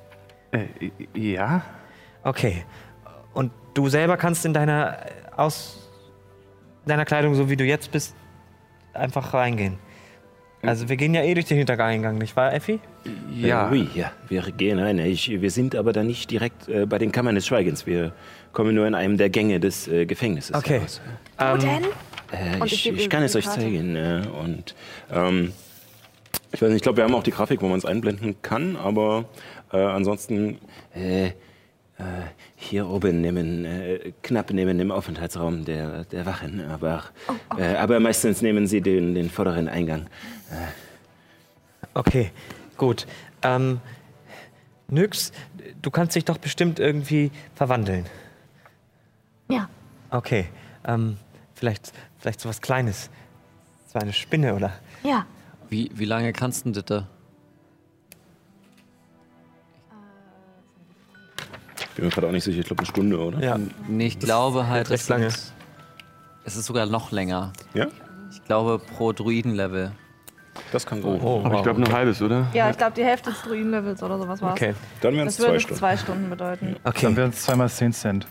Äh, ja? Okay. Und du selber kannst in deiner aus deiner Kleidung, so wie du jetzt bist, einfach reingehen. Also wir gehen ja eh durch den Hintereingang, nicht wahr, Effi? Ja. Äh, oui, ja, wir gehen rein. Ich, wir sind aber da nicht direkt äh, bei den Kammern des Schweigens. Wir kommen nur in einem der Gänge des äh, Gefängnisses Okay. heraus. Wo denn? Äh, Und ich, ich kann es euch zeigen. Äh, und ähm, ich weiß nicht, ich glaube, wir haben auch die Grafik, wo man es einblenden kann, aber äh, ansonsten äh, äh, hier oben nehmen, äh, knapp neben dem Aufenthaltsraum der, der Wachen. Aber, Äh, aber meistens nehmen sie den, den vorderen Eingang. Okay, gut. Ähm, Nyx, du kannst dich doch bestimmt irgendwie verwandeln. Ja. Okay. Ähm, vielleicht, vielleicht so was Kleines. So eine Spinne oder. Ja. Wie, wie lange kannst du denn das? Bin mir gerade auch nicht sicher, ich glaube eine Stunde, oder? Ja. Nee, ich glaube halt, recht es lange. sind- Es ist sogar noch länger. Ja? Ich glaube pro Druidenlevel. Das kann sein. Oh, Aber ich glaube nur halbes, oder? Ja, ich glaube, die Hälfte des Druidenlevels oder sowas war Okay. Dann wären es Das würde zwei Stunden. zwei Stunden bedeuten. Dann Okay. wären es zweimal 10 Cent.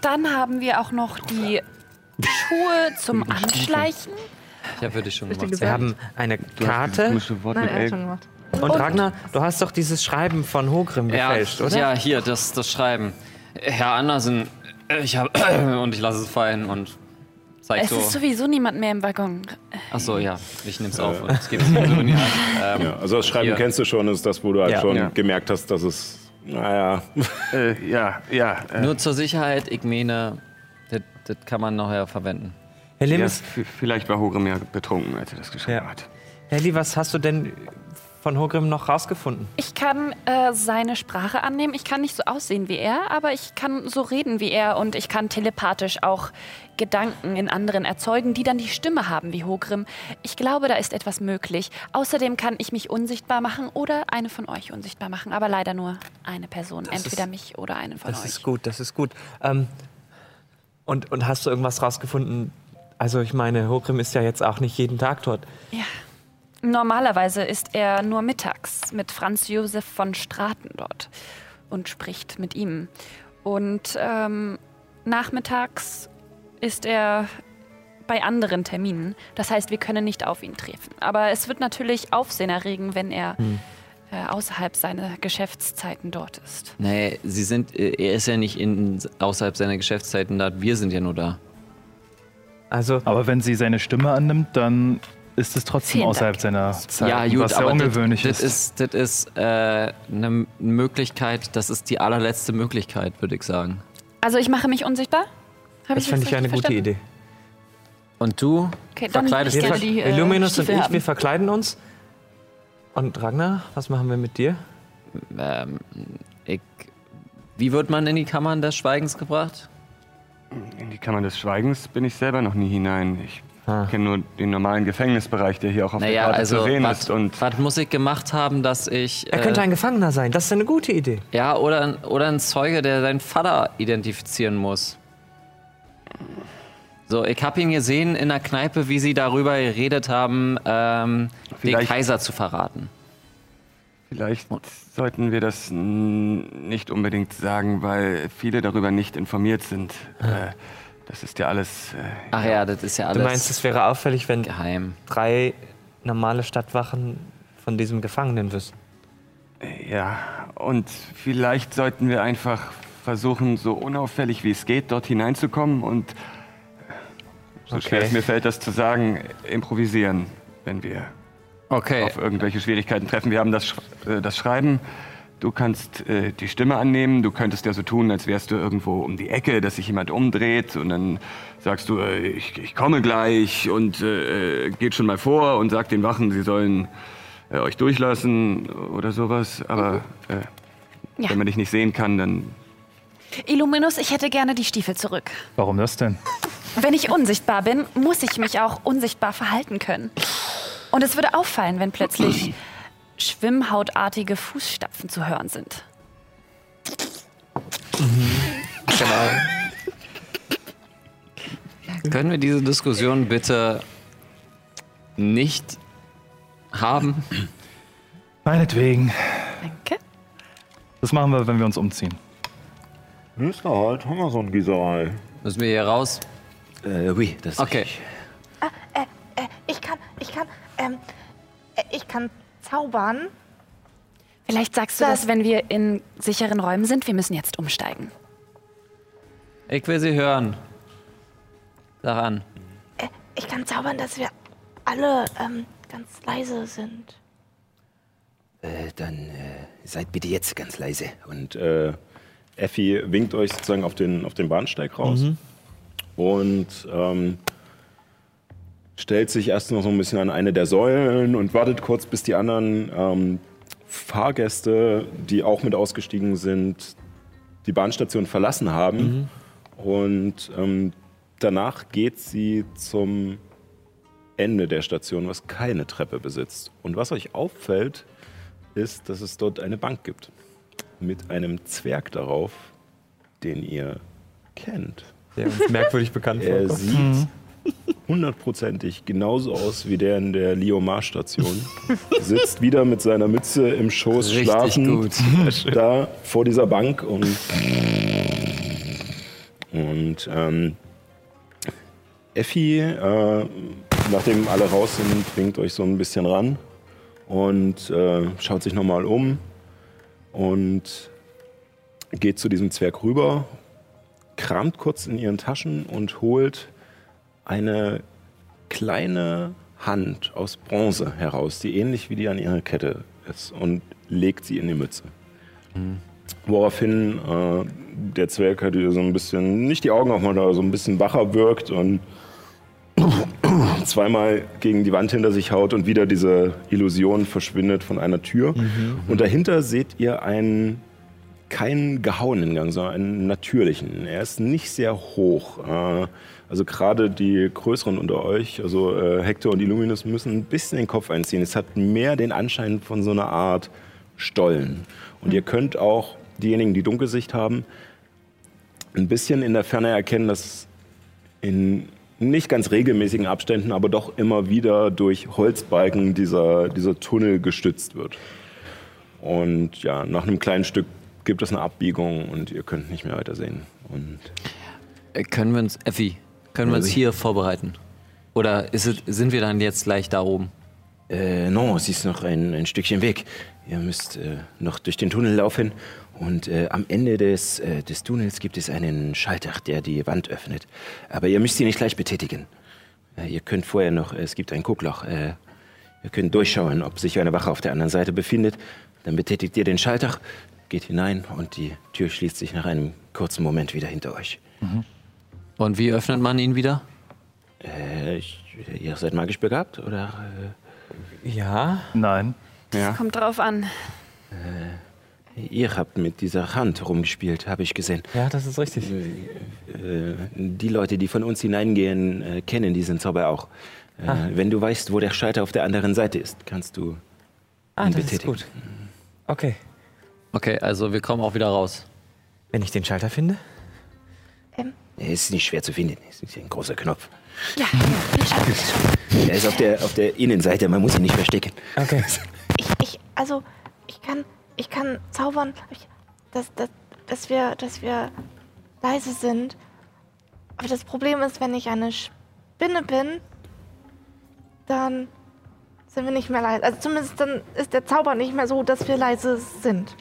Dann haben wir auch noch die Schuhe zum Anschleichen. Ja, würde ich schon Richtig gemacht. Wir haben eine Das Karte. Nein, mit er hat schon gemacht. Und Ragnar, du hast doch dieses Schreiben von Hogrim Ja, gefälscht, oder? ja, hier, das, das Schreiben. Herr Andersen, ich habe. [COUGHS] und ich lasse es fallen und zeig Es so. ist sowieso niemand mehr im Waggon. Achso, ja, ich nehme es auf und gebe es ihm so in die Hand. Ähm, Ja, also das Schreiben Hier. kennst du schon, ist das, wo du halt Ja. schon Ja. gemerkt hast, dass es, naja, [LAUGHS] Äh, ja, ja. Äh, Nur zur Sicherheit, ich meine, das, das kann man nachher verwenden. Herr ja, Limes, v- vielleicht war Hogrim ja betrunken, als er das geschrieben Ja. hat. Helly, was hast du denn von Hogrim noch rausgefunden? Ich kann äh, seine Sprache annehmen. Ich kann nicht so aussehen wie er, aber ich kann so reden wie er und ich kann telepathisch auch Gedanken in anderen erzeugen, die dann die Stimme haben wie Hogrim. Ich glaube, da ist etwas möglich. Außerdem kann ich mich unsichtbar machen oder eine von euch unsichtbar machen, aber leider nur eine Person. Das Entweder ist- mich oder einen von Das euch. ist gut, das ist gut. Ähm, und, und hast du irgendwas rausgefunden? Also ich meine, Hogrim ist ja jetzt auch nicht jeden Tag dort. Ja. Normalerweise ist er nur mittags mit Franz Josef von Straten dort und spricht mit ihm. Und ähm, nachmittags ist er bei anderen Terminen. Das heißt, wir können nicht auf ihn treffen. Aber es wird natürlich Aufsehen erregen, wenn er äh, außerhalb seiner Geschäftszeiten dort ist. Nee, sie sind, äh, er ist ja nicht in, außerhalb seiner Geschäftszeiten da, wir sind ja nur da. Also, Aber wenn sie seine Stimme annimmt, dann ist es trotzdem außerhalb seiner Zeit, ja, gut, was sehr aber ungewöhnlich das, ist. das ist. Das ist äh, eine Möglichkeit, das ist die allerletzte Möglichkeit, würde ich sagen. Also ich mache mich unsichtbar? Hab das fände ich eine gute verstanden? Idee. Und du Okay, verkleidest dich? die äh, Illuminus und ich, haben. wir verkleiden uns. Und Ragnar, was machen wir mit dir? Ähm, ich, wie wird man in die Kammern des Schweigens gebracht? In die Kammer des Schweigens bin ich selber noch nie hinein. Ich Ah. kenne nur den normalen Gefängnisbereich, der hier auch auf der Naja, Karte also zu sehen was, ist. Und was muss ich gemacht haben, dass ich Er könnte äh, ein Gefangener sein. Das ist eine gute Idee. ja oder ein, oder ein Zeuge, der seinen Vater identifizieren muss. So, ich habe ihn gesehen in der Kneipe, wie sie darüber geredet haben, ähm, den Kaiser zu verraten. Vielleicht sollten wir das nicht unbedingt sagen, weil viele darüber nicht informiert sind. Äh, das ist ja alles. Äh, Ach ja, das ist ja Du alles meinst, es wäre auffällig, wenn geheim. drei normale Stadtwachen von diesem Gefangenen wissen? Ja, und vielleicht sollten wir einfach versuchen, so unauffällig wie es geht, dort hineinzukommen und, so schwer Okay. es mir fällt, das zu sagen, improvisieren, wenn wir Okay, auf irgendwelche Schwierigkeiten treffen. Wir haben das, Sch äh, das Schreiben. Du kannst äh, die Stimme annehmen. Du könntest ja so tun, als wärst du irgendwo um die Ecke, dass sich jemand umdreht. Und dann sagst du, äh, ich, ich komme gleich und äh, geht schon mal vor und sagt den Wachen, sie sollen äh, euch durchlassen oder sowas. Aber äh, Ja. wenn man dich nicht sehen kann, dann Illuminus, ich hätte gerne die Stiefel zurück. Warum das denn? Wenn ich unsichtbar bin, muss ich mich auch unsichtbar verhalten können. Und es würde auffallen, wenn plötzlich schwimmhautartige Fußstapfen zu hören sind. können wir diese Diskussion bitte nicht haben? Meinetwegen. Danke. Das machen wir, wenn wir uns umziehen. Ist da halt, haben wir so ein Gießerei. Müssen wir hier raus? Äh, oui, das Okay. Ich kann zaubern. Vielleicht sagst du Das- das, wenn wir in sicheren Räumen sind. Wir müssen jetzt umsteigen. Ich will sie hören. Daran. Ich kann zaubern, dass wir alle ähm, ganz leise sind. Äh, dann äh, seid bitte jetzt ganz leise. Und äh, Effi winkt euch sozusagen auf den, auf den Bahnsteig raus und ähm, stellt sich erst noch so ein bisschen an eine der Säulen und wartet kurz, bis die anderen ähm, Fahrgäste, die auch mit ausgestiegen sind, die Bahnstation verlassen haben. Und ähm, danach geht sie zum Ende der Station, was keine Treppe besitzt. Und was euch auffällt, ist, dass es dort eine Bank gibt. Mit einem Zwerg darauf, den ihr kennt. Der uns merkwürdig bekannt Er vorkommt. sieht hundertprozentig genauso aus wie der in der Liomar-Station. Sitzt wieder mit seiner Mütze im Schoß Richtig schlafend da vor dieser Bank und, und ähm, Effi, äh, nachdem alle raus sind, winkt euch so ein bisschen ran und äh, schaut sich nochmal um und geht zu diesem Zwerg rüber, kramt kurz in ihren Taschen und holt eine kleine Hand aus Bronze heraus, die ähnlich wie die an ihrer Kette ist, und legt sie in die Mütze. Woraufhin äh, der Zwerg halt so ein bisschen, nicht die Augen aufmacht, aber so ein bisschen wacher wirkt und zweimal gegen die Wand hinter sich haut und wieder diese Illusion verschwindet von einer Tür. Und dahinter seht ihr einen keinen gehauenen Gang, sondern einen natürlichen. Er ist nicht sehr hoch. Äh, Also gerade die Größeren unter euch, also äh, Hector und Illuminus, müssen ein bisschen den Kopf einziehen. Es hat mehr den Anschein von so einer Art Stollen. Und ihr könnt auch diejenigen, die Dunkelsicht haben, ein bisschen in der Ferne erkennen, dass in nicht ganz regelmäßigen Abständen, aber doch immer wieder durch Holzbalken dieser, dieser Tunnel gestützt wird. Und ja, nach einem kleinen Stück gibt es eine Abbiegung und ihr könnt nicht mehr weitersehen. Und Äh, Können wir uns, Effi, können wir uns hier vorbereiten? Oder ist es, sind wir dann jetzt gleich da oben? Äh, no, es ist noch ein, ein Stückchen Weg. Ihr müsst äh, noch durch den Tunnel laufen und äh, am Ende des, äh, des Tunnels gibt es einen Schalter, der die Wand öffnet. Aber ihr müsst ihn nicht gleich betätigen. Äh, ihr könnt vorher noch, es gibt ein Guckloch, äh, ihr könnt durchschauen, ob sich eine Wache auf der anderen Seite befindet. Dann betätigt ihr den Schalter, geht hinein und die Tür schließt sich nach einem kurzen Moment wieder hinter euch. Und wie öffnet man ihn wieder? Äh, ich, ihr seid magisch begabt, oder? Ja. Nein. Kommt drauf an. Äh, ihr habt mit dieser Hand rumgespielt, habe ich gesehen. Ja, das ist richtig. Äh, die Leute, die von uns hineingehen, äh, kennen diesen Zauber auch. Äh, Ah. Wenn du weißt, wo der Schalter auf der anderen Seite ist, kannst du Ah, ihn das ist betätigen. gut. Okay. Okay, also wir kommen auch wieder raus. Wenn ich den Schalter finde? Er ist nicht schwer zu finden. Es ist ein großer Knopf. Ja, wir schaffen es. Er ist auf der, auf der Innenseite, man muss ihn nicht verstecken. Okay. Ich, ich, also, ich kann, ich kann zaubern, ich, dass, dass, dass, wir, dass wir leise sind. Aber das Problem ist, wenn ich eine Spinne bin, dann sind wir nicht mehr leise. Also zumindest dann ist der Zauber nicht mehr so, dass wir leise sind.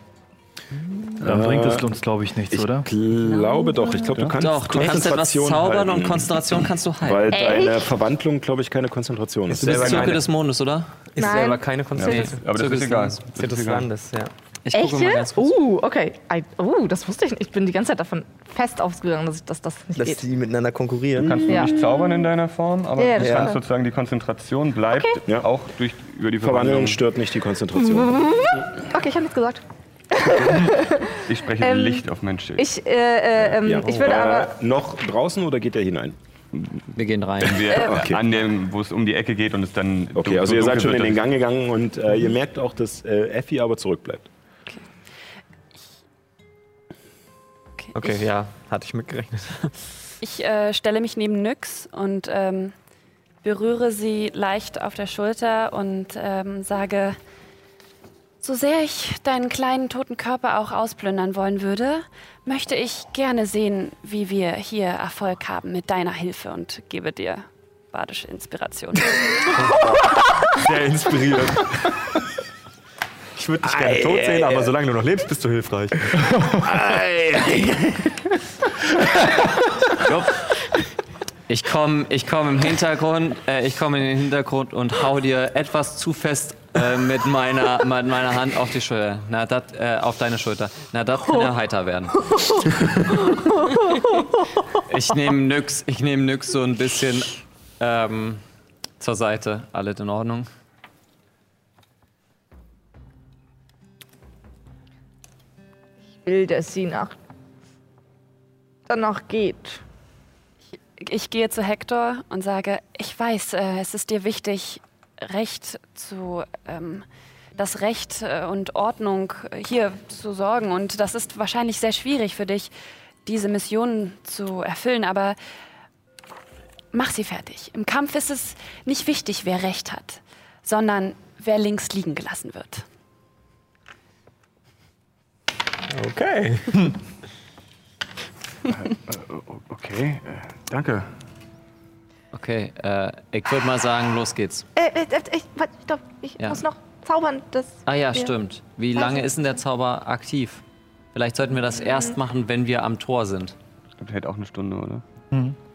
Dann Äh, bringt es uns, glaube ich, nichts, ich oder? glaube doch. Ich glaube, du kannst Doch, du kannst etwas zaubern und halten, Konzentration kannst du halten. Weil deine Verwandlung, glaube ich, keine Konzentration ist. du bist selber Zirkel des Mondes, oder? Ist Nein. selber keine Konzentration. Aber das ist egal. Zirkel ist des. Landes, ja. Ich gucke mal ganz kurz. Uh, okay. I, uh, das wusste ich nicht. Ich bin die ganze Zeit davon fest ausgegangen, dass, ich, dass das nicht Dass geht. die miteinander konkurrieren. Kannst du Ja. nicht zaubern in deiner Form, aber Ja, ja, sozusagen die Konzentration bleibt Ja. auch durch über die Verwandeln Verwandlung. stört nicht die Konzentration. [LAUGHS] Okay, ich habe nichts gesagt. [LAUGHS] Ich spreche Ähm, Licht auf Mensch. Ich, äh, äh, ähm, Ja. ich würde aber. Äh, noch draußen oder geht er hinein? Wir gehen rein. Wenn wir Okay. an dem, wo es um die Ecke geht und es dann Okay, also so ihr seid schon in den Gang gegangen und äh, ihr merkt auch, dass äh, Effi aber zurückbleibt. Okay, ja, hatte ich mitgerechnet. Ich äh, stelle mich neben Nyx und ähm, berühre sie leicht auf der Schulter und ähm, sage, so sehr ich deinen kleinen toten Körper auch ausplündern wollen würde, möchte ich gerne sehen, wie wir hier Erfolg haben mit deiner Hilfe und gebe dir badische Inspiration. [LAUGHS] Sehr inspirierend. Ich würde dich gerne tot sehen, aber solange du noch lebst, bist du hilfreich. Ich komme ich komm im Hintergrund, äh, ich komme in den Hintergrund und hau dir etwas zu fest äh, mit, meiner, mit meiner Hand auf die Schulter. Na, dat, äh, auf deine Schulter. Na, das kann ja heiter werden. Ich nehme Nyx, ich nehme Nyx so ein bisschen ähm, zur Seite. Alles in Ordnung? will, dass sie nach danach geht. Ich gehe zu Hector und sage, ich weiß, äh, es ist dir wichtig, Recht zu, ähm, das Recht äh, und Ordnung äh, hier zu sorgen. Und das ist wahrscheinlich sehr schwierig für dich, diese Mission zu erfüllen. Aber mach sie fertig. Im Kampf ist es nicht wichtig, wer Recht hat, sondern wer links liegen gelassen wird. Okay. [LAUGHS] Okay, äh, danke. Okay, äh, ich würde mal sagen, los geht's. Äh, äh, äh, ich, stopp, ich Ja. muss noch zaubern. Das Ah ja, wir- stimmt. Wie lange ist denn der Zauber aktiv? Vielleicht sollten wir das erst machen, wenn wir am Tor sind. Ich glaube, der hält auch eine Stunde, oder?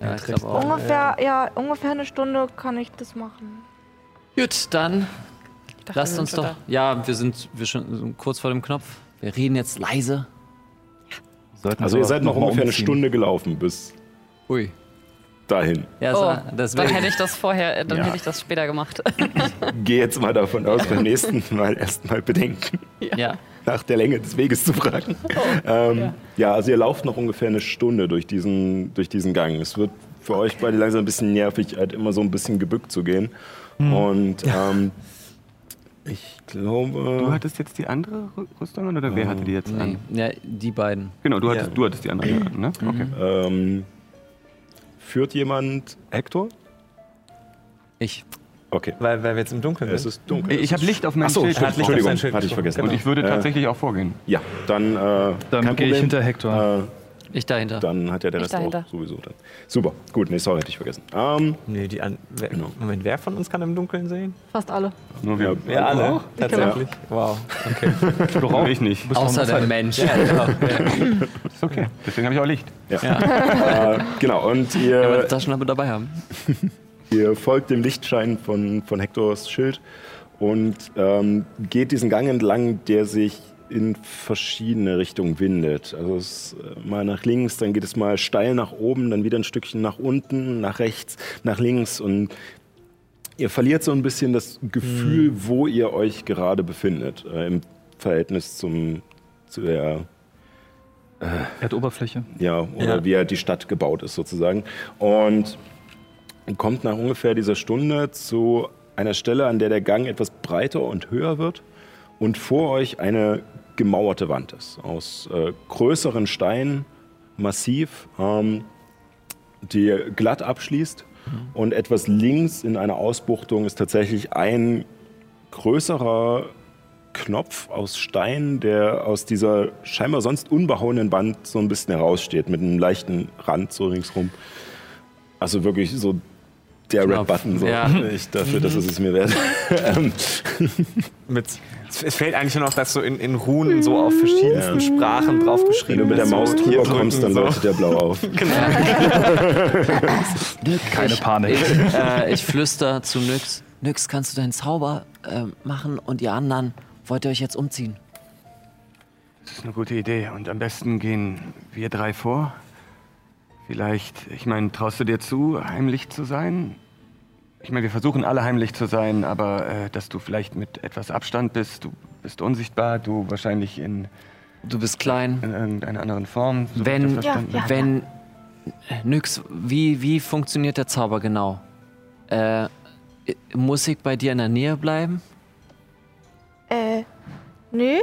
Ja, ich glaube auch. Ungefähr, ja, ungefähr eine Stunde kann ich das machen. Gut, dann dachte, lasst uns sind doch. schon Ja, wir sind, wir schon so kurz vor dem Knopf. Wir reden jetzt leise. Sollten Also wir ihr seid noch mal ungefähr eine umziehen. Stunde gelaufen bis. Ui. Dahin. Ja, Oh, so, dann deswegen. hätte ich das vorher, äh, dann Ja. hätte ich das später gemacht. [LAUGHS] Geh jetzt mal davon aus, beim nächsten Mal erstmal bedenken, Ja. nach der Länge des Weges zu fragen. ähm, ja. also ihr lauft noch ungefähr eine Stunde durch diesen, durch diesen Gang. Es wird für euch beide langsam ein bisschen nervig, halt immer so ein bisschen gebückt zu gehen. Und ähm, ich glaube. Du hattest jetzt die andere Rü- Rüstung an oder wer hatte die jetzt Nee. an? Ja, die beiden. Genau, du hattest, du hattest die andere an, ne? Okay. Ähm, führt jemand Hector? Ich. Okay. Weil, weil wir jetzt im Dunkeln Es sind. ist dunkel. Ich habe Licht auf meinem Achso, Schild. stimmt. Entschuldigung, hatte ich vergessen. Und ich würde Äh, tatsächlich auch vorgehen. Ja, dann. Äh, Dann gehe ich hinter Hector. Äh, Ich dahinter. dann hat ja der Rest auch sowieso dann. Super, gut, nee, sorry, hätte ich vergessen. Ähm, Nee, die an, wer, Genau. Moment, wer von uns kann im Dunkeln sehen? Fast alle. Nur wir. Ja, alle. auch? Tatsächlich. Wow. Okay. Warum [LAUGHS] ich nicht? Außer der Mensch. Ist okay. Deswegen habe ich auch Licht. äh, genau, und Ja, ihr, aber Taschenlampe dabei haben. [LAUGHS] ihr folgt dem Lichtschein von, von Hectors Schild und ähm, geht diesen Gang entlang, der sich in verschiedene Richtungen windet. Also es ist äh, mal nach links, dann geht es mal steil nach oben, dann wieder ein Stückchen nach unten, nach rechts, nach links und ihr verliert so ein bisschen das Gefühl, wo ihr euch gerade befindet äh, im Verhältnis zum, zu der Erdoberfläche. ja, oder Ja. wie er die Stadt gebaut ist sozusagen. Und kommt nach ungefähr dieser Stunde zu einer Stelle, an der der Gang etwas breiter und höher wird und vor euch eine gemauerte Wand ist aus äh, größeren Steinen, massiv, ähm, die glatt abschließt. Und etwas links in einer Ausbuchtung ist tatsächlich ein größerer Knopf aus Stein, der aus dieser scheinbar sonst unbehauenen Wand so ein bisschen heraussteht, mit einem leichten Rand so ringsrum. Also wirklich so der Red Knopf, Button, so. ja. [LAUGHS] ich dafür, dass es es mir wert. [LAUGHS] Ähm, Mit, es fällt eigentlich nur noch, dass so in, in Runen so auf verschiedensten Sprachen draufgeschrieben Wenn du mit der so Maus hier drüber kommst, dann drücken, leuchtet der blau auf. [LAUGHS] Keine Panik. Ich, äh, ich flüster zu Nyx. Nyx, kannst du deinen Zauber äh, machen und ihr anderen wollt ihr euch jetzt umziehen? Das ist eine gute Idee. Und am besten gehen wir drei vor. Vielleicht, ich meine, traust du dir zu, heimlich zu sein? Ich meine, wir versuchen alle heimlich zu sein, aber äh, dass du vielleicht mit etwas Abstand bist, du bist unsichtbar, du wahrscheinlich in, Du bist klein. in irgendeiner anderen Form. so Wenn-. Ja, ja. Wenn. Nyx, wie, wie funktioniert der Zauber genau? Äh, muss ich bei dir in der Nähe bleiben? Äh, nö.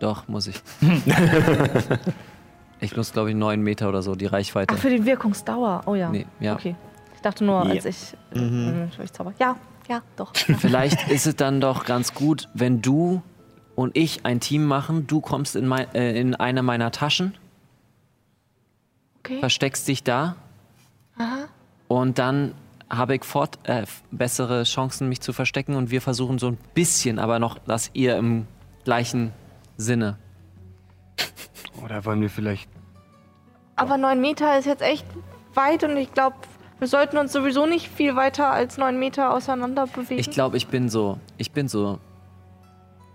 Doch, muss ich. [LAUGHS] [LAUGHS] ich nutze, glaube ich, neun Meter oder so, die Reichweite. Ach, für die Wirkungsdauer. Oh ja. Nee, ja. Okay. Ich dachte nur, Ja. als ich, äh, ich Zauber. Ja, ja, doch. [LAUGHS] Ja. Vielleicht ist es dann doch ganz gut, wenn du und ich ein Team machen. Du kommst in, mein, äh, in eine meiner Taschen, Okay. versteckst dich da und dann habe ich fort, äh, bessere Chancen, mich zu verstecken und wir versuchen so ein bisschen, aber noch, dass ihr im gleichen Sinne. Oder wollen wir vielleicht. Aber neun Meter ist jetzt echt weit und ich glaube, wir sollten uns sowieso nicht viel weiter als neun Meter auseinander bewegen. Ich glaube, ich bin so, ich bin so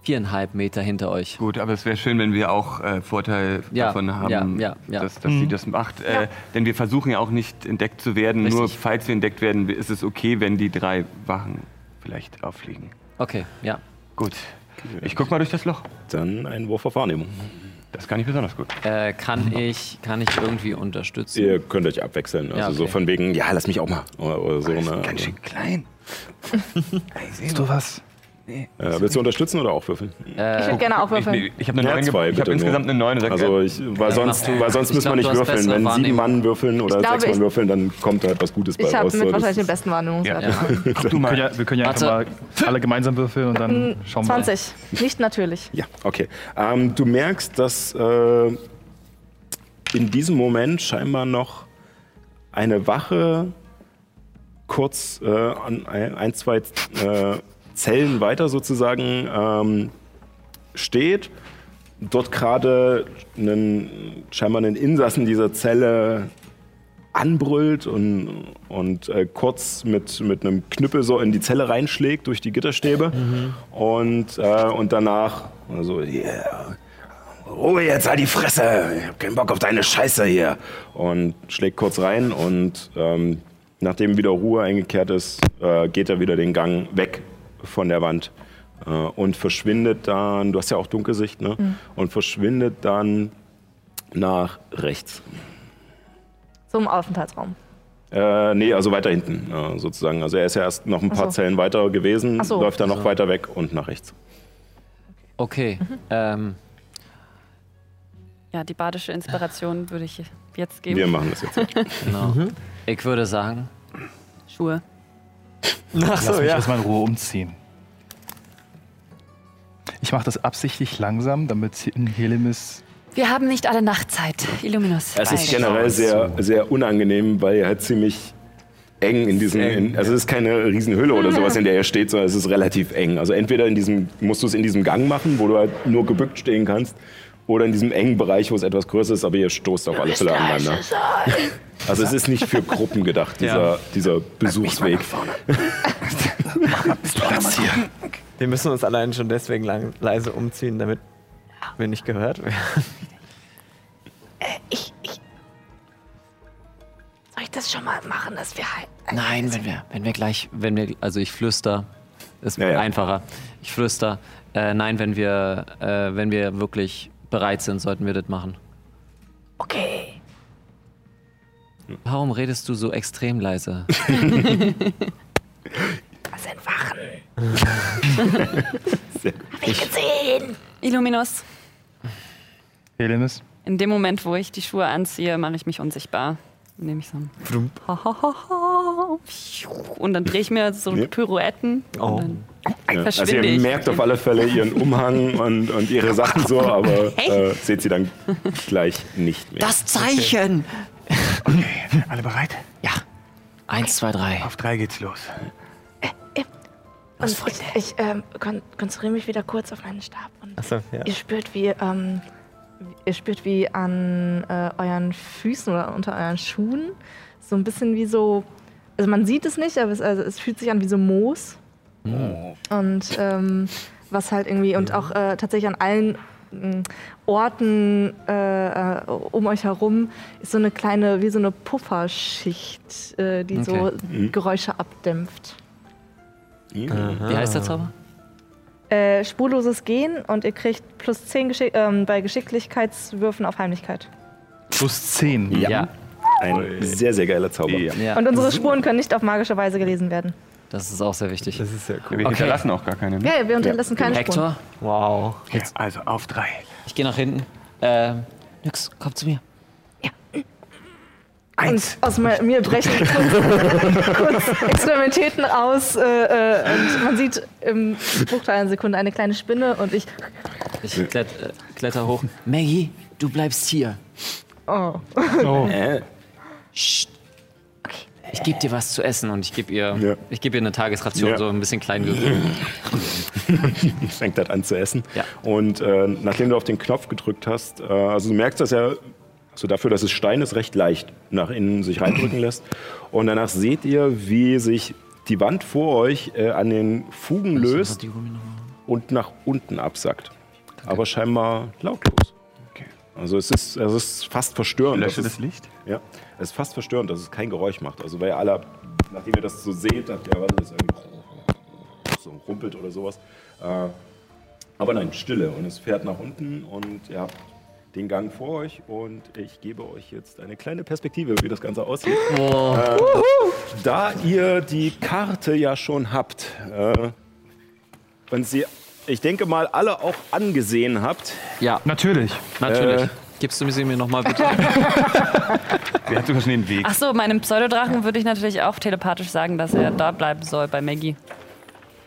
viereinhalb Meter hinter euch. Gut, aber es wäre schön, wenn wir auch äh, Vorteil Ja, davon haben, ja, ja, ja. dass, dass sie das macht. Äh, denn wir versuchen ja auch nicht entdeckt zu werden. Richtig. Nur falls wir entdeckt werden, ist es okay, wenn die drei Wachen vielleicht auffliegen. Okay, ja. Gut. Ich guck mal durch das Loch. Dann ein Wurf auf Wahrnehmung. Das kann ich besonders gut. Äh, kann ich, kann ich irgendwie unterstützen? Ihr könnt euch abwechseln. Also Ja, so okay. von wegen, ja, lass mich auch mal. Oder, oder so. Ne? Ganz schön klein. [LAUGHS] Siehst du was? Äh, willst du unterstützen oder auch würfeln? ich würde gerne auch Ich, würfeln. ich habe eine Ja, 9 zwei, ich habe insgesamt eine 9. Sag, Also ich, weil sonst, du. weil sonst Ich müssen wir nicht du würfeln. Wenn sieben. Mann würfeln oder Ich glaube, sechs Mann ich- würfeln, dann kommt halt was Gutes bei Ich habe raus. mit So, wahrscheinlich den besten Wahrnehmungswert. Ja. [LAUGHS] du Wir mal. können ja, wir können ja einfach Warte. mal alle gemeinsam würfeln und dann schauen wir. 20. Nicht natürlich. Ja, okay. Ähm, du merkst, dass äh, in diesem Moment scheinbar noch eine Wache kurz äh, an ein, ein zwei äh, Zellen weiter sozusagen ähm, steht. Dort gerade einen, scheinbar einen Insassen dieser Zelle anbrüllt und, und äh, kurz mit, mit einem Knüppel so in die Zelle reinschlägt durch die Gitterstäbe und, äh, und danach also yeah, Ruhe jetzt, halt die Fresse. Ich hab keinen Bock auf deine Scheiße hier. Und schlägt kurz rein und ähm, nachdem wieder Ruhe eingekehrt ist, äh, geht er wieder den Gang weg von der Wand äh, und verschwindet dann, du hast ja auch Dunkelsicht, ne? Und verschwindet dann nach rechts. Zum Aufenthaltsraum. Äh, nee, also weiter hinten äh, sozusagen. Also er ist ja erst noch ein paar so. Zellen weiter gewesen, so. läuft dann noch weiter weg und nach rechts. Okay. Ähm, Ja, die badische Inspiration würde ich jetzt geben. Wir machen das jetzt. genau. Ich würde sagen, Schuhe. Ach Lass so, mich ja. erstmal in Ruhe umziehen. Ich mache das absichtlich langsam, damit Helemis. Wir haben nicht alle Nachtzeit. Illuminus. Es ist generell sehr, sehr unangenehm, weil er halt ziemlich eng in diesem, eng, in, also es ist keine Riesenhülle oder sowas, in der er steht, sondern es ist relativ eng. Also entweder in diesem, musst du es in diesem Gang machen, wo du halt nur gebückt stehen kannst, oder in diesem engen Bereich, wo es etwas größer ist, aber ihr stoßt auf alle Fälle aneinander. Also es ist nicht für Gruppen gedacht, dieser, dieser Besuchsweg. Platz [LAUGHS] hier. Wir müssen uns allein schon deswegen lang, leise umziehen, damit wir nicht gehört werden. Ich, ich. Soll ich das schon mal machen, dass wir halt. nein, wenn wir, wenn wir gleich, wenn wir, also ich flüster, ist Ja, ja. einfacher. Ich flüster, äh, nein, wenn wir, äh, wenn wir wirklich bereit sind, sollten wir das machen. Okay. Warum redest du so extrem leise? [LAUGHS] Was sind Wachen? [LAUGHS] Hab ich gesehen. Illuminus. Helemis? In dem Moment, wo ich die Schuhe anziehe, mache ich mich unsichtbar. Nehme ich so ein [LAUGHS] und dann drehe ich mir so. Pirouetten Oh. und dann Ja. Also ihr merkt auf alle Fälle ihren Umhang und, und ihre Sachen so, aber [LAUGHS] äh, seht sie dann gleich nicht mehr. Das Zeichen! Alle bereit? Ja. Eins, zwei, drei. Auf drei geht's los. Und ich, ich ähm, kon konzentriere mich wieder kurz auf meinen Stab. Und Achso, ja. ihr spürt, wie, ähm, ihr spürt, wie an äh, euren Füßen oder unter euren Schuhen so ein bisschen wie so. Also man sieht es nicht, aber es, also es fühlt sich an wie so Moos. Und ähm, was halt irgendwie, und auch äh, tatsächlich an allen m, Orten äh, äh, um euch herum ist so eine kleine, wie so eine Pufferschicht, äh, die so Okay. Geräusche abdämpft. Wie heißt der Zauber? Äh, spurloses Gehen und ihr kriegt plus 10 Geschick ähm, bei Geschicklichkeitswürfen auf Heimlichkeit. Plus 10. Ja. Ein sehr, sehr geiler Zauber. ja. Und unsere Spuren können nicht auf magische Weise gelesen werden. Das ist auch sehr wichtig. Das ist sehr cool. Wir Okay. hinterlassen auch gar keine. Ne? Ja, wir unterlassen keine Spuren. Hector, Wow. Ja, also auf drei. ich gehe nach hinten. Äh, nix, komm zu mir. Eins. Und aus mir brechen kurz, [LAUGHS] kurz Extremitäten aus äh, äh, und man sieht im Bruchteil einer Sekunde eine kleine Spinne und ich. Ich klett, äh, kletter hoch. Maggie, du bleibst hier. Oh. Äh, Psst. Ich gebe dir was zu essen und ich gebe ihr, Ja. ich gebe ihr eine Tagesration, Ja. so ein bisschen klein. [LAUGHS] fängt halt an zu essen. Ja. Und äh, nachdem du auf den Knopf gedrückt hast, äh, also du merkst, dass er so dafür, dass es Stein ist, recht leicht nach innen sich reindrücken lässt. Und danach seht ihr, wie sich die Wand vor euch äh, an den Fugen löst und nach unten absackt. Aber scheinbar lautlos. Okay. Also es ist, es ist fast verstörend. Lösche das Licht. ja, es ist fast verstörend, dass es kein Geräusch macht. Also weil ihr alle, nachdem ihr das so seht, habt ihr erwartet, dass irgendwie so rumpelt oder sowas. Äh, aber nein, Stille und es fährt nach unten und ihr habt den Gang vor euch und ich gebe euch jetzt eine kleine Perspektive, wie das Ganze aussieht. Äh, da ihr die Karte ja schon habt äh, und sie, ich denke mal, alle auch angesehen habt, Ja, Natürlich. natürlich. Äh. Gibst du mir sie mir nochmal bitte? [LAUGHS] Sie hat sogar schon den Weg. Ach so, meinem Pseudodrachen würde ich natürlich auch telepathisch sagen, dass er da bleiben soll bei Maggie.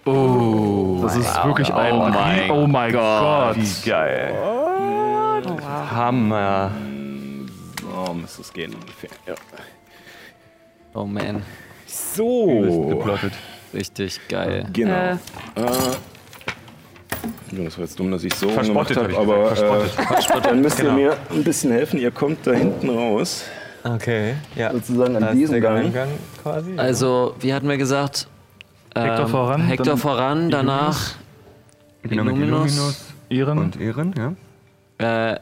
Das ist wirklich ein. Oh mein oh mein Gott. Wie geil. Oh, wow. Hammer. so müsste es gehen ungefähr. Ja. Oh man, So, Geplottet. richtig geil. genau. Äh, Ja, Das war jetzt dumm, dass ich so Verspottet, gemacht hab habe, aber äh, [LAUGHS] dann müsst ihr mir ein bisschen helfen. Ihr kommt da hinten raus, Okay, ja. sozusagen an diesem Gang. Geheimgang quasi. Also, wie hatten wir gesagt? Hector Ähm, voran, Hector voran, danach Genau, Illuminus. Illuminus Ehren. und Ehren, ja. Äh,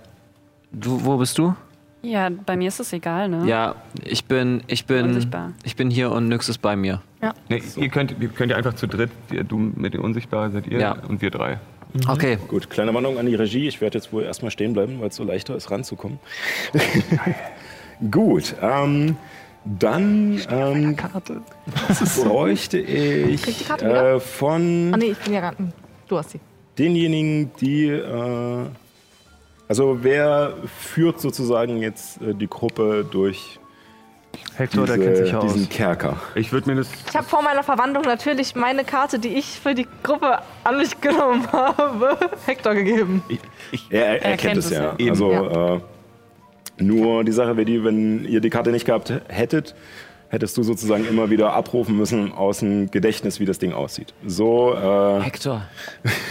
du, wo bist du? Ja, bei mir ist es egal, ne? Ja, ich bin, ich bin, Unsichtbar. ich bin hier und Nyx ist bei mir. Nee, ihr, könnt, ihr könnt ja einfach zu dritt, ihr- du mit den Unsichtbaren seid ihr Ja. und wir drei. Okay. Gut, kleine Warnung an die Regie. Ich werde jetzt wohl erstmal stehen bleiben, weil es so leichter ist, ranzukommen. [LAUGHS] Gut, ähm, dann ähm, [LAUGHS] bräuchte ich Krieg die Karte äh, von Ah nee, ich bin ja ran. Du hast sie. denjenigen, die. Äh, also, wer führt sozusagen jetzt äh, die Gruppe durch Hector, der kennt sich diese, aus. diesen Kerker? Ich würde mir das. Ich habe vor meiner Verwandlung natürlich meine Karte, die ich für die Gruppe an mich genommen habe, [LAUGHS] Hector gegeben. Er, er, er kennt kennt es es ja. ja. Also, Ja. Äh, nur die Sache wäre die, wenn ihr die Karte nicht gehabt hättet, hättest du sozusagen immer wieder abrufen müssen aus dem Gedächtnis, wie das Ding aussieht. So, äh, Hector,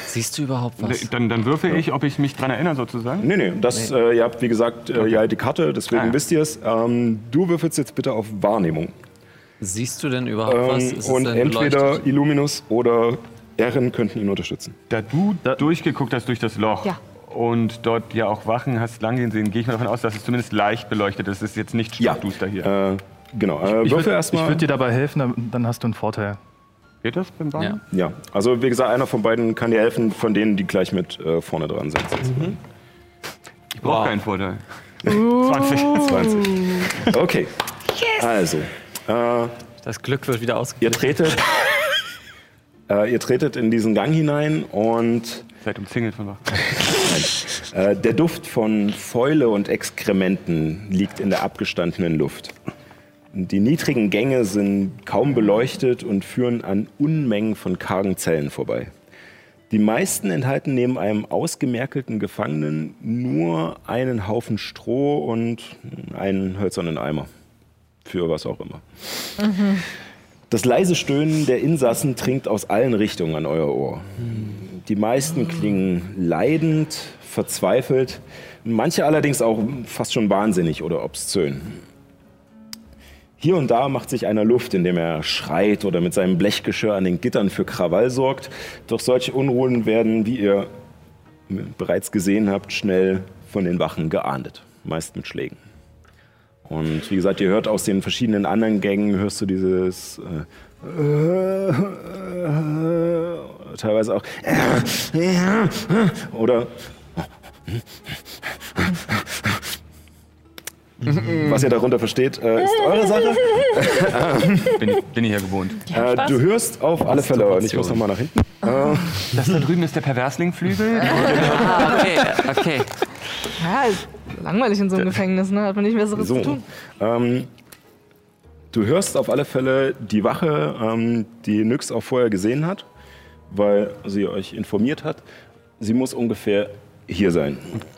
siehst du überhaupt was? Dann, dann würfe ich, ob ich mich dran erinnere, sozusagen. Nee, nee, das, Äh, ihr habt wie gesagt, äh, ihr habt die Karte, deswegen Ah, ja. wisst ihr es. Ähm, du würfelst jetzt bitte auf Wahrnehmung. Siehst du denn überhaupt was? Ähm, Ist es und denn entweder beleuchtet? Illuminus oder Erin könnten ihn unterstützen. Da du durchgeguckt hast durch das Loch Ja. und dort ja auch Wachen hast lang gehen sehen, gehe ich mal davon aus, dass es zumindest leicht beleuchtet ist. Es ist jetzt nicht stockduster hier. Äh, genau, äh, Ich würfel würde erstmal. würd dir dabei helfen, dann, hast du einen Vorteil. Geht das beim Bauen? Ja. ja, also wie gesagt, einer von beiden kann dir helfen, von denen, die gleich mit äh, vorne dran sind. Ich brauche Wow. keinen Vorteil. 20. [LAUGHS] Okay, also, äh, Das Glück wird wieder ihr ausgeglichen. tretet, [LAUGHS] äh, ihr tretet in diesen Gang hinein und Seid umzingelt von Wachen. [LAUGHS] Äh, der Duft von Fäule und Exkrementen liegt in der abgestandenen Luft. Die niedrigen Gänge sind kaum beleuchtet und führen an Unmengen von kargen Zellen vorbei. Die meisten enthalten neben einem ausgemerkelten Gefangenen nur einen Haufen Stroh und einen hölzernen Eimer. Für was auch immer. Das leise Stöhnen der Insassen dringt aus allen Richtungen an euer Ohr. Die meisten klingen leidend, verzweifelt, manche allerdings auch fast schon wahnsinnig oder obszön. Hier und da macht sich einer Luft, indem er schreit oder mit seinem Blechgeschirr an den Gittern für Krawall sorgt. Doch solche Unruhen werden, wie ihr bereits gesehen habt, schnell von den Wachen geahndet. Meist mit Schlägen. Und wie gesagt, ihr hört aus den verschiedenen anderen Gängen, hörst du dieses äh, äh, teilweise auch oder was ihr darunter versteht, äh, ist eure Sache. [LAUGHS] Bin, bin ich ja gewohnt. Äh, du hörst auf alle Fälle, und ich muss nochmal nach hinten. Äh, [LAUGHS] Das da drüben ist der Perverslingflügel. Ah, okay, okay. Ja, ist langweilig in so einem Gefängnis, ne? Hat man nicht mehr so was zu So, tun. ähm, du hörst auf alle Fälle die Wache, ähm, die Nyx auch vorher gesehen hat, weil sie euch informiert hat. Sie muss ungefähr hier sein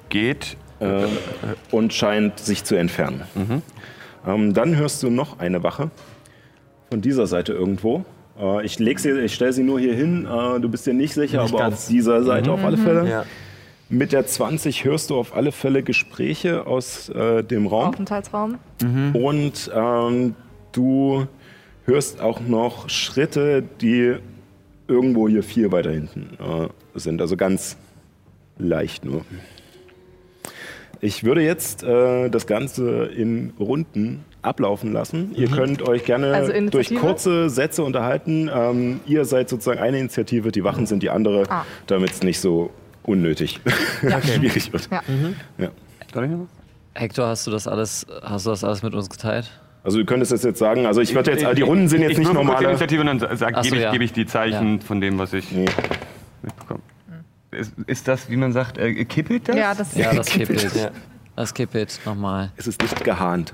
Geht. Äh, und scheint sich zu entfernen. Ähm, dann hörst du noch eine Wache von dieser Seite irgendwo. Äh, ich leg sie, ich stelle sie nur hier hin. Äh, du bist dir nicht sicher, Nicht aber ganz. auf dieser Seite auf alle Fälle. Ja. Mit der 20 hörst du auf alle Fälle Gespräche aus äh, dem Raum. Aufenthaltsraum. Und ähm, du hörst auch noch Schritte, die irgendwo hier viel weiter hinten äh, sind. Also ganz leicht nur. Ich würde jetzt äh, das Ganze in Runden ablaufen lassen. Ihr könnt euch gerne Also durch kurze Sätze unterhalten. Ähm, ihr seid sozusagen eine Initiative, die Wachen sind die andere, Ah. damit es nicht so unnötig [LAUGHS] [LAUGHS] schwierig wird. Ja. Ja. Noch was? Hector, hast du das alles, hast du das alles mit uns geteilt? Also du könntest es jetzt sagen, also ich würde jetzt, die Runden sind jetzt ich nicht normale. Initiative und dann sa- sag, so, gebe ich, ja. gebe ich die Zeichen von dem, was ich Nee. mitbekomme. Ist, ist das, wie man sagt, äh, kippelt das? ja, das Ja, das [LAUGHS] kippelt. Das kippelt nochmal. Es ist nicht gehahnt.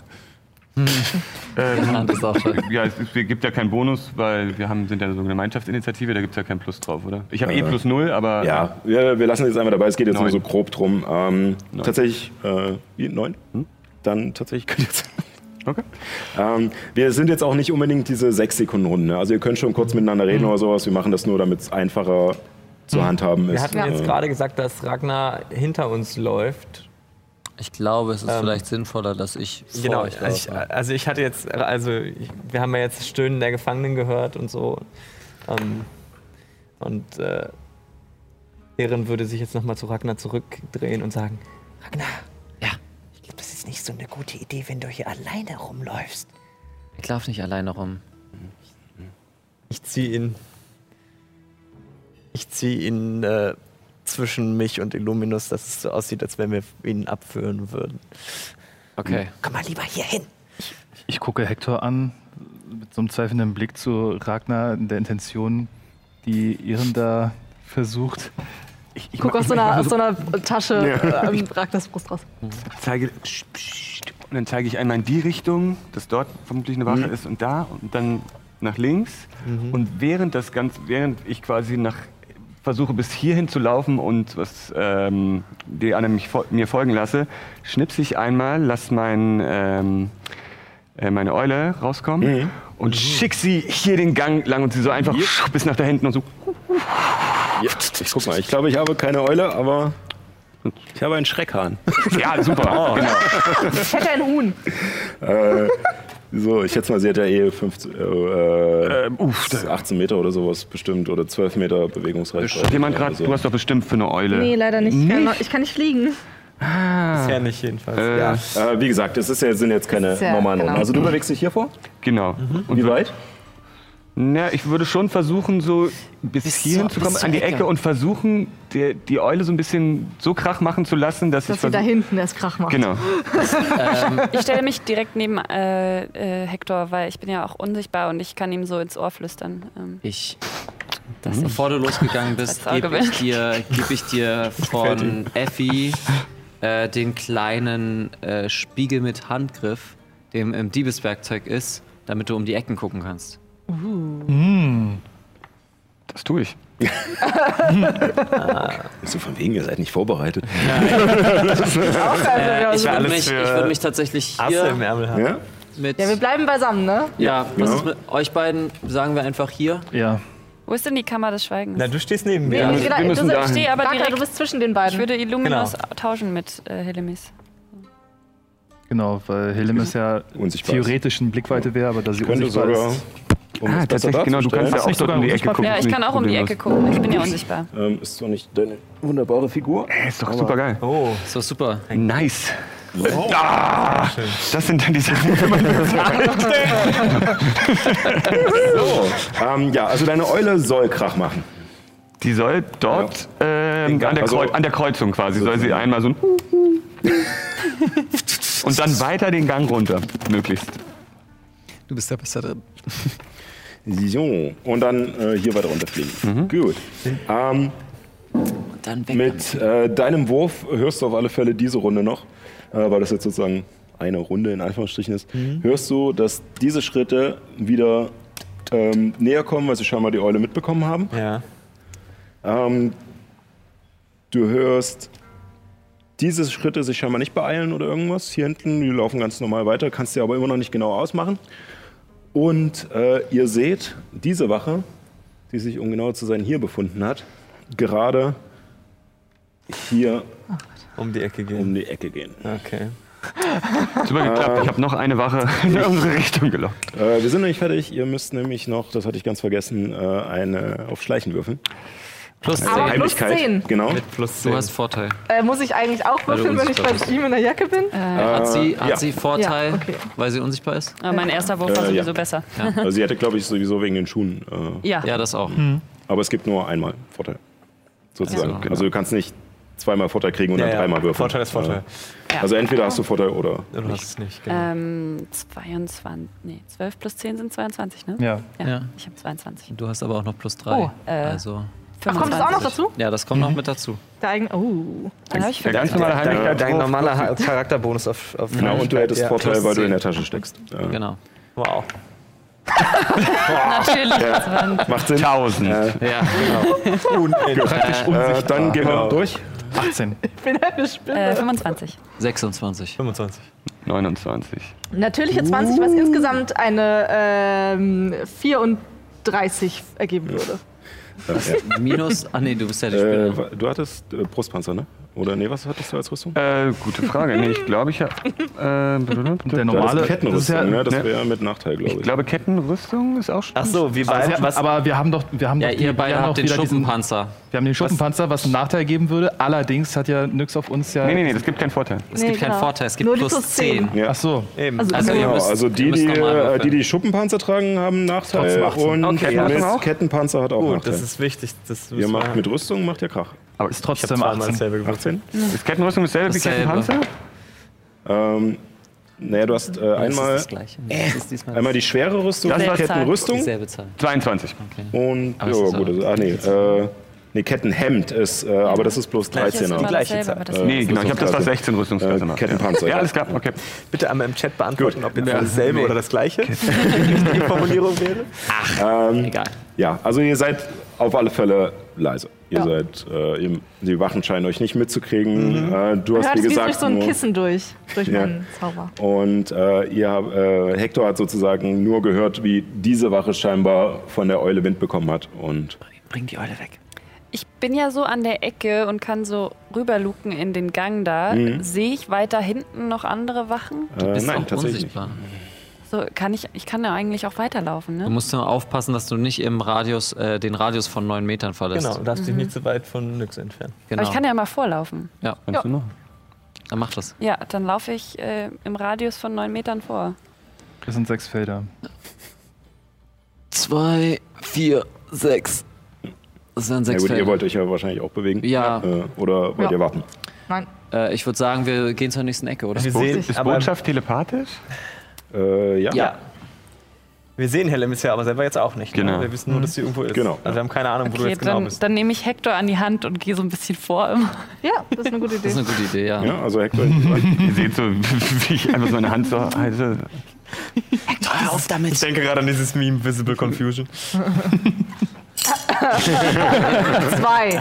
Das ist auch schön. Ja, es es gibt ja keinen Bonus, weil wir haben, sind ja so eine Gemeinschaftsinitiative, da gibt es ja kein Plus drauf, oder? Ich habe eh plus null, aber Ja, wir, wir lassen jetzt einmal dabei. Es geht jetzt nur Neun. so grob drum. Ähm, Neun. tatsächlich, äh, wie, neun? Dann tatsächlich könnt ihr jetzt. Okay. Ähm, wir sind jetzt auch nicht unbedingt diese sechs Sekunden Runden. Ne? Also ihr könnt schon kurz miteinander reden oder sowas. Wir machen das nur, damit es einfacher zu handhaben ist. Wir hatten jetzt gerade gesagt, dass Ragnar hinter uns läuft. Ich glaube, es ist Ähm, vielleicht sinnvoller, dass ich vor Genau, euch also ich, laufe. also ich hatte jetzt, also ich, wir haben ja jetzt das Stöhnen der Gefangenen gehört und so. Ähm, und äh, Ehren würde sich jetzt nochmal zu Ragnar zurückdrehen und sagen, Ragnar. Ja. Ich glaube, das ist nicht so eine gute Idee, wenn du hier alleine rumläufst. Ich laufe nicht alleine rum. Ich ziehe ihn. Ich ziehe ihn äh, zwischen mich und Illuminus, dass es so aussieht, als wenn wir ihn abführen würden. Okay. Komm mal lieber hier hin. Ich gucke Hector an, mit so einem zweifelnden Blick zu Ragnar in der Intention, die Iren da versucht. Ich guck aus so einer, aus so einer Tasche äh, ähm, Ragnars Brust raus. zeige, Psst, psst. und dann zeige ich einmal in die Richtung, dass dort vermutlich eine Wache ist und da und dann nach links. Und während das Ganze, während ich quasi nach versuche bis hierhin zu laufen und was ähm, die anderen mich, mir folgen lasse, schnipse ich einmal, lass mein, ähm, äh, meine Eule rauskommen und schick sie hier den Gang lang und sie so einfach bis nach da hinten und so. Ja, ich guck mal, ich glaube, ich habe keine Eule, aber ich habe einen Schreckhahn. Ja, super. [LAUGHS] genau. Ich hätte ein Huhn. äh, so, ich schätze mal, sie hat ja eh 15, äh, äh, Ähm, uff, da- 18 Meter oder sowas bestimmt oder 12 Meter Bewegungsreichweite. Jemand gerade, Also, du hast doch bestimmt für eine Eule. Nee, leider nicht. Ich kann, noch, ich kann nicht fliegen. Bisher nicht jedenfalls. Äh, ja. äh, wie gesagt, es ist ja, sind jetzt keine ja- normalen genau. Runden. Also du bewegst dich hier vor? Genau. Und wie weit? Na, ich würde schon versuchen, so bis, hierhin zur- zu kommen, bis an die Ecke Ecke. und versuchen, die, die Eule so ein bisschen so Krach machen zu lassen, dass, Dass ich sie da hinten erst Krach macht. Genau. Ich stelle mich direkt neben äh, äh, Hector, weil ich bin ja auch unsichtbar und ich kann ihm so ins Ohr flüstern. Ähm, Ich, bevor du losgegangen bist, gebe ich dir, geb ich dir von Effi äh, den kleinen äh, Spiegel mit Handgriff, dem im Diebeswerkzeug ist, damit du um die Ecken gucken kannst. Das tue ich. So von wegen, ihr seid nicht vorbereitet. [LAUGHS] Äh, ich würde mich, würd mich tatsächlich Asse im hier Ärmel haben. Ja? mit. Ja, wir bleiben beisammen, ne? Ja, was Ja. ist mit euch beiden? Sagen wir einfach hier. Ja, wo ist denn die Kammer des Schweigens? Na, du stehst neben mir. Ja, Nee, genau, wir müssen du, ich stehe aber direkt, du bist zwischen den beiden. ich würde Illuminus Genau. tauschen mit äh, Helemis. genau, weil Helemis ja Unsichtbar theoretisch in Blickweite wäre, aber da sie unsichtbar sogar. ist. Um Ah, tatsächlich, genau, du kannst ja auch nicht dort um die Ecke gucken. Ja, ich kann auch um die Ecke gucken. Ich bin ja unsichtbar. ähm, ist zwar nicht deine wunderbare Figur. Ist doch super geil. Oh, Ist doch super. Nice. Ah, das sind dann die Sachen, die man [LAUGHS] So. Ähm, ja, also deine Eule soll Krach machen. Die soll dort ähm, an, der Also- an der Kreuzung quasi, soll sie einmal so ein [LAUGHS] und dann weiter den Gang runter, möglichst. Du bist ja besser drin. So, und dann äh, hier weiter runterfliegen. Gut. Ähm, Dann weg. mit äh, deinem Wurf hörst du auf alle Fälle diese Runde noch, äh, weil das jetzt sozusagen eine Runde in Anführungsstrichen ist, hörst du, dass diese Schritte wieder ähm, näher kommen, weil sie scheinbar die Eule mitbekommen haben. ja. Ähm, du hörst diese Schritte sich scheinbar nicht beeilen oder irgendwas. Hier hinten, die laufen ganz normal weiter, kannst dir aber immer noch nicht genau ausmachen. Und äh, ihr seht diese Wache, die sich, um genau zu sein, hier befunden hat, gerade hier Um die Ecke gehen. um die Ecke gehen. Okay. Super geklappt. Ich habe noch eine Wache [LAUGHS] in unsere Richtung gelockt. Äh, wir sind noch nicht fertig. Ihr müsst nämlich noch, das hatte ich ganz vergessen, äh, eine auf Schleichen würfeln. Plus Eine Aber 10. plus Heimlichkeit. 10. Genau. Mit plus Du 10. hast Vorteil. Äh, muss ich eigentlich auch du würfeln, wenn ich bei ihm in der Jacke bin? Hat sie, hat ja. sie Vorteil, Ja, okay. weil sie unsichtbar ist? Aber mein erster Wurf war Äh, ja. sowieso besser. [LAUGHS] Also sie hätte, glaube ich, sowieso wegen den Schuhen. Äh, Ja. Ja, das auch. aber es gibt nur einmal Vorteil. Sozusagen. Also, Also, du kannst nicht zweimal Vorteil kriegen und Ja, dann ja. dreimal würfeln. Vorteil ist Vorteil. Ja. Also entweder hast du Vorteil oder. Du hast es nicht, genau. Ähm, 22, nee, 12 plus 10 sind 22, ne? Ja, Ja. Ich habe 22. Du hast aber auch noch plus 3. Oh, äh, also, Ach, kommt das auch noch dazu? ja, das kommt noch mit dazu. Der eigene, oh. Dann habe ich Der ganz normale Dein, Heimlichkeit. dein normaler Ha- Charakterbonus auf, auf Genau, und du hättest Ja. Vorteil, weil du in der Tasche steckst. Ja. Genau. Wow. [LAUGHS] Natürlich. das waren- Macht Sinn. 1000. Äh, Ja, äh, dann gehen wir durch. 18. Ich bin eine Spinne. Äh, 25. 26. 25. 29. Natürliche 20, was insgesamt eine ähm, 34 ergeben würde. Äh, ja. Minus, ah nee, du bist ja die äh, Spinne. du hattest äh, Brustpanzer, ne? Oder nee, was hattest du als Rüstung? Äh, gute Frage. Nee, ich glaube, ich habe. Äh, Der normale. das ist Kettenrüstung, das ist ja, ne? Das wäre mit Nachteil, glaube ich ich. glaube, Kettenrüstung ist auch schon. Ach so, wie aber, weit? ja, Was, aber wir haben doch, wir haben Ja, doch die, ihr beide wir haben habt den wieder diesen- Schuppenpanzer. Wir haben den Schuppenpanzer, was einen Nachteil geben würde. Allerdings hat ja Nyx auf uns ja. Nee, nee, nee, das gibt keinen Vorteil. Es Nee, gibt keinen. Vorteil, es gibt Nur die plus plus 10. 10. Ja. Ach so. eben. Also- Also, ihr Genau, müsst, also ihr die, müsst die, äh, die die Schuppenpanzer tragen, haben einen Nachteil Trotzdem 18. und Okay, Kettenpanzer, hat auch Gut, Nachteil. das ist wichtig. Das Ihr macht mit Rüstung, macht ihr Krach. Aber Ist ist, trotzdem zweimal 18. dasselbe gewürfelt. 18? ist Kettenrüstung dasselbe wie. Kettenpanzer? Ähm, naja, du hast äh, Das ist einmal, das Gleiche. Das ist diesmal einmal die schwere Rüstung, Das die Kettenrüstung dieselbe Zahl. 22. und Aber ja, ist gut, also, ah nee, äh, nee, Kettenhemd ist, äh, aber das ist bloß Gleiches 13er. immer gleiche Zahl. das Äh, Nee, genau, ich habe das, Rüstungsklasse. 16 Rüstungsklasse Äh. Kettenpanzer, Ja, ja. alles klar, okay. Bitte einmal im Chat beantworten, ob jetzt Ja, dasselbe nee. oder das gleiche die Formulierung wäre. Ähm, Egal. Ja, also ihr seid auf alle Fälle leise. Ihr seid, äh, ihr, die Wachen scheinen euch nicht mitzukriegen. Äh, du Man hast hört wie es wie gesagt durch so ein nur- Kissen durch, durch Ja. meinen Zauber. Und äh, ihr äh, Hector hat sozusagen nur gehört, wie diese Wache scheinbar von der Eule Wind bekommen hat. Und Bring die Eule weg. Ich bin ja so an der Ecke und kann so rüberluken in den Gang da. Sehe ich weiter hinten noch andere Wachen? äh, Bist nein, auch tatsächlich unsichtbar. So kann ich, ich kann ja eigentlich auch weiterlaufen, Du ne? musst nur aufpassen, dass du nicht im Radius, äh, den Radius von 9 Metern verlässt. Genau, du darfst dich nicht zu weit von Nyx entfernen. genau. Aber ich kann ja mal vorlaufen. ja, Kannst du noch? dann mach das. Ja, dann laufe ich äh, im Radius von neun Metern vor. Das sind sechs Felder. Zwei, vier, sechs. Das Ja sechs gut, ihr Felder. wollt euch ja wahrscheinlich auch bewegen. Ja. Äh, oder wollt Ja. ihr warten? Nein. Äh, ich würde sagen, wir gehen zur nächsten Ecke, oder? Wir sehen, ist Botschaft telepathisch? Äh, ja. Ja. wir sehen Helemis ja aber selber jetzt auch nicht. Genau. Ne? Wir wissen nur, dass sie irgendwo ist. Genau. Also wir haben keine Ahnung, wo du Okay, jetzt genau dann, bist. dann nehme ich Hector an die Hand und gehe so ein bisschen vor. Immer. [LAUGHS] Ja, das ist eine gute Das Idee. ist eine gute Idee, ja. Ja, also Hector, [LAUGHS] Ihr seht so, [LAUGHS] wie ich einfach so meine Hand so halte. Hör auf damit! Ich denke gerade an dieses Meme Visible Confusion. [LAUGHS] Zwei.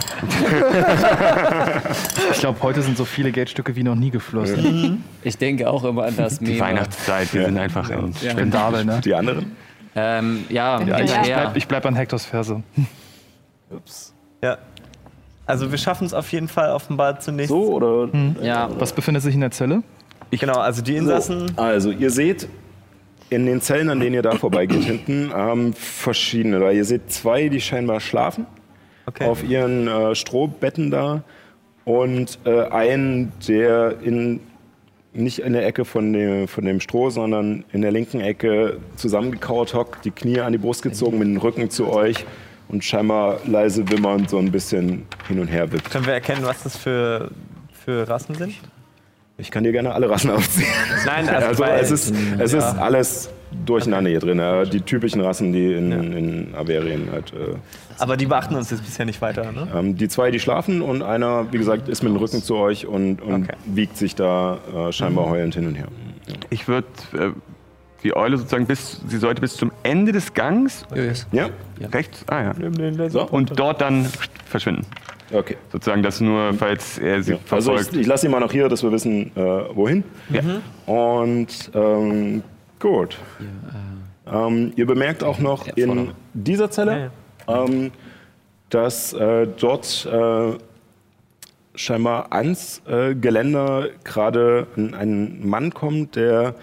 Ich glaube, heute sind so viele Geldstücke wie noch nie geflossen. Ich denke auch immer an das Die Meme. Weihnachtszeit, wir sind einfach in Spendabel, ne? die anderen? Ähm, ja, Ja, ich, ich, bleib, ich bleib an Hectors Ferse. Ja. Also wir schaffen es auf jeden Fall offenbar zunächst. So oder? ja, Was befindet sich in der Zelle? Genau, also die Insassen. So, also ihr seht in den Zellen, an denen ihr da vorbeigeht hinten, ähm, verschiedene. Da ihr seht zwei, die scheinbar schlafen Okay. auf ihren äh, Strohbetten da und äh, einen, der in nicht in der Ecke von dem, von dem Stroh, sondern in der linken Ecke zusammengekauert hockt, die Knie an die Brust gezogen, mit dem Rücken zu euch und scheinbar leise wimmernd so ein bisschen hin und her wippt. Können wir erkennen, was das für, für Rassen sind? Ich kann dir gerne alle Rassen [LAUGHS] aufzählen. Nein, also, Also es ist, es ist alles durcheinander hier drin. Die typischen Rassen, die in, in Averien halt. Äh, aber die beachten uns jetzt bisher nicht weiter, ne? ähm, die zwei, die schlafen und einer, wie gesagt, ist mit dem Rücken zu euch und, und Okay. wiegt sich da äh, scheinbar heulend hin und her. Ich würde äh, die Eule sozusagen bis, sie sollte bis zum Ende des Gangs Ja? rechts, ah ja, So? und dort dann verschwinden. Okay. Sozusagen das nur, falls er sie Ja. Also verfolgt. ich, ich lasse ihn mal noch hier, dass wir wissen, äh, wohin. ja. Und ähm, gut. Ähm, ihr bemerkt auch noch in dieser Zelle, ähm, dass äh, dort äh, scheinbar ans äh, Geländer gerade ein, ein Mann kommt, der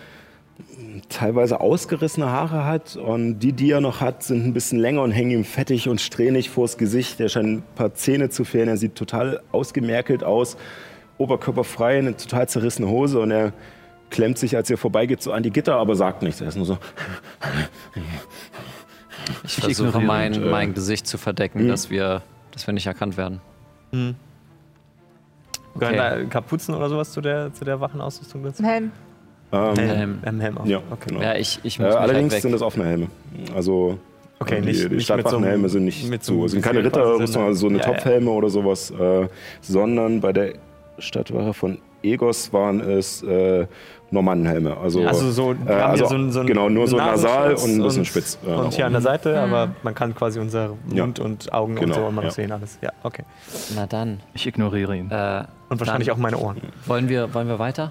teilweise ausgerissene Haare hat und die, die er noch hat, sind ein bisschen länger und hängen ihm fettig und strähnig vors Gesicht. Er scheint ein paar Zähne zu fehlen, er sieht total ausgemerkelt aus, oberkörperfrei, eine total zerrissene Hose und er klemmt sich, als er vorbeigeht, so an die Gitter, aber sagt nichts. Er ist nur so, ich versuche mein, und, äh, mein Gesicht zu verdecken, dass, wir, dass wir nicht erkannt werden. Gehören da Kapuzen oder sowas zu der, zu der Wachenausrüstung dazu? Helm. Ähm, Helm. Ähm, Helm auch. Ja, okay. genau. Ja, ich, ich Äh, mich allerdings halt sind das offene Helme. Also Okay, die, nicht- die nicht mit so sind nicht mit so sind keine Ritterrüstung, sondern- also so eine Ja, ja. Topfhelme oder sowas, äh, sondern bei der Stadtwache von Egos waren es äh, Normannenhelme. Also, Also so, äh, haben also so ein, so ein genau nur so nasal und ein bisschen spitz. äh, und hier an der Seite, aber man kann quasi unser Ja. Mund und Augen Genau, und so immer noch ja. sehen alles. Ja, okay. Na dann. Ich ignoriere ihn. Äh, Und wahrscheinlich dann auch meine Ohren. Wollen wir, wollen wir weiter?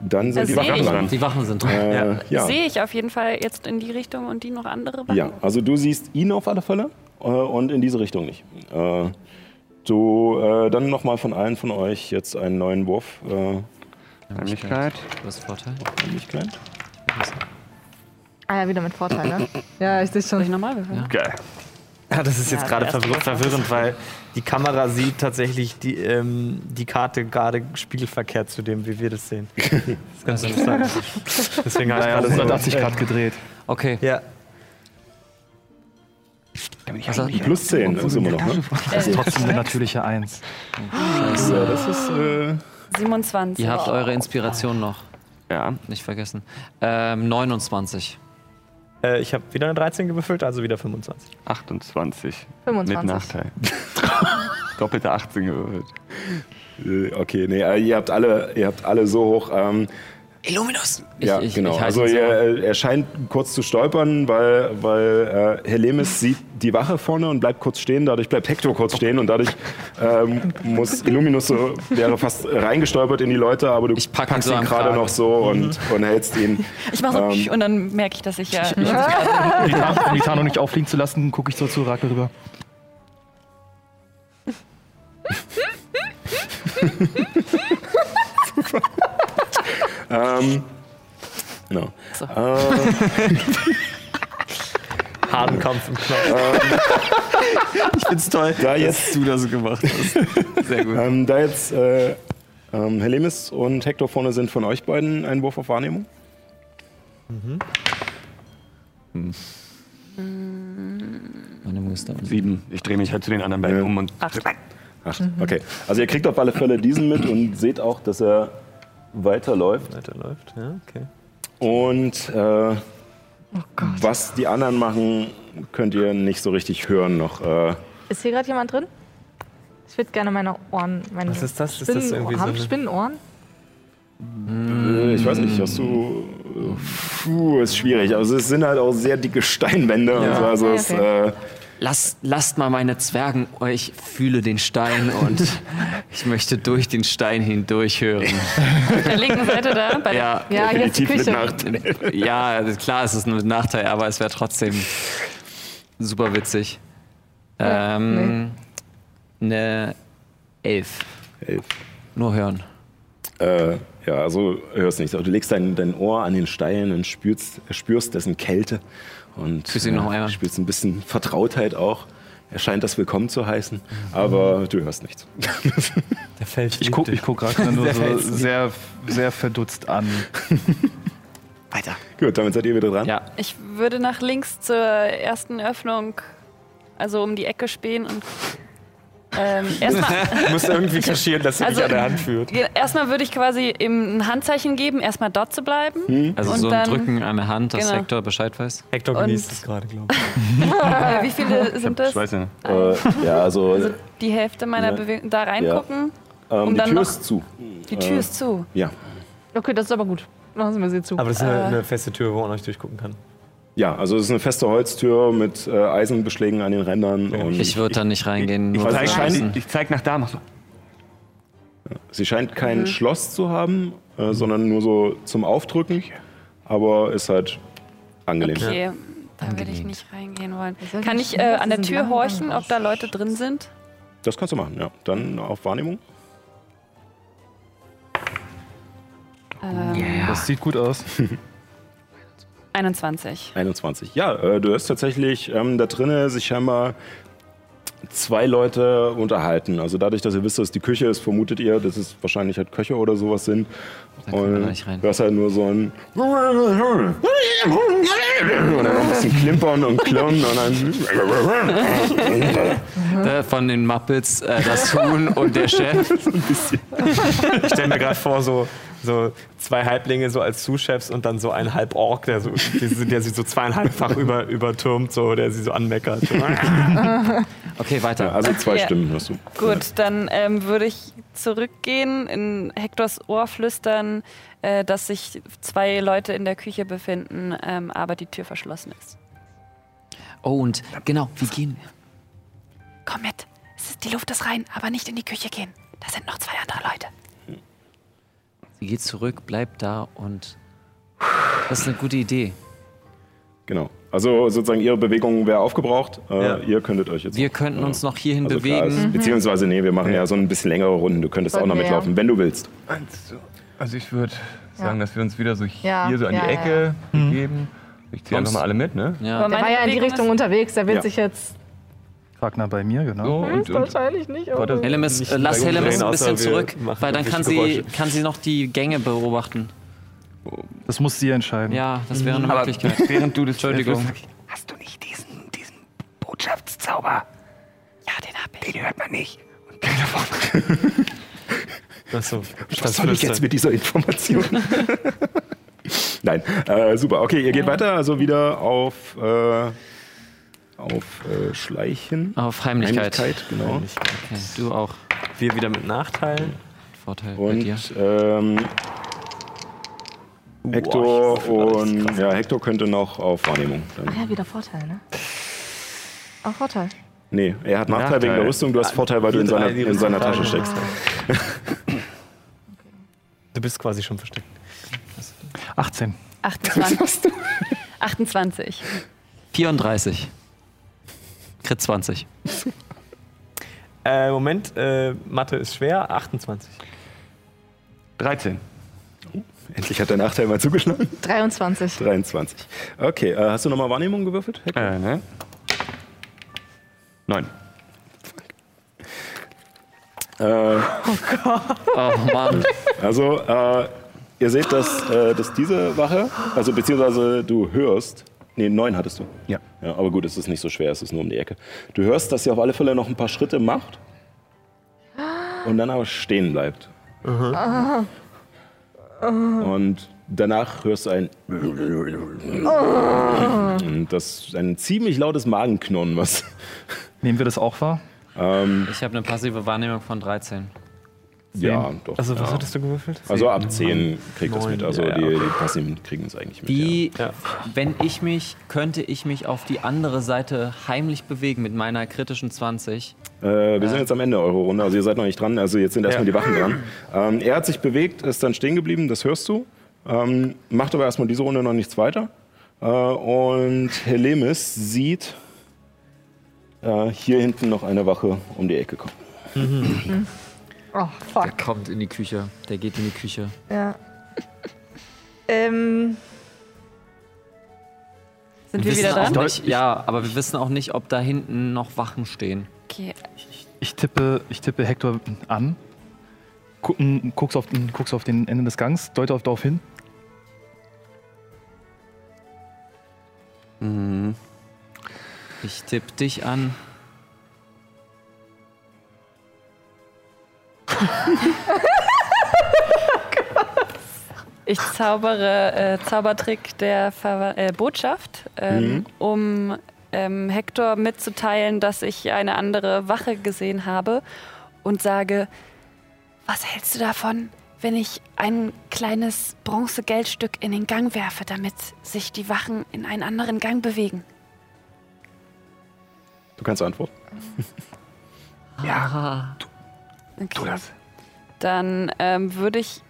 Dann sind Das die Wachen dran. Die Wachen sind dran. Äh, Ja. ja. Sehe ich auf jeden Fall jetzt in die Richtung und die noch andere Wachen? Ja, also du siehst ihn auf alle Fälle äh, und in diese Richtung nicht. Äh, du äh, dann nochmal von allen von euch jetzt einen neuen Wurf. Äh, Heimlichkeit. Du hast Vorteil. Heimlichkeit. Ah ja, wieder mit Vorteil, ne? [CLEARS THROAT] Ja, ich sehe Soll ich schon. nochmal würfeln? Geil. Ja, das ist jetzt Ja, gerade der erste verwirr Wurf war verwirrend, weil die Kamera sieht tatsächlich die, ähm, die Karte gerade spiegelverkehrt zu dem, wie wir das sehen. [LAUGHS] Das ist ganz interessant. Deswegen habe ich Naja, gerade so 180 Grad gedreht. Okay. Ja, Also, Plus 10 ist immer noch, ne? Das ist trotzdem eine natürliche Eins. Scheiße, das ist. Äh, 27. ihr habt eure Inspiration noch. Ja. Nicht vergessen. Ähm, 29. äh, ich habe wieder eine 13 gewürfelt, also wieder 25. 28. 25. Mit Nachteil. [LAUGHS] Doppelte 18 gewürfelt. äh, okay, nee, äh, ihr habt alle, ihr habt alle so hoch. Ähm, Illuminus! ja, ich, genau. Ich also äh, er scheint kurz zu stolpern, weil, weil äh, Helemis sieht die Wache vorne und bleibt kurz stehen. Dadurch bleibt Hector kurz stehen und dadurch ähm, muss Illuminus so, wäre fast reingestolpert in die Leute, aber du Ich pack ihn packst so ihn gerade noch so und, und hältst ihn. Ich mache so Ähm, und dann merke ich, dass ich ja. Um die, Tarn, um die Tarnung nicht auffliegen zu lassen, gucke ich so zu Rakel rüber. Ähm, genau. So. Äh, [LAUGHS] Harten Kampf im Knopf. Ich find's toll, da jetzt du das gemacht hast. Sehr gut. Ähm, da jetzt äh, ähm, Helemis und Hector vorne sind von euch beiden ein Wurf auf Wahrnehmung. Meine Muster. Sieben. Ich drehe mich halt zu den anderen beiden Ja. um und. Acht. Okay. Also ihr kriegt auf alle Fälle diesen mit und seht auch, dass er weiterläuft. Weiter läuft, ja, okay. Und äh, was die anderen machen, könnt ihr nicht so richtig hören noch. Äh, Ist hier gerade jemand drin? Ich würde gerne meine Ohren. Meine Was ist das? Ist das Spinnen- irgendwie so haben eine- Spinnenohren? äh, ich weiß nicht, hast du. Puh, ist schwierig. Also es sind halt auch sehr dicke Steinwände und so. Also Okay, es, okay. äh, Lasst, lasst mal meine Zwergen, ich fühle den Stein und [LAUGHS] ich möchte durch den Stein hindurch hören. Auf der linken Seite da. Bei Ja, Ja, hier ist die mit Küche. Nachteil. ja, klar, es ist ein Nachteil, aber es wäre trotzdem super witzig. Ja, Ähm, Eine Elf. Elf. Nur hören. Äh, ja, also hörst nichts. Aber du legst dein, dein Ohr an den Stein und spürst, spürst dessen Kälte. Und ihn noch einmal. spürst ein bisschen Vertrautheit auch. Er scheint das willkommen zu heißen, aber du hörst nichts. [LAUGHS] Der Feld Ich gucke ich guck Rakel nur [LAUGHS] so Fels. sehr, sehr verdutzt an. [LAUGHS] Weiter. Gut, damit seid ihr wieder dran. Ja, Ich würde nach links zur ersten Öffnung, also um die Ecke spähen und ähm, erstmal, [LAUGHS] Du musst irgendwie kaschieren, dass er Also- dich an der Hand führt. erstmal würde ich quasi ihm ein Handzeichen geben, erstmal dort zu bleiben. also Und so ein dann- Drücken an der Hand, dass Genau. Hector Bescheid weiß. Hector genießt es gerade, glaube ich. Äh, [LAUGHS] wie viele sind das? Ich weiß nicht. Äh, ja, also, [LAUGHS] Also die Hälfte meiner Ja. Bewegung da reingucken. ähm, um die dann Tür noch- ist zu. Die Tür ist zu. Ja. Okay, das ist aber gut. Lassen wir sie zu. Aber das ist eine, eine feste Tür, wo man euch durchgucken kann. Ja, also es ist eine feste Holztür mit äh, Eisenbeschlägen an den Rändern. Und Ich würde da nicht reingehen. Ich wissen. ich zeig nach da, mach so. sie scheint kein Mhm. Schloss zu haben, äh, sondern nur so zum Aufdrücken. Aber ist halt angenehm. Okay, da würde ich nicht reingehen wollen. Kann ich äh, an der Tür horchen, ob da Leute drin sind? Das kannst du machen, ja. Dann auf Wahrnehmung. Ähm, Das sieht gut aus. [LAUGHS] 21. 21. Ja, äh, du hörst tatsächlich ähm, da drinnen sich scheinbar zwei Leute unterhalten. Also dadurch, dass ihr wisst, dass es die Küche ist, vermutet ihr, dass es wahrscheinlich halt Köche oder sowas sind. Da können wir Und rein. du hörst halt nur so ein und dann noch ein bisschen klimpern und klirren und dann von den Muppets, äh, das Huhn und der Chef. [LAUGHS] Ich stelle mir gerade vor, so, so zwei Halblinge so als Zuschefs und dann so ein Halborg, der, so, der sie so zweieinhalbfach [LAUGHS] über, übertürmt, so, der sie so anmeckert. [LAUGHS] Okay, weiter. also zwei Ja. Stimmen hörst du. Gut, dann ähm, würde ich zurückgehen, in Hektors Ohr flüstern, äh, dass sich zwei Leute in der Küche befinden, ähm, aber die Tür verschlossen ist. Oh, und genau, wie gehen wir? Komm mit. Es ist, die Luft ist rein, aber nicht in die Küche gehen. Da sind noch zwei andere Leute. Geht zurück, bleibt da und das ist eine gute Idee. Genau. Also sozusagen ihre Bewegung wäre aufgebraucht. Äh, Ja. Ihr könntet euch jetzt. Wir könnten uns noch hierhin also bewegen. ist- Beziehungsweise, nee, wir machen ja so ein bisschen längere Runden. Du könntest auch noch mitlaufen, wenn du willst. Also, ich würde sagen, dass wir uns wieder so hier Ja, so an ja, die ja, Ecke begeben. Ich ziehe einfach mal alle mit, ne? Ja. Aber Der war ja in die Richtung unterwegs, der will Ja. sich jetzt. Ragnar bei mir, genau. So, und, und Wahrscheinlich nicht. aber- Warte, Helemis, nicht äh, lass drehen, ein bisschen zurück, weil dann kann sie, kann sie noch die Gänge beobachten. Das muss sie entscheiden. Ja, das wäre eine Aber Möglichkeit. während du das [LAUGHS] Entschuldigung. Hast du nicht diesen, diesen Botschaftszauber? Ja, den hab ich. Den hört man nicht. Achso, [LAUGHS] Was soll ich jetzt mit dieser Information? [LAUGHS] Nein, äh, super. Okay, ihr geht weiter, also wieder auf, äh, auf äh, Schleichen. Auf Heimlichkeit. Heimlichkeit, genau. Okay, du auch. Wir wieder mit Nachteilen. Vorteil bei dir. Und ähm, Hector alles und ja, Hector könnte noch auf Wahrnehmung. Dann. Ach ja, wieder Vorteil, ne? Auch Vorteil. Nee, er hat Nachteil, Nachteil. wegen der Rüstung, du hast Vorteil, weil du in seiner, in seiner Tasche steckst. Du bist quasi schon versteckt. 18. 28. 28. 34. Crit 20. [LAUGHS] Äh, Moment, äh, Mathe ist schwer. 28. 13. Endlich hat der Nachteil mal zugeschlagen. 23. 23. Okay, äh, hast du nochmal Wahrnehmung gewürfelt? Äh, ne? 9. Äh, Oh Mann. Also, äh, ihr seht, dass, äh, dass diese Wache, also beziehungsweise du hörst, nee, neun hattest du. Ja. ja. Aber gut, es ist nicht so schwer, es ist nur um die Ecke. Du hörst, dass sie auf alle Fälle noch ein paar Schritte macht und dann aber stehen bleibt. Und danach hörst du ein. Und das ist ein ziemlich lautes Magenknurren, was. Nehmen wir das auch wahr? Ähm, Ich habe eine passive Wahrnehmung von 13. ja, doch. Also, was ja. hattest du gewürfelt? Also ab 10 kriegt das mit. Also ja, die, die Passiven kriegen es eigentlich mit. Wie, Ja. wenn ich mich, könnte ich mich auf die andere Seite heimlich bewegen mit meiner kritischen 20? Äh, wir sind jetzt am Ende eurer Runde, also ihr seid noch nicht dran, also jetzt sind erstmal Ja. die Wachen dran. Ähm, er hat sich bewegt, ist dann stehen geblieben, das hörst du. Ähm, macht aber erstmal diese Runde noch nichts weiter. Äh, und Helemis sieht äh, hier hinten noch eine Wache um die Ecke kommen. [LAUGHS] Oh, Der fuck. kommt in die Küche. Der geht in die Küche. Ja. [LAUGHS] Ähm, Sind wir wieder wissen auch dran? Nicht, ja, aber wir wissen auch nicht, ob da hinten noch Wachen stehen. Okay. Ich tippe, ich tippe Hector an, guck, m, guckst, auf, den- guckst auf den Ende des Gangs, deute auf darauf hin. Mhm. Ich tippe dich an. [LAUGHS] Ich zaubere äh, Zaubertrick der Ver äh, Botschaft, ähm, um ähm, Hector mitzuteilen, dass ich eine andere Wache gesehen habe und sage, was hältst du davon, wenn ich ein kleines Bronzegeldstück in den Gang werfe, damit sich die Wachen in einen anderen Gang bewegen? Du kannst antworten. [LAUGHS] Ja. Okay. Tu das. Dann ähm, würde ich.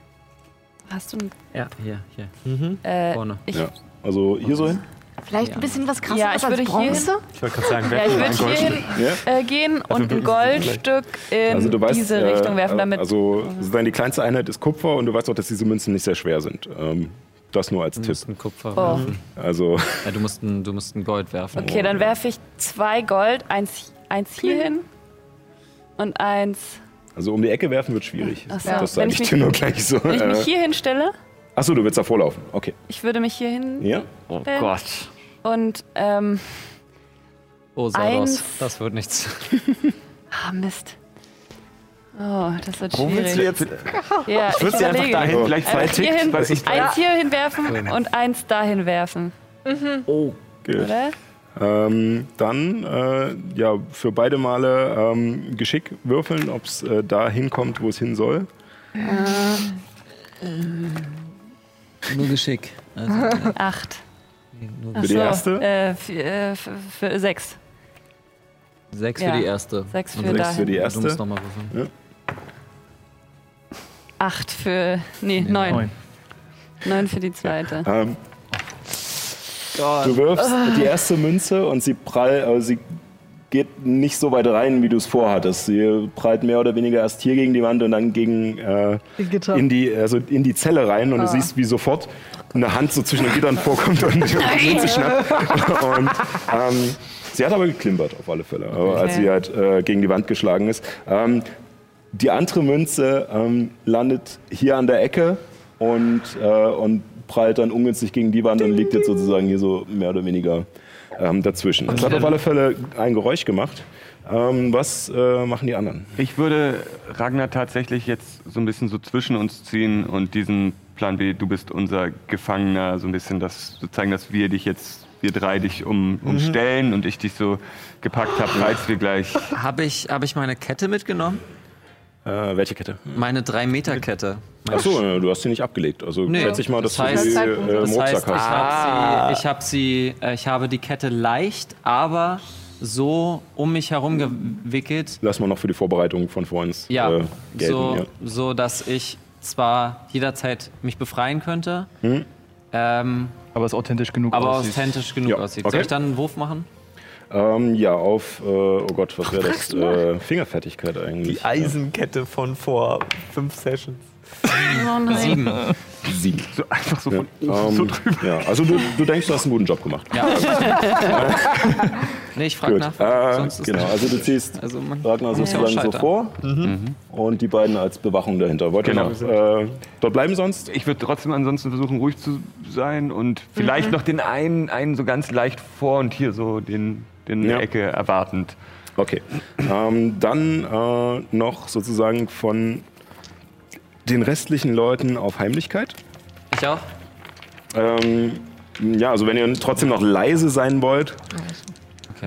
Hast du ein. Ja, hier, hier. Äh, Vorne. ich, Ja. Also hier so hin. vielleicht ein bisschen was krasseres Ja, ich würde als Bronze? Ich wollte gerade sagen, ja, ich würde hier hin Ja? äh, gehen und ein Goldstück in Also du weißt, diese äh, Richtung werfen, damit. Also sozusagen die kleinste Einheit ist Kupfer und du weißt auch, dass diese Münzen nicht sehr schwer sind. Ähm, das nur als Du Tipp. musst ein Kupfer Oh. werfen. Also Ja, du, musst ein, du musst ein Gold werfen. okay, dann werfe ich zwei Gold, eins, eins hier hin und eins. Also um die Ecke werfen wird schwierig. Ach so. Das Wenn sage ich dir nur gleich so. Wenn ich mich Äh, hier hinstelle, Achso, du willst davor laufen. Okay. ich würde mich hier hin Ja? Oh Gott. und. Ähm, Oh, Sardos. eins. Das wird nichts. [LAUGHS] ah, Mist. Oh, das wird Wo willst du schwierig. jetzt? Ja, Ich würde sie einfach dahin, vielleicht zwei Einfach hier Ticks, hin, weil ich eins hier hinwerfen und eins dahin werfen, Okay. oder? Ähm, dann äh, ja für beide Male ähm, Geschick würfeln, ob es äh, da hinkommt, wo es hin soll. Nur Geschick. Also, [LAUGHS] Acht. nur Für die so, erste? Äh, für, äh, für, für sechs. Sechs Ja. für die erste. Sechs Und für sechs dahin. für die Du erste. musst nochmal würfeln. Acht für. Nee, neun. Neun. Neun für die zweite. Ähm, Du wirfst die erste Münze und sie prall, also sie geht nicht so weit rein, wie du es vorhattest. Sie prallt mehr oder weniger erst hier gegen die Wand und dann gegen äh, in die also in die Zelle rein und du siehst, wie sofort eine Hand so zwischen den Gittern vorkommt und die [LAUGHS] Münze schnappt. Und ähm, sie hat aber geklimpert auf alle Fälle, aber als sie halt äh, gegen die Wand geschlagen ist. Ähm, die andere Münze ähm, landet hier an der Ecke und, äh, und prallt dann ungünstig gegen die Wand und liegt jetzt sozusagen hier so mehr oder weniger ähm, dazwischen. Es hat auf alle Fälle ein Geräusch gemacht. Ähm, was äh, machen die anderen? Ich würde Ragnar tatsächlich jetzt so ein bisschen so zwischen uns ziehen und diesen Plan B, du bist unser Gefangener, so ein bisschen das so zeigen, dass wir dich jetzt, wir drei dich um, umstellen und ich dich so gepackt habe, falls wir gleich. Habe ich, hab ich meine Kette mitgenommen? Äh, welche Kette? Meine 3-Meter-Kette. Achso, äh, du hast sie nicht abgelegt. Also Nee. schätze ich mal, dass Das heißt- du sie äh, Das heißt, Rucksack ich hast. habe sie, ich habe sie, äh, ich habe die Kette leicht, aber so um mich herum gewickelt, Lass mal noch für die Vorbereitung von vorhin ja, äh, gelten. so, ja. so dass ich zwar jederzeit mich befreien könnte, Hm? ähm, Aber es authentisch genug aber aussieht. authentisch genug Ja, aussieht. okay. Soll ich dann einen Wurf machen? Ähm, ja, auf, äh, oh Gott, was wäre das? Äh, Fingerfertigkeit eigentlich. Die Eisenkette von vor fünf Sessions. Sieben. Sieben. So einfach so von Ja. Ähm, ja, also du, du denkst, du hast einen guten Job gemacht. Ja. nee, ich frage Gut. nach. Äh, sonst ist genau, also du ziehst Also man Ragnar ja sozusagen so vor Mhm. und die beiden als Bewachung dahinter. Wollt ihr Genau. noch äh, dort bleiben sonst? Ich würde trotzdem ansonsten versuchen, ruhig zu sein und vielleicht noch den einen, einen so ganz leicht vor und hier so den, den Ja. Ecke erwartend. Okay. Ähm, dann äh, noch sozusagen von den restlichen Leuten auf Heimlichkeit. Ich auch? Ähm, ja, also wenn ihr trotzdem noch leise sein wollt,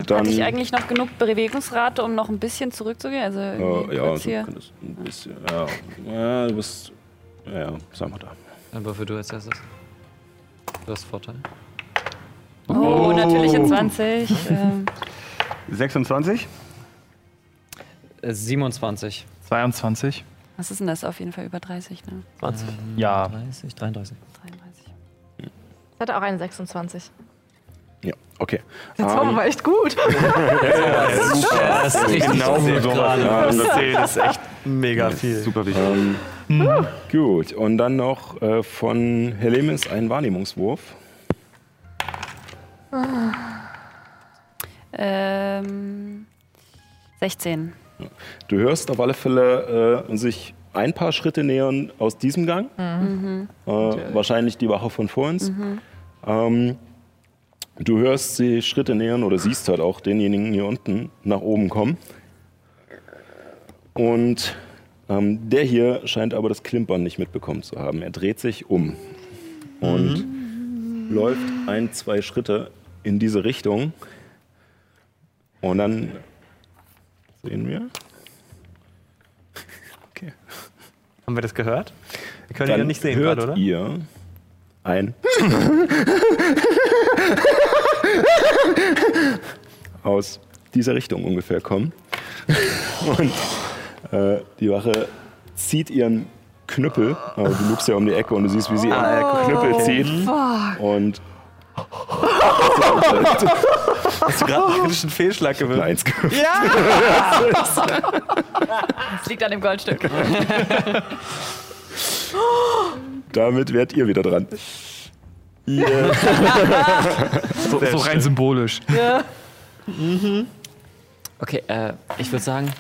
dann Hatte ich eigentlich noch genug Bewegungsrate, um noch ein bisschen zurückzugehen? Also äh, ja, also, hier. ein bisschen, ja, ja, du bist, ja, ja, sag mal da. Dann würfel du als erstes. Du hast Vorteil. Oh, natürliche 20. ähm, 26? Äh, 27. 22. was ist denn das? Auf jeden Fall über 30, ne? 20. Ja. 30, 33. 33. Ich hatte auch eine 26. Ja, okay. Der Zauber Ähm, war echt gut. [LAUGHS] Das ist richtig Genau so Ja, das ist echt mega viel. Super wichtig. Ähm, gut, und dann noch äh, von Helemis ein Wahrnehmungswurf. Ähm, 16. Du hörst auf alle Fälle äh, sich ein paar Schritte nähern aus diesem Gang. Mhm. Äh, wahrscheinlich die Wache von vor uns. Ähm, du hörst sie Schritte nähern oder siehst halt auch denjenigen hier unten nach oben kommen. Und ähm, der hier scheint aber das Klimpern nicht mitbekommen zu haben. Er dreht sich um und läuft ein, zwei Schritte in diese Richtung. Und dann sehen wir. Okay. Haben wir das gehört? Wir können ihn Dann ja nicht sehen hört gerade, oder? ihr ein [LAUGHS] aus dieser Richtung ungefähr kommen. Und äh, die Wache zieht ihren Knüppel. Äh, du lugst ja um die Ecke und du siehst, wie sie ihren Knüppel zieht. Und Hast du gerade einen kritischen Fehlschlag gewürzt? eins gewürfelt. [LAUGHS] Das liegt an dem Goldstück. [LAUGHS] Damit werdet ihr wieder dran. [LAUGHS] So, so rein symbolisch. Okay, äh, ich würde sagen,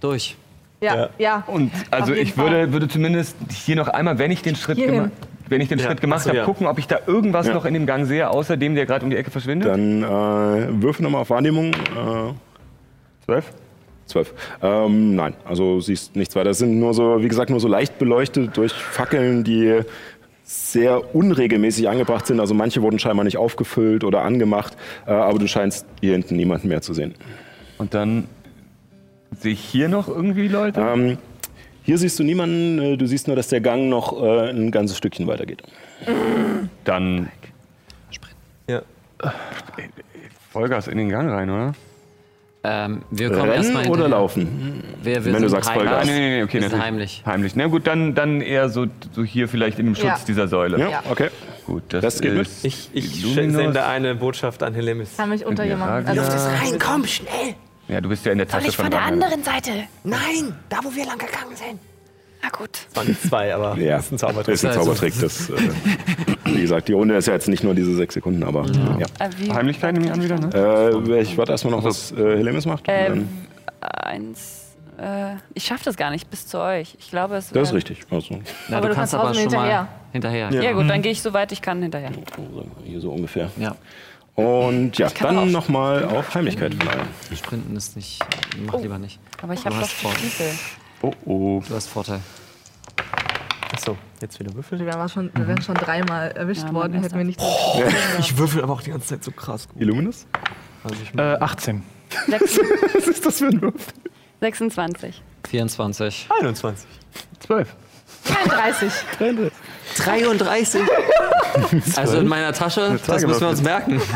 durch. Ja, ja. Und also ich würde, würde zumindest hier noch einmal, wenn ich den Schritt, Hierhin. Wenn ich den Ja, Schritt gemacht so, habe, ja. gucken, ob ich da irgendwas Ja. noch in dem Gang sehe, außer dem, der gerade um die Ecke verschwindet. Dann äh, würfel nochmal auf Wahrnehmung. Äh, Zwölf. Zwölf. Ähm, nein, also siehst nichts weiter. Das sind nur so, wie gesagt, nur so leicht beleuchtet durch Fackeln, die sehr unregelmäßig angebracht sind. Also manche wurden scheinbar nicht aufgefüllt oder angemacht, äh, aber du scheinst hier hinten niemanden mehr zu sehen. Und dann sehe ich hier noch irgendwie Leute. Ähm, hier siehst du niemanden, äh, du siehst nur, dass der Gang noch äh, ein ganzes Stückchen weitergeht. Dann Ja. Vollgas in den Gang rein, oder? Ähm, wir kommen erstmal Rennen oder laufen? Wir, wir Wenn du sagst heimlich. Vollgas. Ah, nee, nee, nee, okay, wir heimlich. Heimlich. Na gut, dann, dann eher so, so hier vielleicht in dem Schutz Ja. dieser Säule. Ja, Ja. okay. Gut, das Das geht mit. ist Ich, ich sende eine Botschaft an Helemis. Kann mich unter jemanden. Luft Also, ist Rein, komm, schnell! Ja, du bist ja in der Tasche von, Ragnar. Seite. Nein, da wo wir lang gegangen sind. Na gut. Das waren zwei, aber Ja, das ist ein Zaubertrick. ist ein Zaubertrick. Das, [LAUGHS] äh, wie gesagt, die Runde ist ja jetzt nicht nur diese sechs Sekunden, aber ja. Äh, wie, Heimlichkeit nehme ich an wieder, ne? Äh, ich warte erstmal noch, was äh, Helemis macht. Ähm, eins. Äh, ich schaffe das gar nicht bis zu euch. Ich glaube, es das ist richtig. Also, Na, Aber du kannst kannst aber schon hinterher. mal hinterher. Ja, gut, dann gehe ich so weit ich kann hinterher. hier so ungefähr. Ja. Und ja, kann auch dann nochmal auf Heimlichkeit verleihen. Sprinten ist nicht. Mach lieber nicht. Aber ich Du habe doch Stiefel. Oh, oh. Du hast Vorteil. Achso, jetzt wieder würfeln. wir, waren schon, wir wären schon dreimal erwischt Ja, worden, hätten wir nicht so Ich würfel aber auch die ganze Zeit so krass gut. Illuminus? Also ich Äh, 18. Sechs- Was ist das für ein Würfel? 26. 24. 21. 12. 33. 33. [LAUGHS] Also in meiner Tasche, das müssen wir uns merken. [LAUGHS]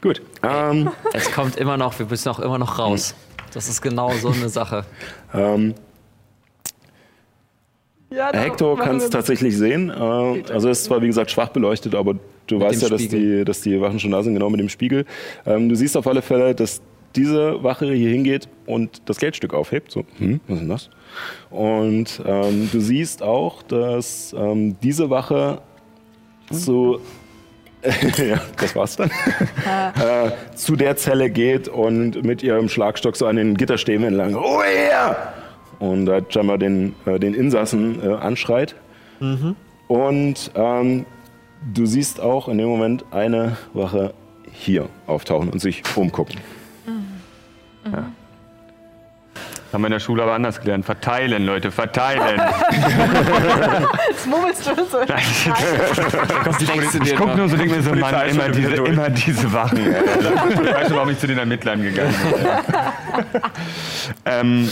Gut. Ähm, Es kommt immer noch, wir müssen auch immer noch raus. Das ist genau so eine Sache. ähm, Ja, Hector kann es tatsächlich sehen. Äh, also es ist zwar wie gesagt schwach beleuchtet, aber du weißt dem ja, dass Spiegel. die, dass die Wachen schon da sind, genau mit dem Spiegel. Ähm, du siehst auf alle Fälle, dass diese Wache hier hingeht und das Geldstück aufhebt. So, hm, was ist denn das? Und ähm, du siehst auch, dass ähm, diese Wache zu [LAUGHS] ja, das war's dann. [LAUGHS] äh, zu der Zelle geht und mit ihrem Schlagstock so an den Gitterstäben entlang. Oh yeah! Und da scheinbar den, äh, den Insassen äh, anschreit. Und ähm, du siehst auch in dem Moment eine Wache hier auftauchen und sich umgucken. Haben wir in der Schule aber anders gelernt. Verteilen, Leute, verteilen. [LAUGHS] Jetzt murmelst du so. ich guck nur so, denk mir so, Mann, immer diese, immer diese Wachen. ey. Ich weiß schon, warum ich zu den Ermittlern gegangen bin. ähm,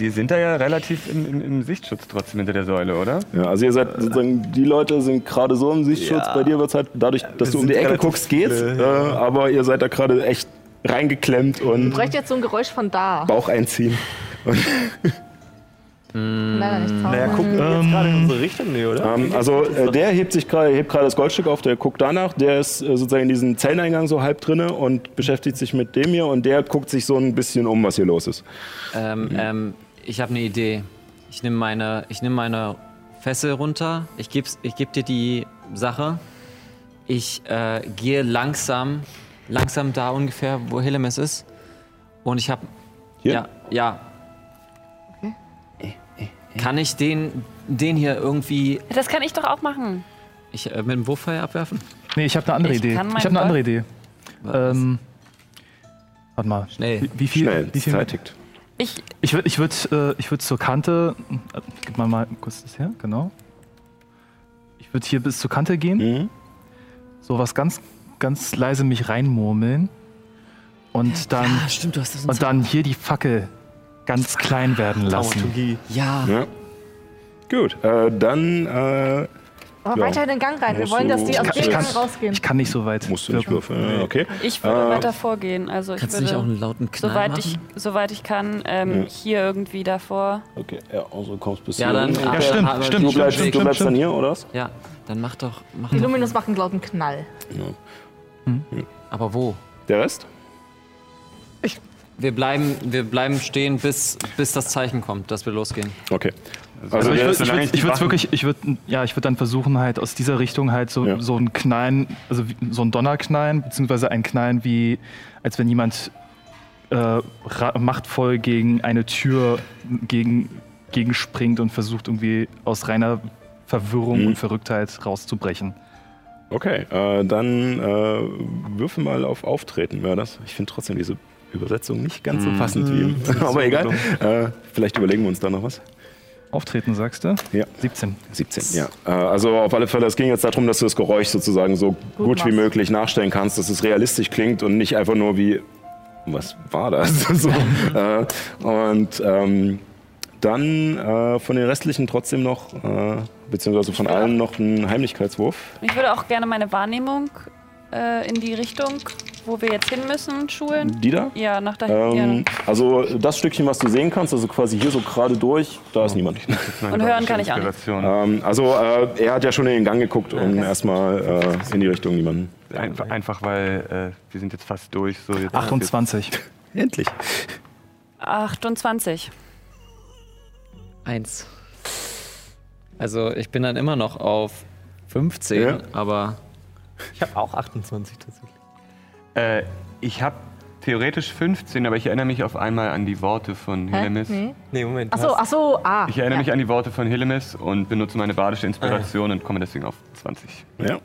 die sind da ja relativ im, im, im Sichtschutz trotzdem hinter der Säule, oder? Ja, also ihr seid sozusagen, die Leute sind gerade so im Sichtschutz. Bei dir wird es halt dadurch, dass du um die Ecke guckst, geht's. viele, Äh, aber ihr seid da gerade echt reingeklemmt und Bräuchte jetzt so ein Geräusch von da. Bauch einziehen. [LAUGHS] Leider nicht. Naja, gucken wir jetzt gerade in unsere Richtung? Nee, oder? Ähm, also äh, der hebt sich gerade hebt gerade das Goldstück auf, der guckt danach, der ist äh, sozusagen in diesem Zelleneingang so halb drinne und beschäftigt sich mit dem hier und der guckt sich so ein bisschen um, was hier los ist. Ähm, ähm, ich habe eine Idee. Ich nehme meine, ich nehm meine Fessel runter. Ich gebe ich geb dir die Sache. Ich äh, gehe langsam, langsam da ungefähr, wo Hillemes ist. Und ich habe. Hier? Ja, ja. Kann ich den, den hier irgendwie Das kann ich doch auch machen. ich, äh, mit dem Wurffeuer abwerfen? Nee, ich habe eine andere Ich Idee. Ich habe eine andere Idee. Ähm, warte mal. Schnell. Wie, wie viel? Schnell, Wie viel. Ich, Ich würde ich würd, äh, ich würd zur Kante. Äh, gib mal mal kurz das her, genau. Ich würde hier bis zur Kante gehen, Mhm. so was ganz, ganz leise mich reinmurmeln. Und dann, stimmt, du hast das und dann hier die Fackel ganz klein werden lassen. Ja. Ja. Gut, äh, dann äh, Aber Ja. weiter in den Gang rein. Wir wollen, du- dass die aus Ich dem kann- Gang rausgehen. Ich kann nicht so weit. musst du nicht würfeln. Okay. ich würde Äh, weiter vorgehen. Also ich Kannst du würde, nicht auch einen lauten Knall soweit machen? ich, soweit ich kann, ähm, Ja. hier irgendwie davor. Okay, ja, also kommst bis Ja, hier. dann. Aber- stimmt, aber- stimmt, Du bleibst, stimmt, du bleibst stimmt. dann hier, oder was? Ja, dann mach doch. Mach Die doch Luminous macht einen lauten Knall. Aber wo? Der Rest? Wir bleiben, wir bleiben stehen, bis, bis das Zeichen kommt, dass wir losgehen. Okay. Also, Also ich würde ich würd, ich ich Waffen- wirklich, ich würde, ja, ich würde dann versuchen halt aus dieser Richtung halt so, Ja. so einen Knallen, also so ein Donnerknallen, beziehungsweise ein Knallen wie, als wenn jemand äh, machtvoll gegen eine Tür gegen, gegenspringt und versucht irgendwie aus reiner Verwirrung Mhm. und Verrücktheit rauszubrechen. Okay, äh, dann äh, würfel mal auf Auftreten, wäre das. Ich finde trotzdem diese Übersetzung nicht ganz so passend wie im. [LAUGHS] Aber egal. Äh, vielleicht überlegen wir uns da noch was. Auftreten, sagst du? Ja. 17. 17, ja. Äh, also auf alle Fälle, es ging jetzt darum, dass du das Geräusch sozusagen so gut, wie machst. möglich nachstellen kannst, dass es realistisch klingt und nicht einfach nur wie, was war das? [LAUGHS] so, äh, und ähm, dann äh, von den restlichen trotzdem noch, äh, beziehungsweise von allen noch ein Heimlichkeitswurf. Ich würde auch gerne meine Wahrnehmung äh, in die Richtung wo wir jetzt hin müssen, schulen? Die da? Ja, nach da Ähm, also das Stückchen, was du sehen kannst, also quasi hier so gerade durch, da ist niemand. Und hören kann ich auch. Ähm, also äh, er hat ja schon in den Gang geguckt und erstmal äh, in die Richtung niemanden. Einfach, einfach weil äh, wir sind jetzt fast durch. So jetzt 28. [LAUGHS] Endlich. 28. Eins. Also ich bin dann immer noch auf 15, Ja. aber Ich habe auch 28 tatsächlich. Äh, ich habe theoretisch 15, aber ich erinnere mich auf einmal an die Worte von Hillemis. Nee. Nee, Moment. Achso, hast- achso, ah. Ich erinnere ja. mich an die Worte von Hillemis und benutze meine badische Inspiration und komme deswegen auf 20. Ja,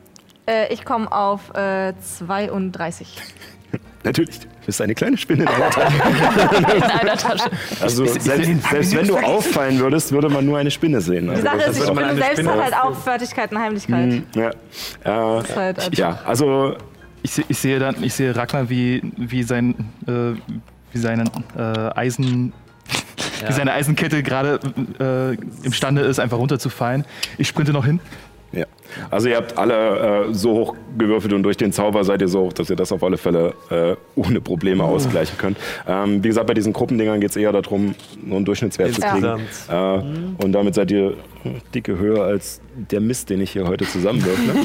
Äh, ich komme auf äh, 32. [LAUGHS] natürlich. Du bist eine kleine Spinne in einer [LAUGHS] Tasche. In einer Tasche. Also selbst, selbst wenn du auffallen würdest, würde man nur eine Spinne sehen. Die Also, Sache ist, finde eine selbst Spinne- halt auch Fertigkeit und Heimlichkeit. Ja, äh, Ist halt, also- ja, also Ich, ich sehe dann, ich sehe Ragnar, wie, wie sein, äh, wie seinen äh, Eisen, wie seine Eisenkette gerade äh, imstande ist, einfach runterzufallen. Ich sprinte noch hin. Ja. Also ihr habt alle äh, so hoch gewürfelt und durch den Zauber seid ihr so hoch, dass ihr das auf alle Fälle äh, ohne Probleme ausgleichen könnt. Ähm, wie gesagt, bei diesen Gruppendingern geht es eher darum, nur einen Durchschnittswert zu kriegen. Insgesamt. Äh, und damit seid ihr dicke höher als der Mist, den ich hier heute zusammenwürfle. [LAUGHS]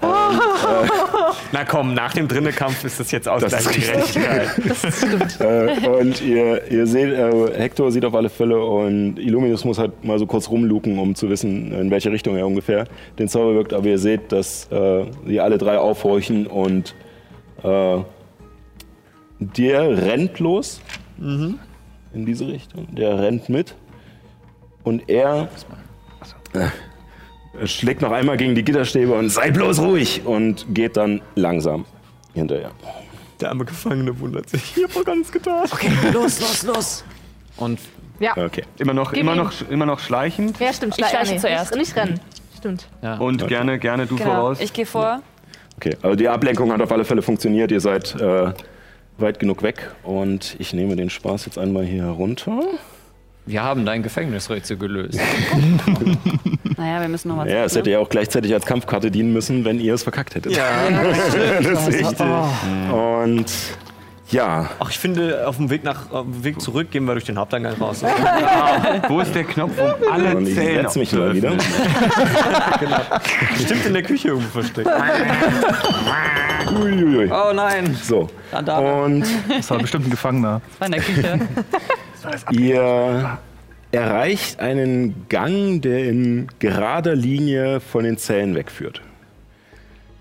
[LAUGHS] Na komm, nach dem Drinnekampf ist das jetzt Das ist Ausgleichsgerechtigkeit. [LAUGHS] äh, und ihr, ihr seht, äh, Hector sieht auf alle Fälle und Illuminus muss halt mal so kurz rumluken, um zu wissen, in welche Richtung er ungefähr den Zauber wirkt. Aber ihr seht, dass äh, sie alle drei aufhorchen und äh, der rennt los in diese Richtung. Der rennt mit und er äh, schlägt noch einmal gegen die Gitterstäbe und sei bloß ruhig und geht dann langsam hinterher. Der arme Gefangene wundert sich. Ich hab doch gar nichts getan. los, los, los. Und Ja. Okay. Immer noch, Gib immer noch, immer noch schleichend ja, stimmt. Ich schleiche nee, zuerst. Nicht, nicht rennen. Stimmt. und gerne, gerne du genau, voraus. ich gehe vor. Okay, also die Ablenkung hat auf alle Fälle funktioniert. Ihr seid äh, weit genug weg und ich nehme den Spaß jetzt einmal hier herunter. wir haben dein Gefängnisrätsel gelöst. [LAUGHS] Naja, wir müssen noch mal Ja, es hätte ja auch gleichzeitig als Kampfkarte dienen müssen, wenn ihr es verkackt hättet. Ja, [LAUGHS] das ist echt. Und ja, Ach, ich finde, auf dem Weg, nach, auf dem Weg zurück gehen wir durch den Haupteingang raus. [LAUGHS] Wo ist der Knopf, um alle und ich Zähne mich mal wieder. [LAUGHS] Bestimmt in der Küche irgendwo versteckt. Uiuiui. Oh nein. So, Randale. und Das war bestimmt ein Gefangener. Das war in der Küche. ihr erreicht einen Gang, der in gerader Linie von den Zellen wegführt.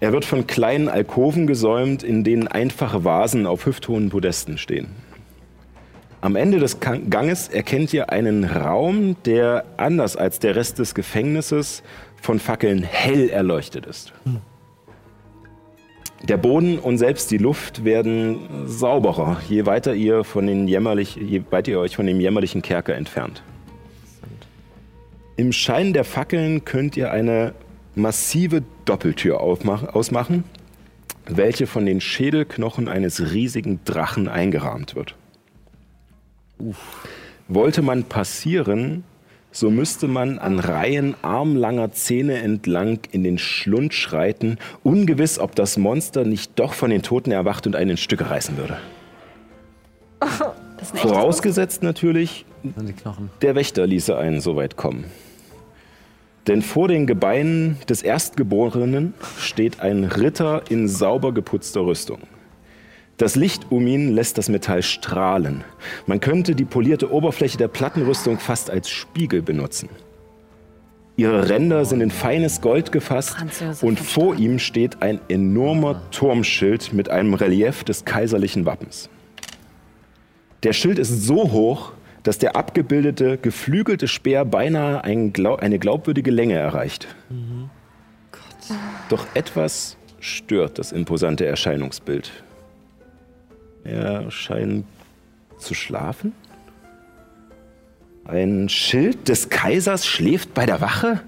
Er wird von kleinen Alkoven gesäumt, in denen einfache Vasen auf hüfthohen Podesten stehen. Am Ende des Ganges erkennt ihr einen Raum, der anders als der Rest des Gefängnisses von Fackeln hell erleuchtet ist. Der Boden und selbst die Luft werden sauberer, je weiter ihr von den jämmerlich, je weiter ihr euch von dem jämmerlichen Kerker entfernt. Im Schein der Fackeln könnt ihr eine massive Doppeltür ausmachen, welche von den Schädelknochen eines riesigen Drachen eingerahmt wird. Wollte man passieren, so müsste man an Reihen armlanger Zähne entlang in den Schlund schreiten, ungewiss, ob das Monster nicht doch von den Toten erwacht und einen in Stücke reißen würde. [LAUGHS] Vorausgesetzt natürlich, der Wächter ließe einen so weit kommen. Denn vor den Gebeinen des Erstgeborenen steht ein Ritter in sauber geputzter Rüstung. Das Licht um ihn lässt das Metall strahlen. Man könnte die polierte Oberfläche der Plattenrüstung fast als Spiegel benutzen. Ihre Ränder sind in feines Gold gefasst und vor ihm steht ein enormer Turmschild mit einem Relief des kaiserlichen Wappens. Der Schild ist so hoch, dass der abgebildete, geflügelte Speer beinahe ein Glau eine glaubwürdige Länge erreicht. Doch etwas stört das imposante Erscheinungsbild. Er scheint zu schlafen? Ein Schild des Kaisers schläft bei der Wache?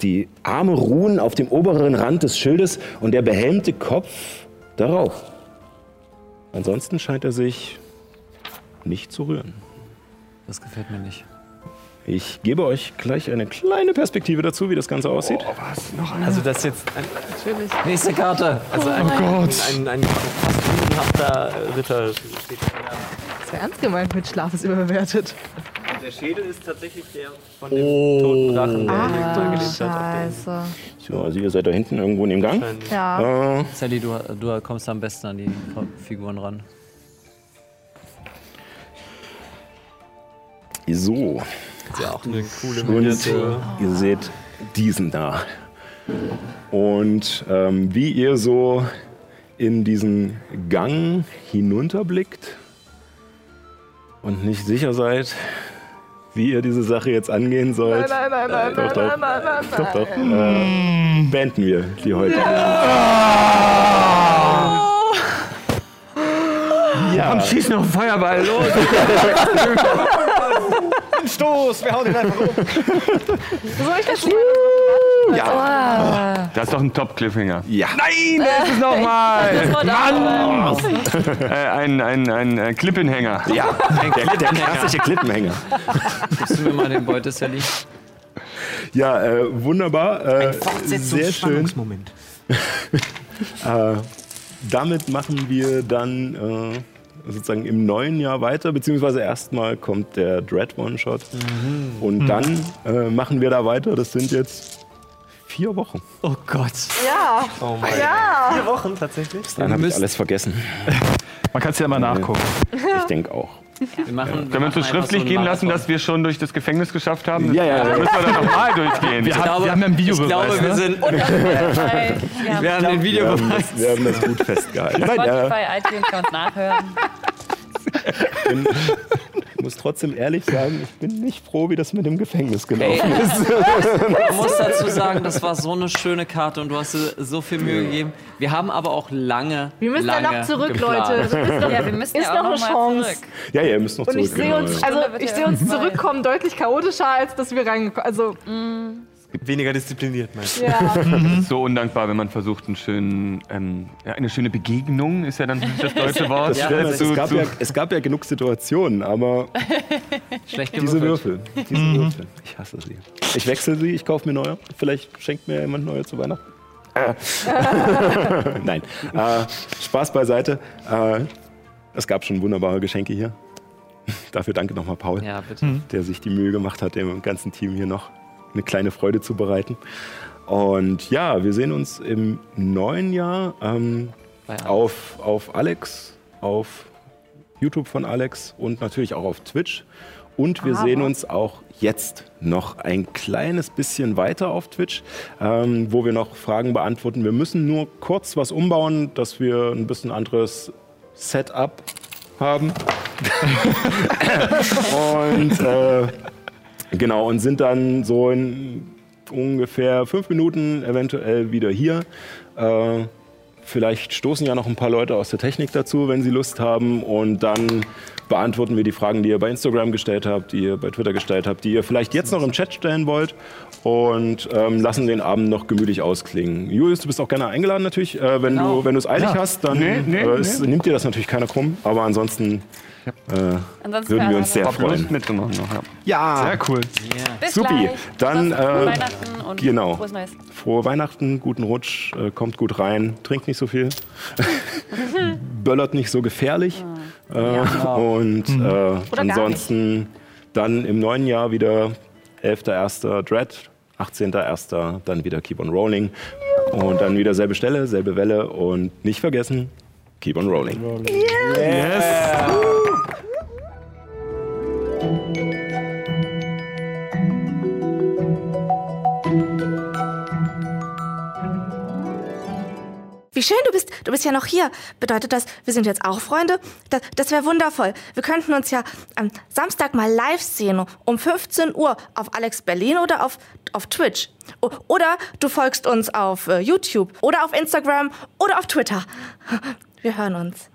Die Arme ruhen auf dem oberen Rand des Schildes und der behelmte Kopf darauf. Ansonsten scheint er sich nicht zu rühren. Das gefällt mir nicht. Ich gebe euch gleich eine kleine Perspektive dazu, wie das Ganze aussieht. Also das ist jetzt ein, Nächste Karte. also ein, Gott. ein, ein, ein fast unhafter Ritter. steht da. Das wäre ernst gemeint mit Schlaf ist überbewertet. Der Schädel ist tatsächlich der von dem toten Drachen, der Ah, da gelebt hat. scheiße. So, also ihr seid da hinten irgendwo in dem Gang. Ja. Äh, Sally, du, du kommst am besten an die Figuren ran. So, Ja, auch eine coole und Miniatur. ihr seht diesen da. Und ähm, wie ihr so in diesen Gang hinunterblickt und nicht sicher seid, wie ihr diese Sache jetzt angehen sollt. Nein, nein, nein, doch, nein, doch, nein, nein, nein, doch, doch. Äh, beenden wir die heute. Ja, Komm, schieß noch einen Feuerball, los! [LAUGHS] Stoß, wir hauen ihn einfach um. [LAUGHS] Soll ich das ja, Das ist doch ein Top-Cliffhanger. ja. Nein, das ist nochmal! Das war da. Äh, ein, ein, ein, ein Klippenhänger. ja. Der, der klassische Klippenhänger. Gibst du mir mal den Beutel, Sally? Ja, äh, wunderbar. Äh, sehr schön. [LAUGHS] Äh, damit machen wir dann äh, sozusagen im neuen Jahr weiter, beziehungsweise erstmal kommt der Dread One-Shot. Und dann äh, machen wir da weiter. Das sind jetzt vier Wochen. Oh Gott. Ja. Oh mein Ja. Vier Wochen tatsächlich. Dann habe ich alles vergessen. [LAUGHS] Man kann es ja mal nachgucken. Ich denke auch. Wir machen, Können wir uns so schriftlich einen gehen lassen, dass wir schon durch das Gefängnis geschafft haben? Ja, ja, ja. Dann müssen wir dann nochmal durchgehen. Wir, haben, wir haben ja einen Ich Videobeweis. glaube, wir ne? sind. Spotify, [LAUGHS] Wir haben den Wir haben Videobeweis. das, wir haben das gut festgehalten. Äh, iTunes kann nachhören. Ich muss trotzdem ehrlich sagen, ich bin nicht froh, wie das mit dem Gefängnis gelaufen Ey, ist. Ich muss dazu sagen, das war so eine schöne Karte und du hast dir so viel Mühe gegeben. Wir haben aber auch lange. Wir müssen ja lange noch zurück, geplant. Leute. Wir müssen noch, Ja, wir müssen Ist ja auch noch noch, eine Chance. zurück. Ja, ja, ihr müsst noch und ich zurück. sehe uns, genau. also Stunde wird ich sehe uns zurückkommen deutlich chaotischer, als dass wir reingekommen. Also Weniger diszipliniert, meinst du? ja. So undankbar, wenn man versucht, einen schönen, ähm, ja, eine schöne Begegnung ist ja dann das deutsche Wort. Das Ja, stimmt, also es, zu, gab zu, ja, es gab ja genug Situationen, aber Schlecht diese. Würfel, diese Würfel, ich hasse sie. Ich wechsle sie, ich kaufe mir neue. Vielleicht schenkt mir jemand neue zu Weihnachten. [LAUGHS] Nein, äh, Spaß beiseite. Äh, es gab schon wunderbare Geschenke hier. Dafür danke nochmal Paul, Ja, bitte. der sich die Mühe gemacht hat, dem ganzen Team hier noch eine kleine Freude zu bereiten. Und ja, wir sehen uns im neuen Jahr ähm, auf, auf Alex, auf YouTube von Alex und natürlich auch auf Twitch. Und wir Aber- sehen uns auch jetzt noch ein kleines bisschen weiter auf Twitch, ähm, wo wir noch Fragen beantworten. Wir müssen nur kurz was umbauen, dass wir ein bisschen anderes Setup haben. [LAUGHS] und äh, genau, und sind dann so in ungefähr fünf Minuten eventuell wieder hier. Äh, vielleicht stoßen ja noch ein paar Leute aus der Technik dazu, wenn sie Lust haben. Und dann beantworten wir die Fragen, die ihr bei Instagram gestellt habt, die ihr bei Twitter gestellt habt, die ihr vielleicht jetzt noch im Chat stellen wollt. Und ähm, lassen den Abend noch gemütlich ausklingen. Julius, du bist auch gerne eingeladen natürlich. Äh, wenn du wenn du es eilig hast, dann Nee, nee, äh, es, nimmt dir das natürlich keiner krumm. Aber ansonsten äh, Ansonsten würden wir uns sehr freuen. mitzumachen noch. Ja. Ja, Sehr cool. Bis Supi. gleich. Dann, frohe äh, Weihnachten und genau. frohes Neues. frohe Weihnachten, guten Rutsch, äh, kommt gut rein, trinkt nicht so viel, [LAUGHS] böllert nicht so gefährlich. Äh, Und äh, ansonsten dann im neuen Jahr wieder 11.01. Dread, 18.01. dann wieder Keep on Rolling. Und dann wieder selbe Stelle, selbe Welle und nicht vergessen, Keep on Rolling. Wie schön, du bist, du bist ja noch hier. Bedeutet das, wir sind jetzt auch Freunde? Das, das wäre wundervoll. Wir könnten uns ja am Samstag mal live sehen, um 15 Uhr auf Alex Berlin oder auf, auf Twitch. O- Oder du folgst uns auf äh, YouTube oder auf Instagram oder auf Twitter. Wir hören uns.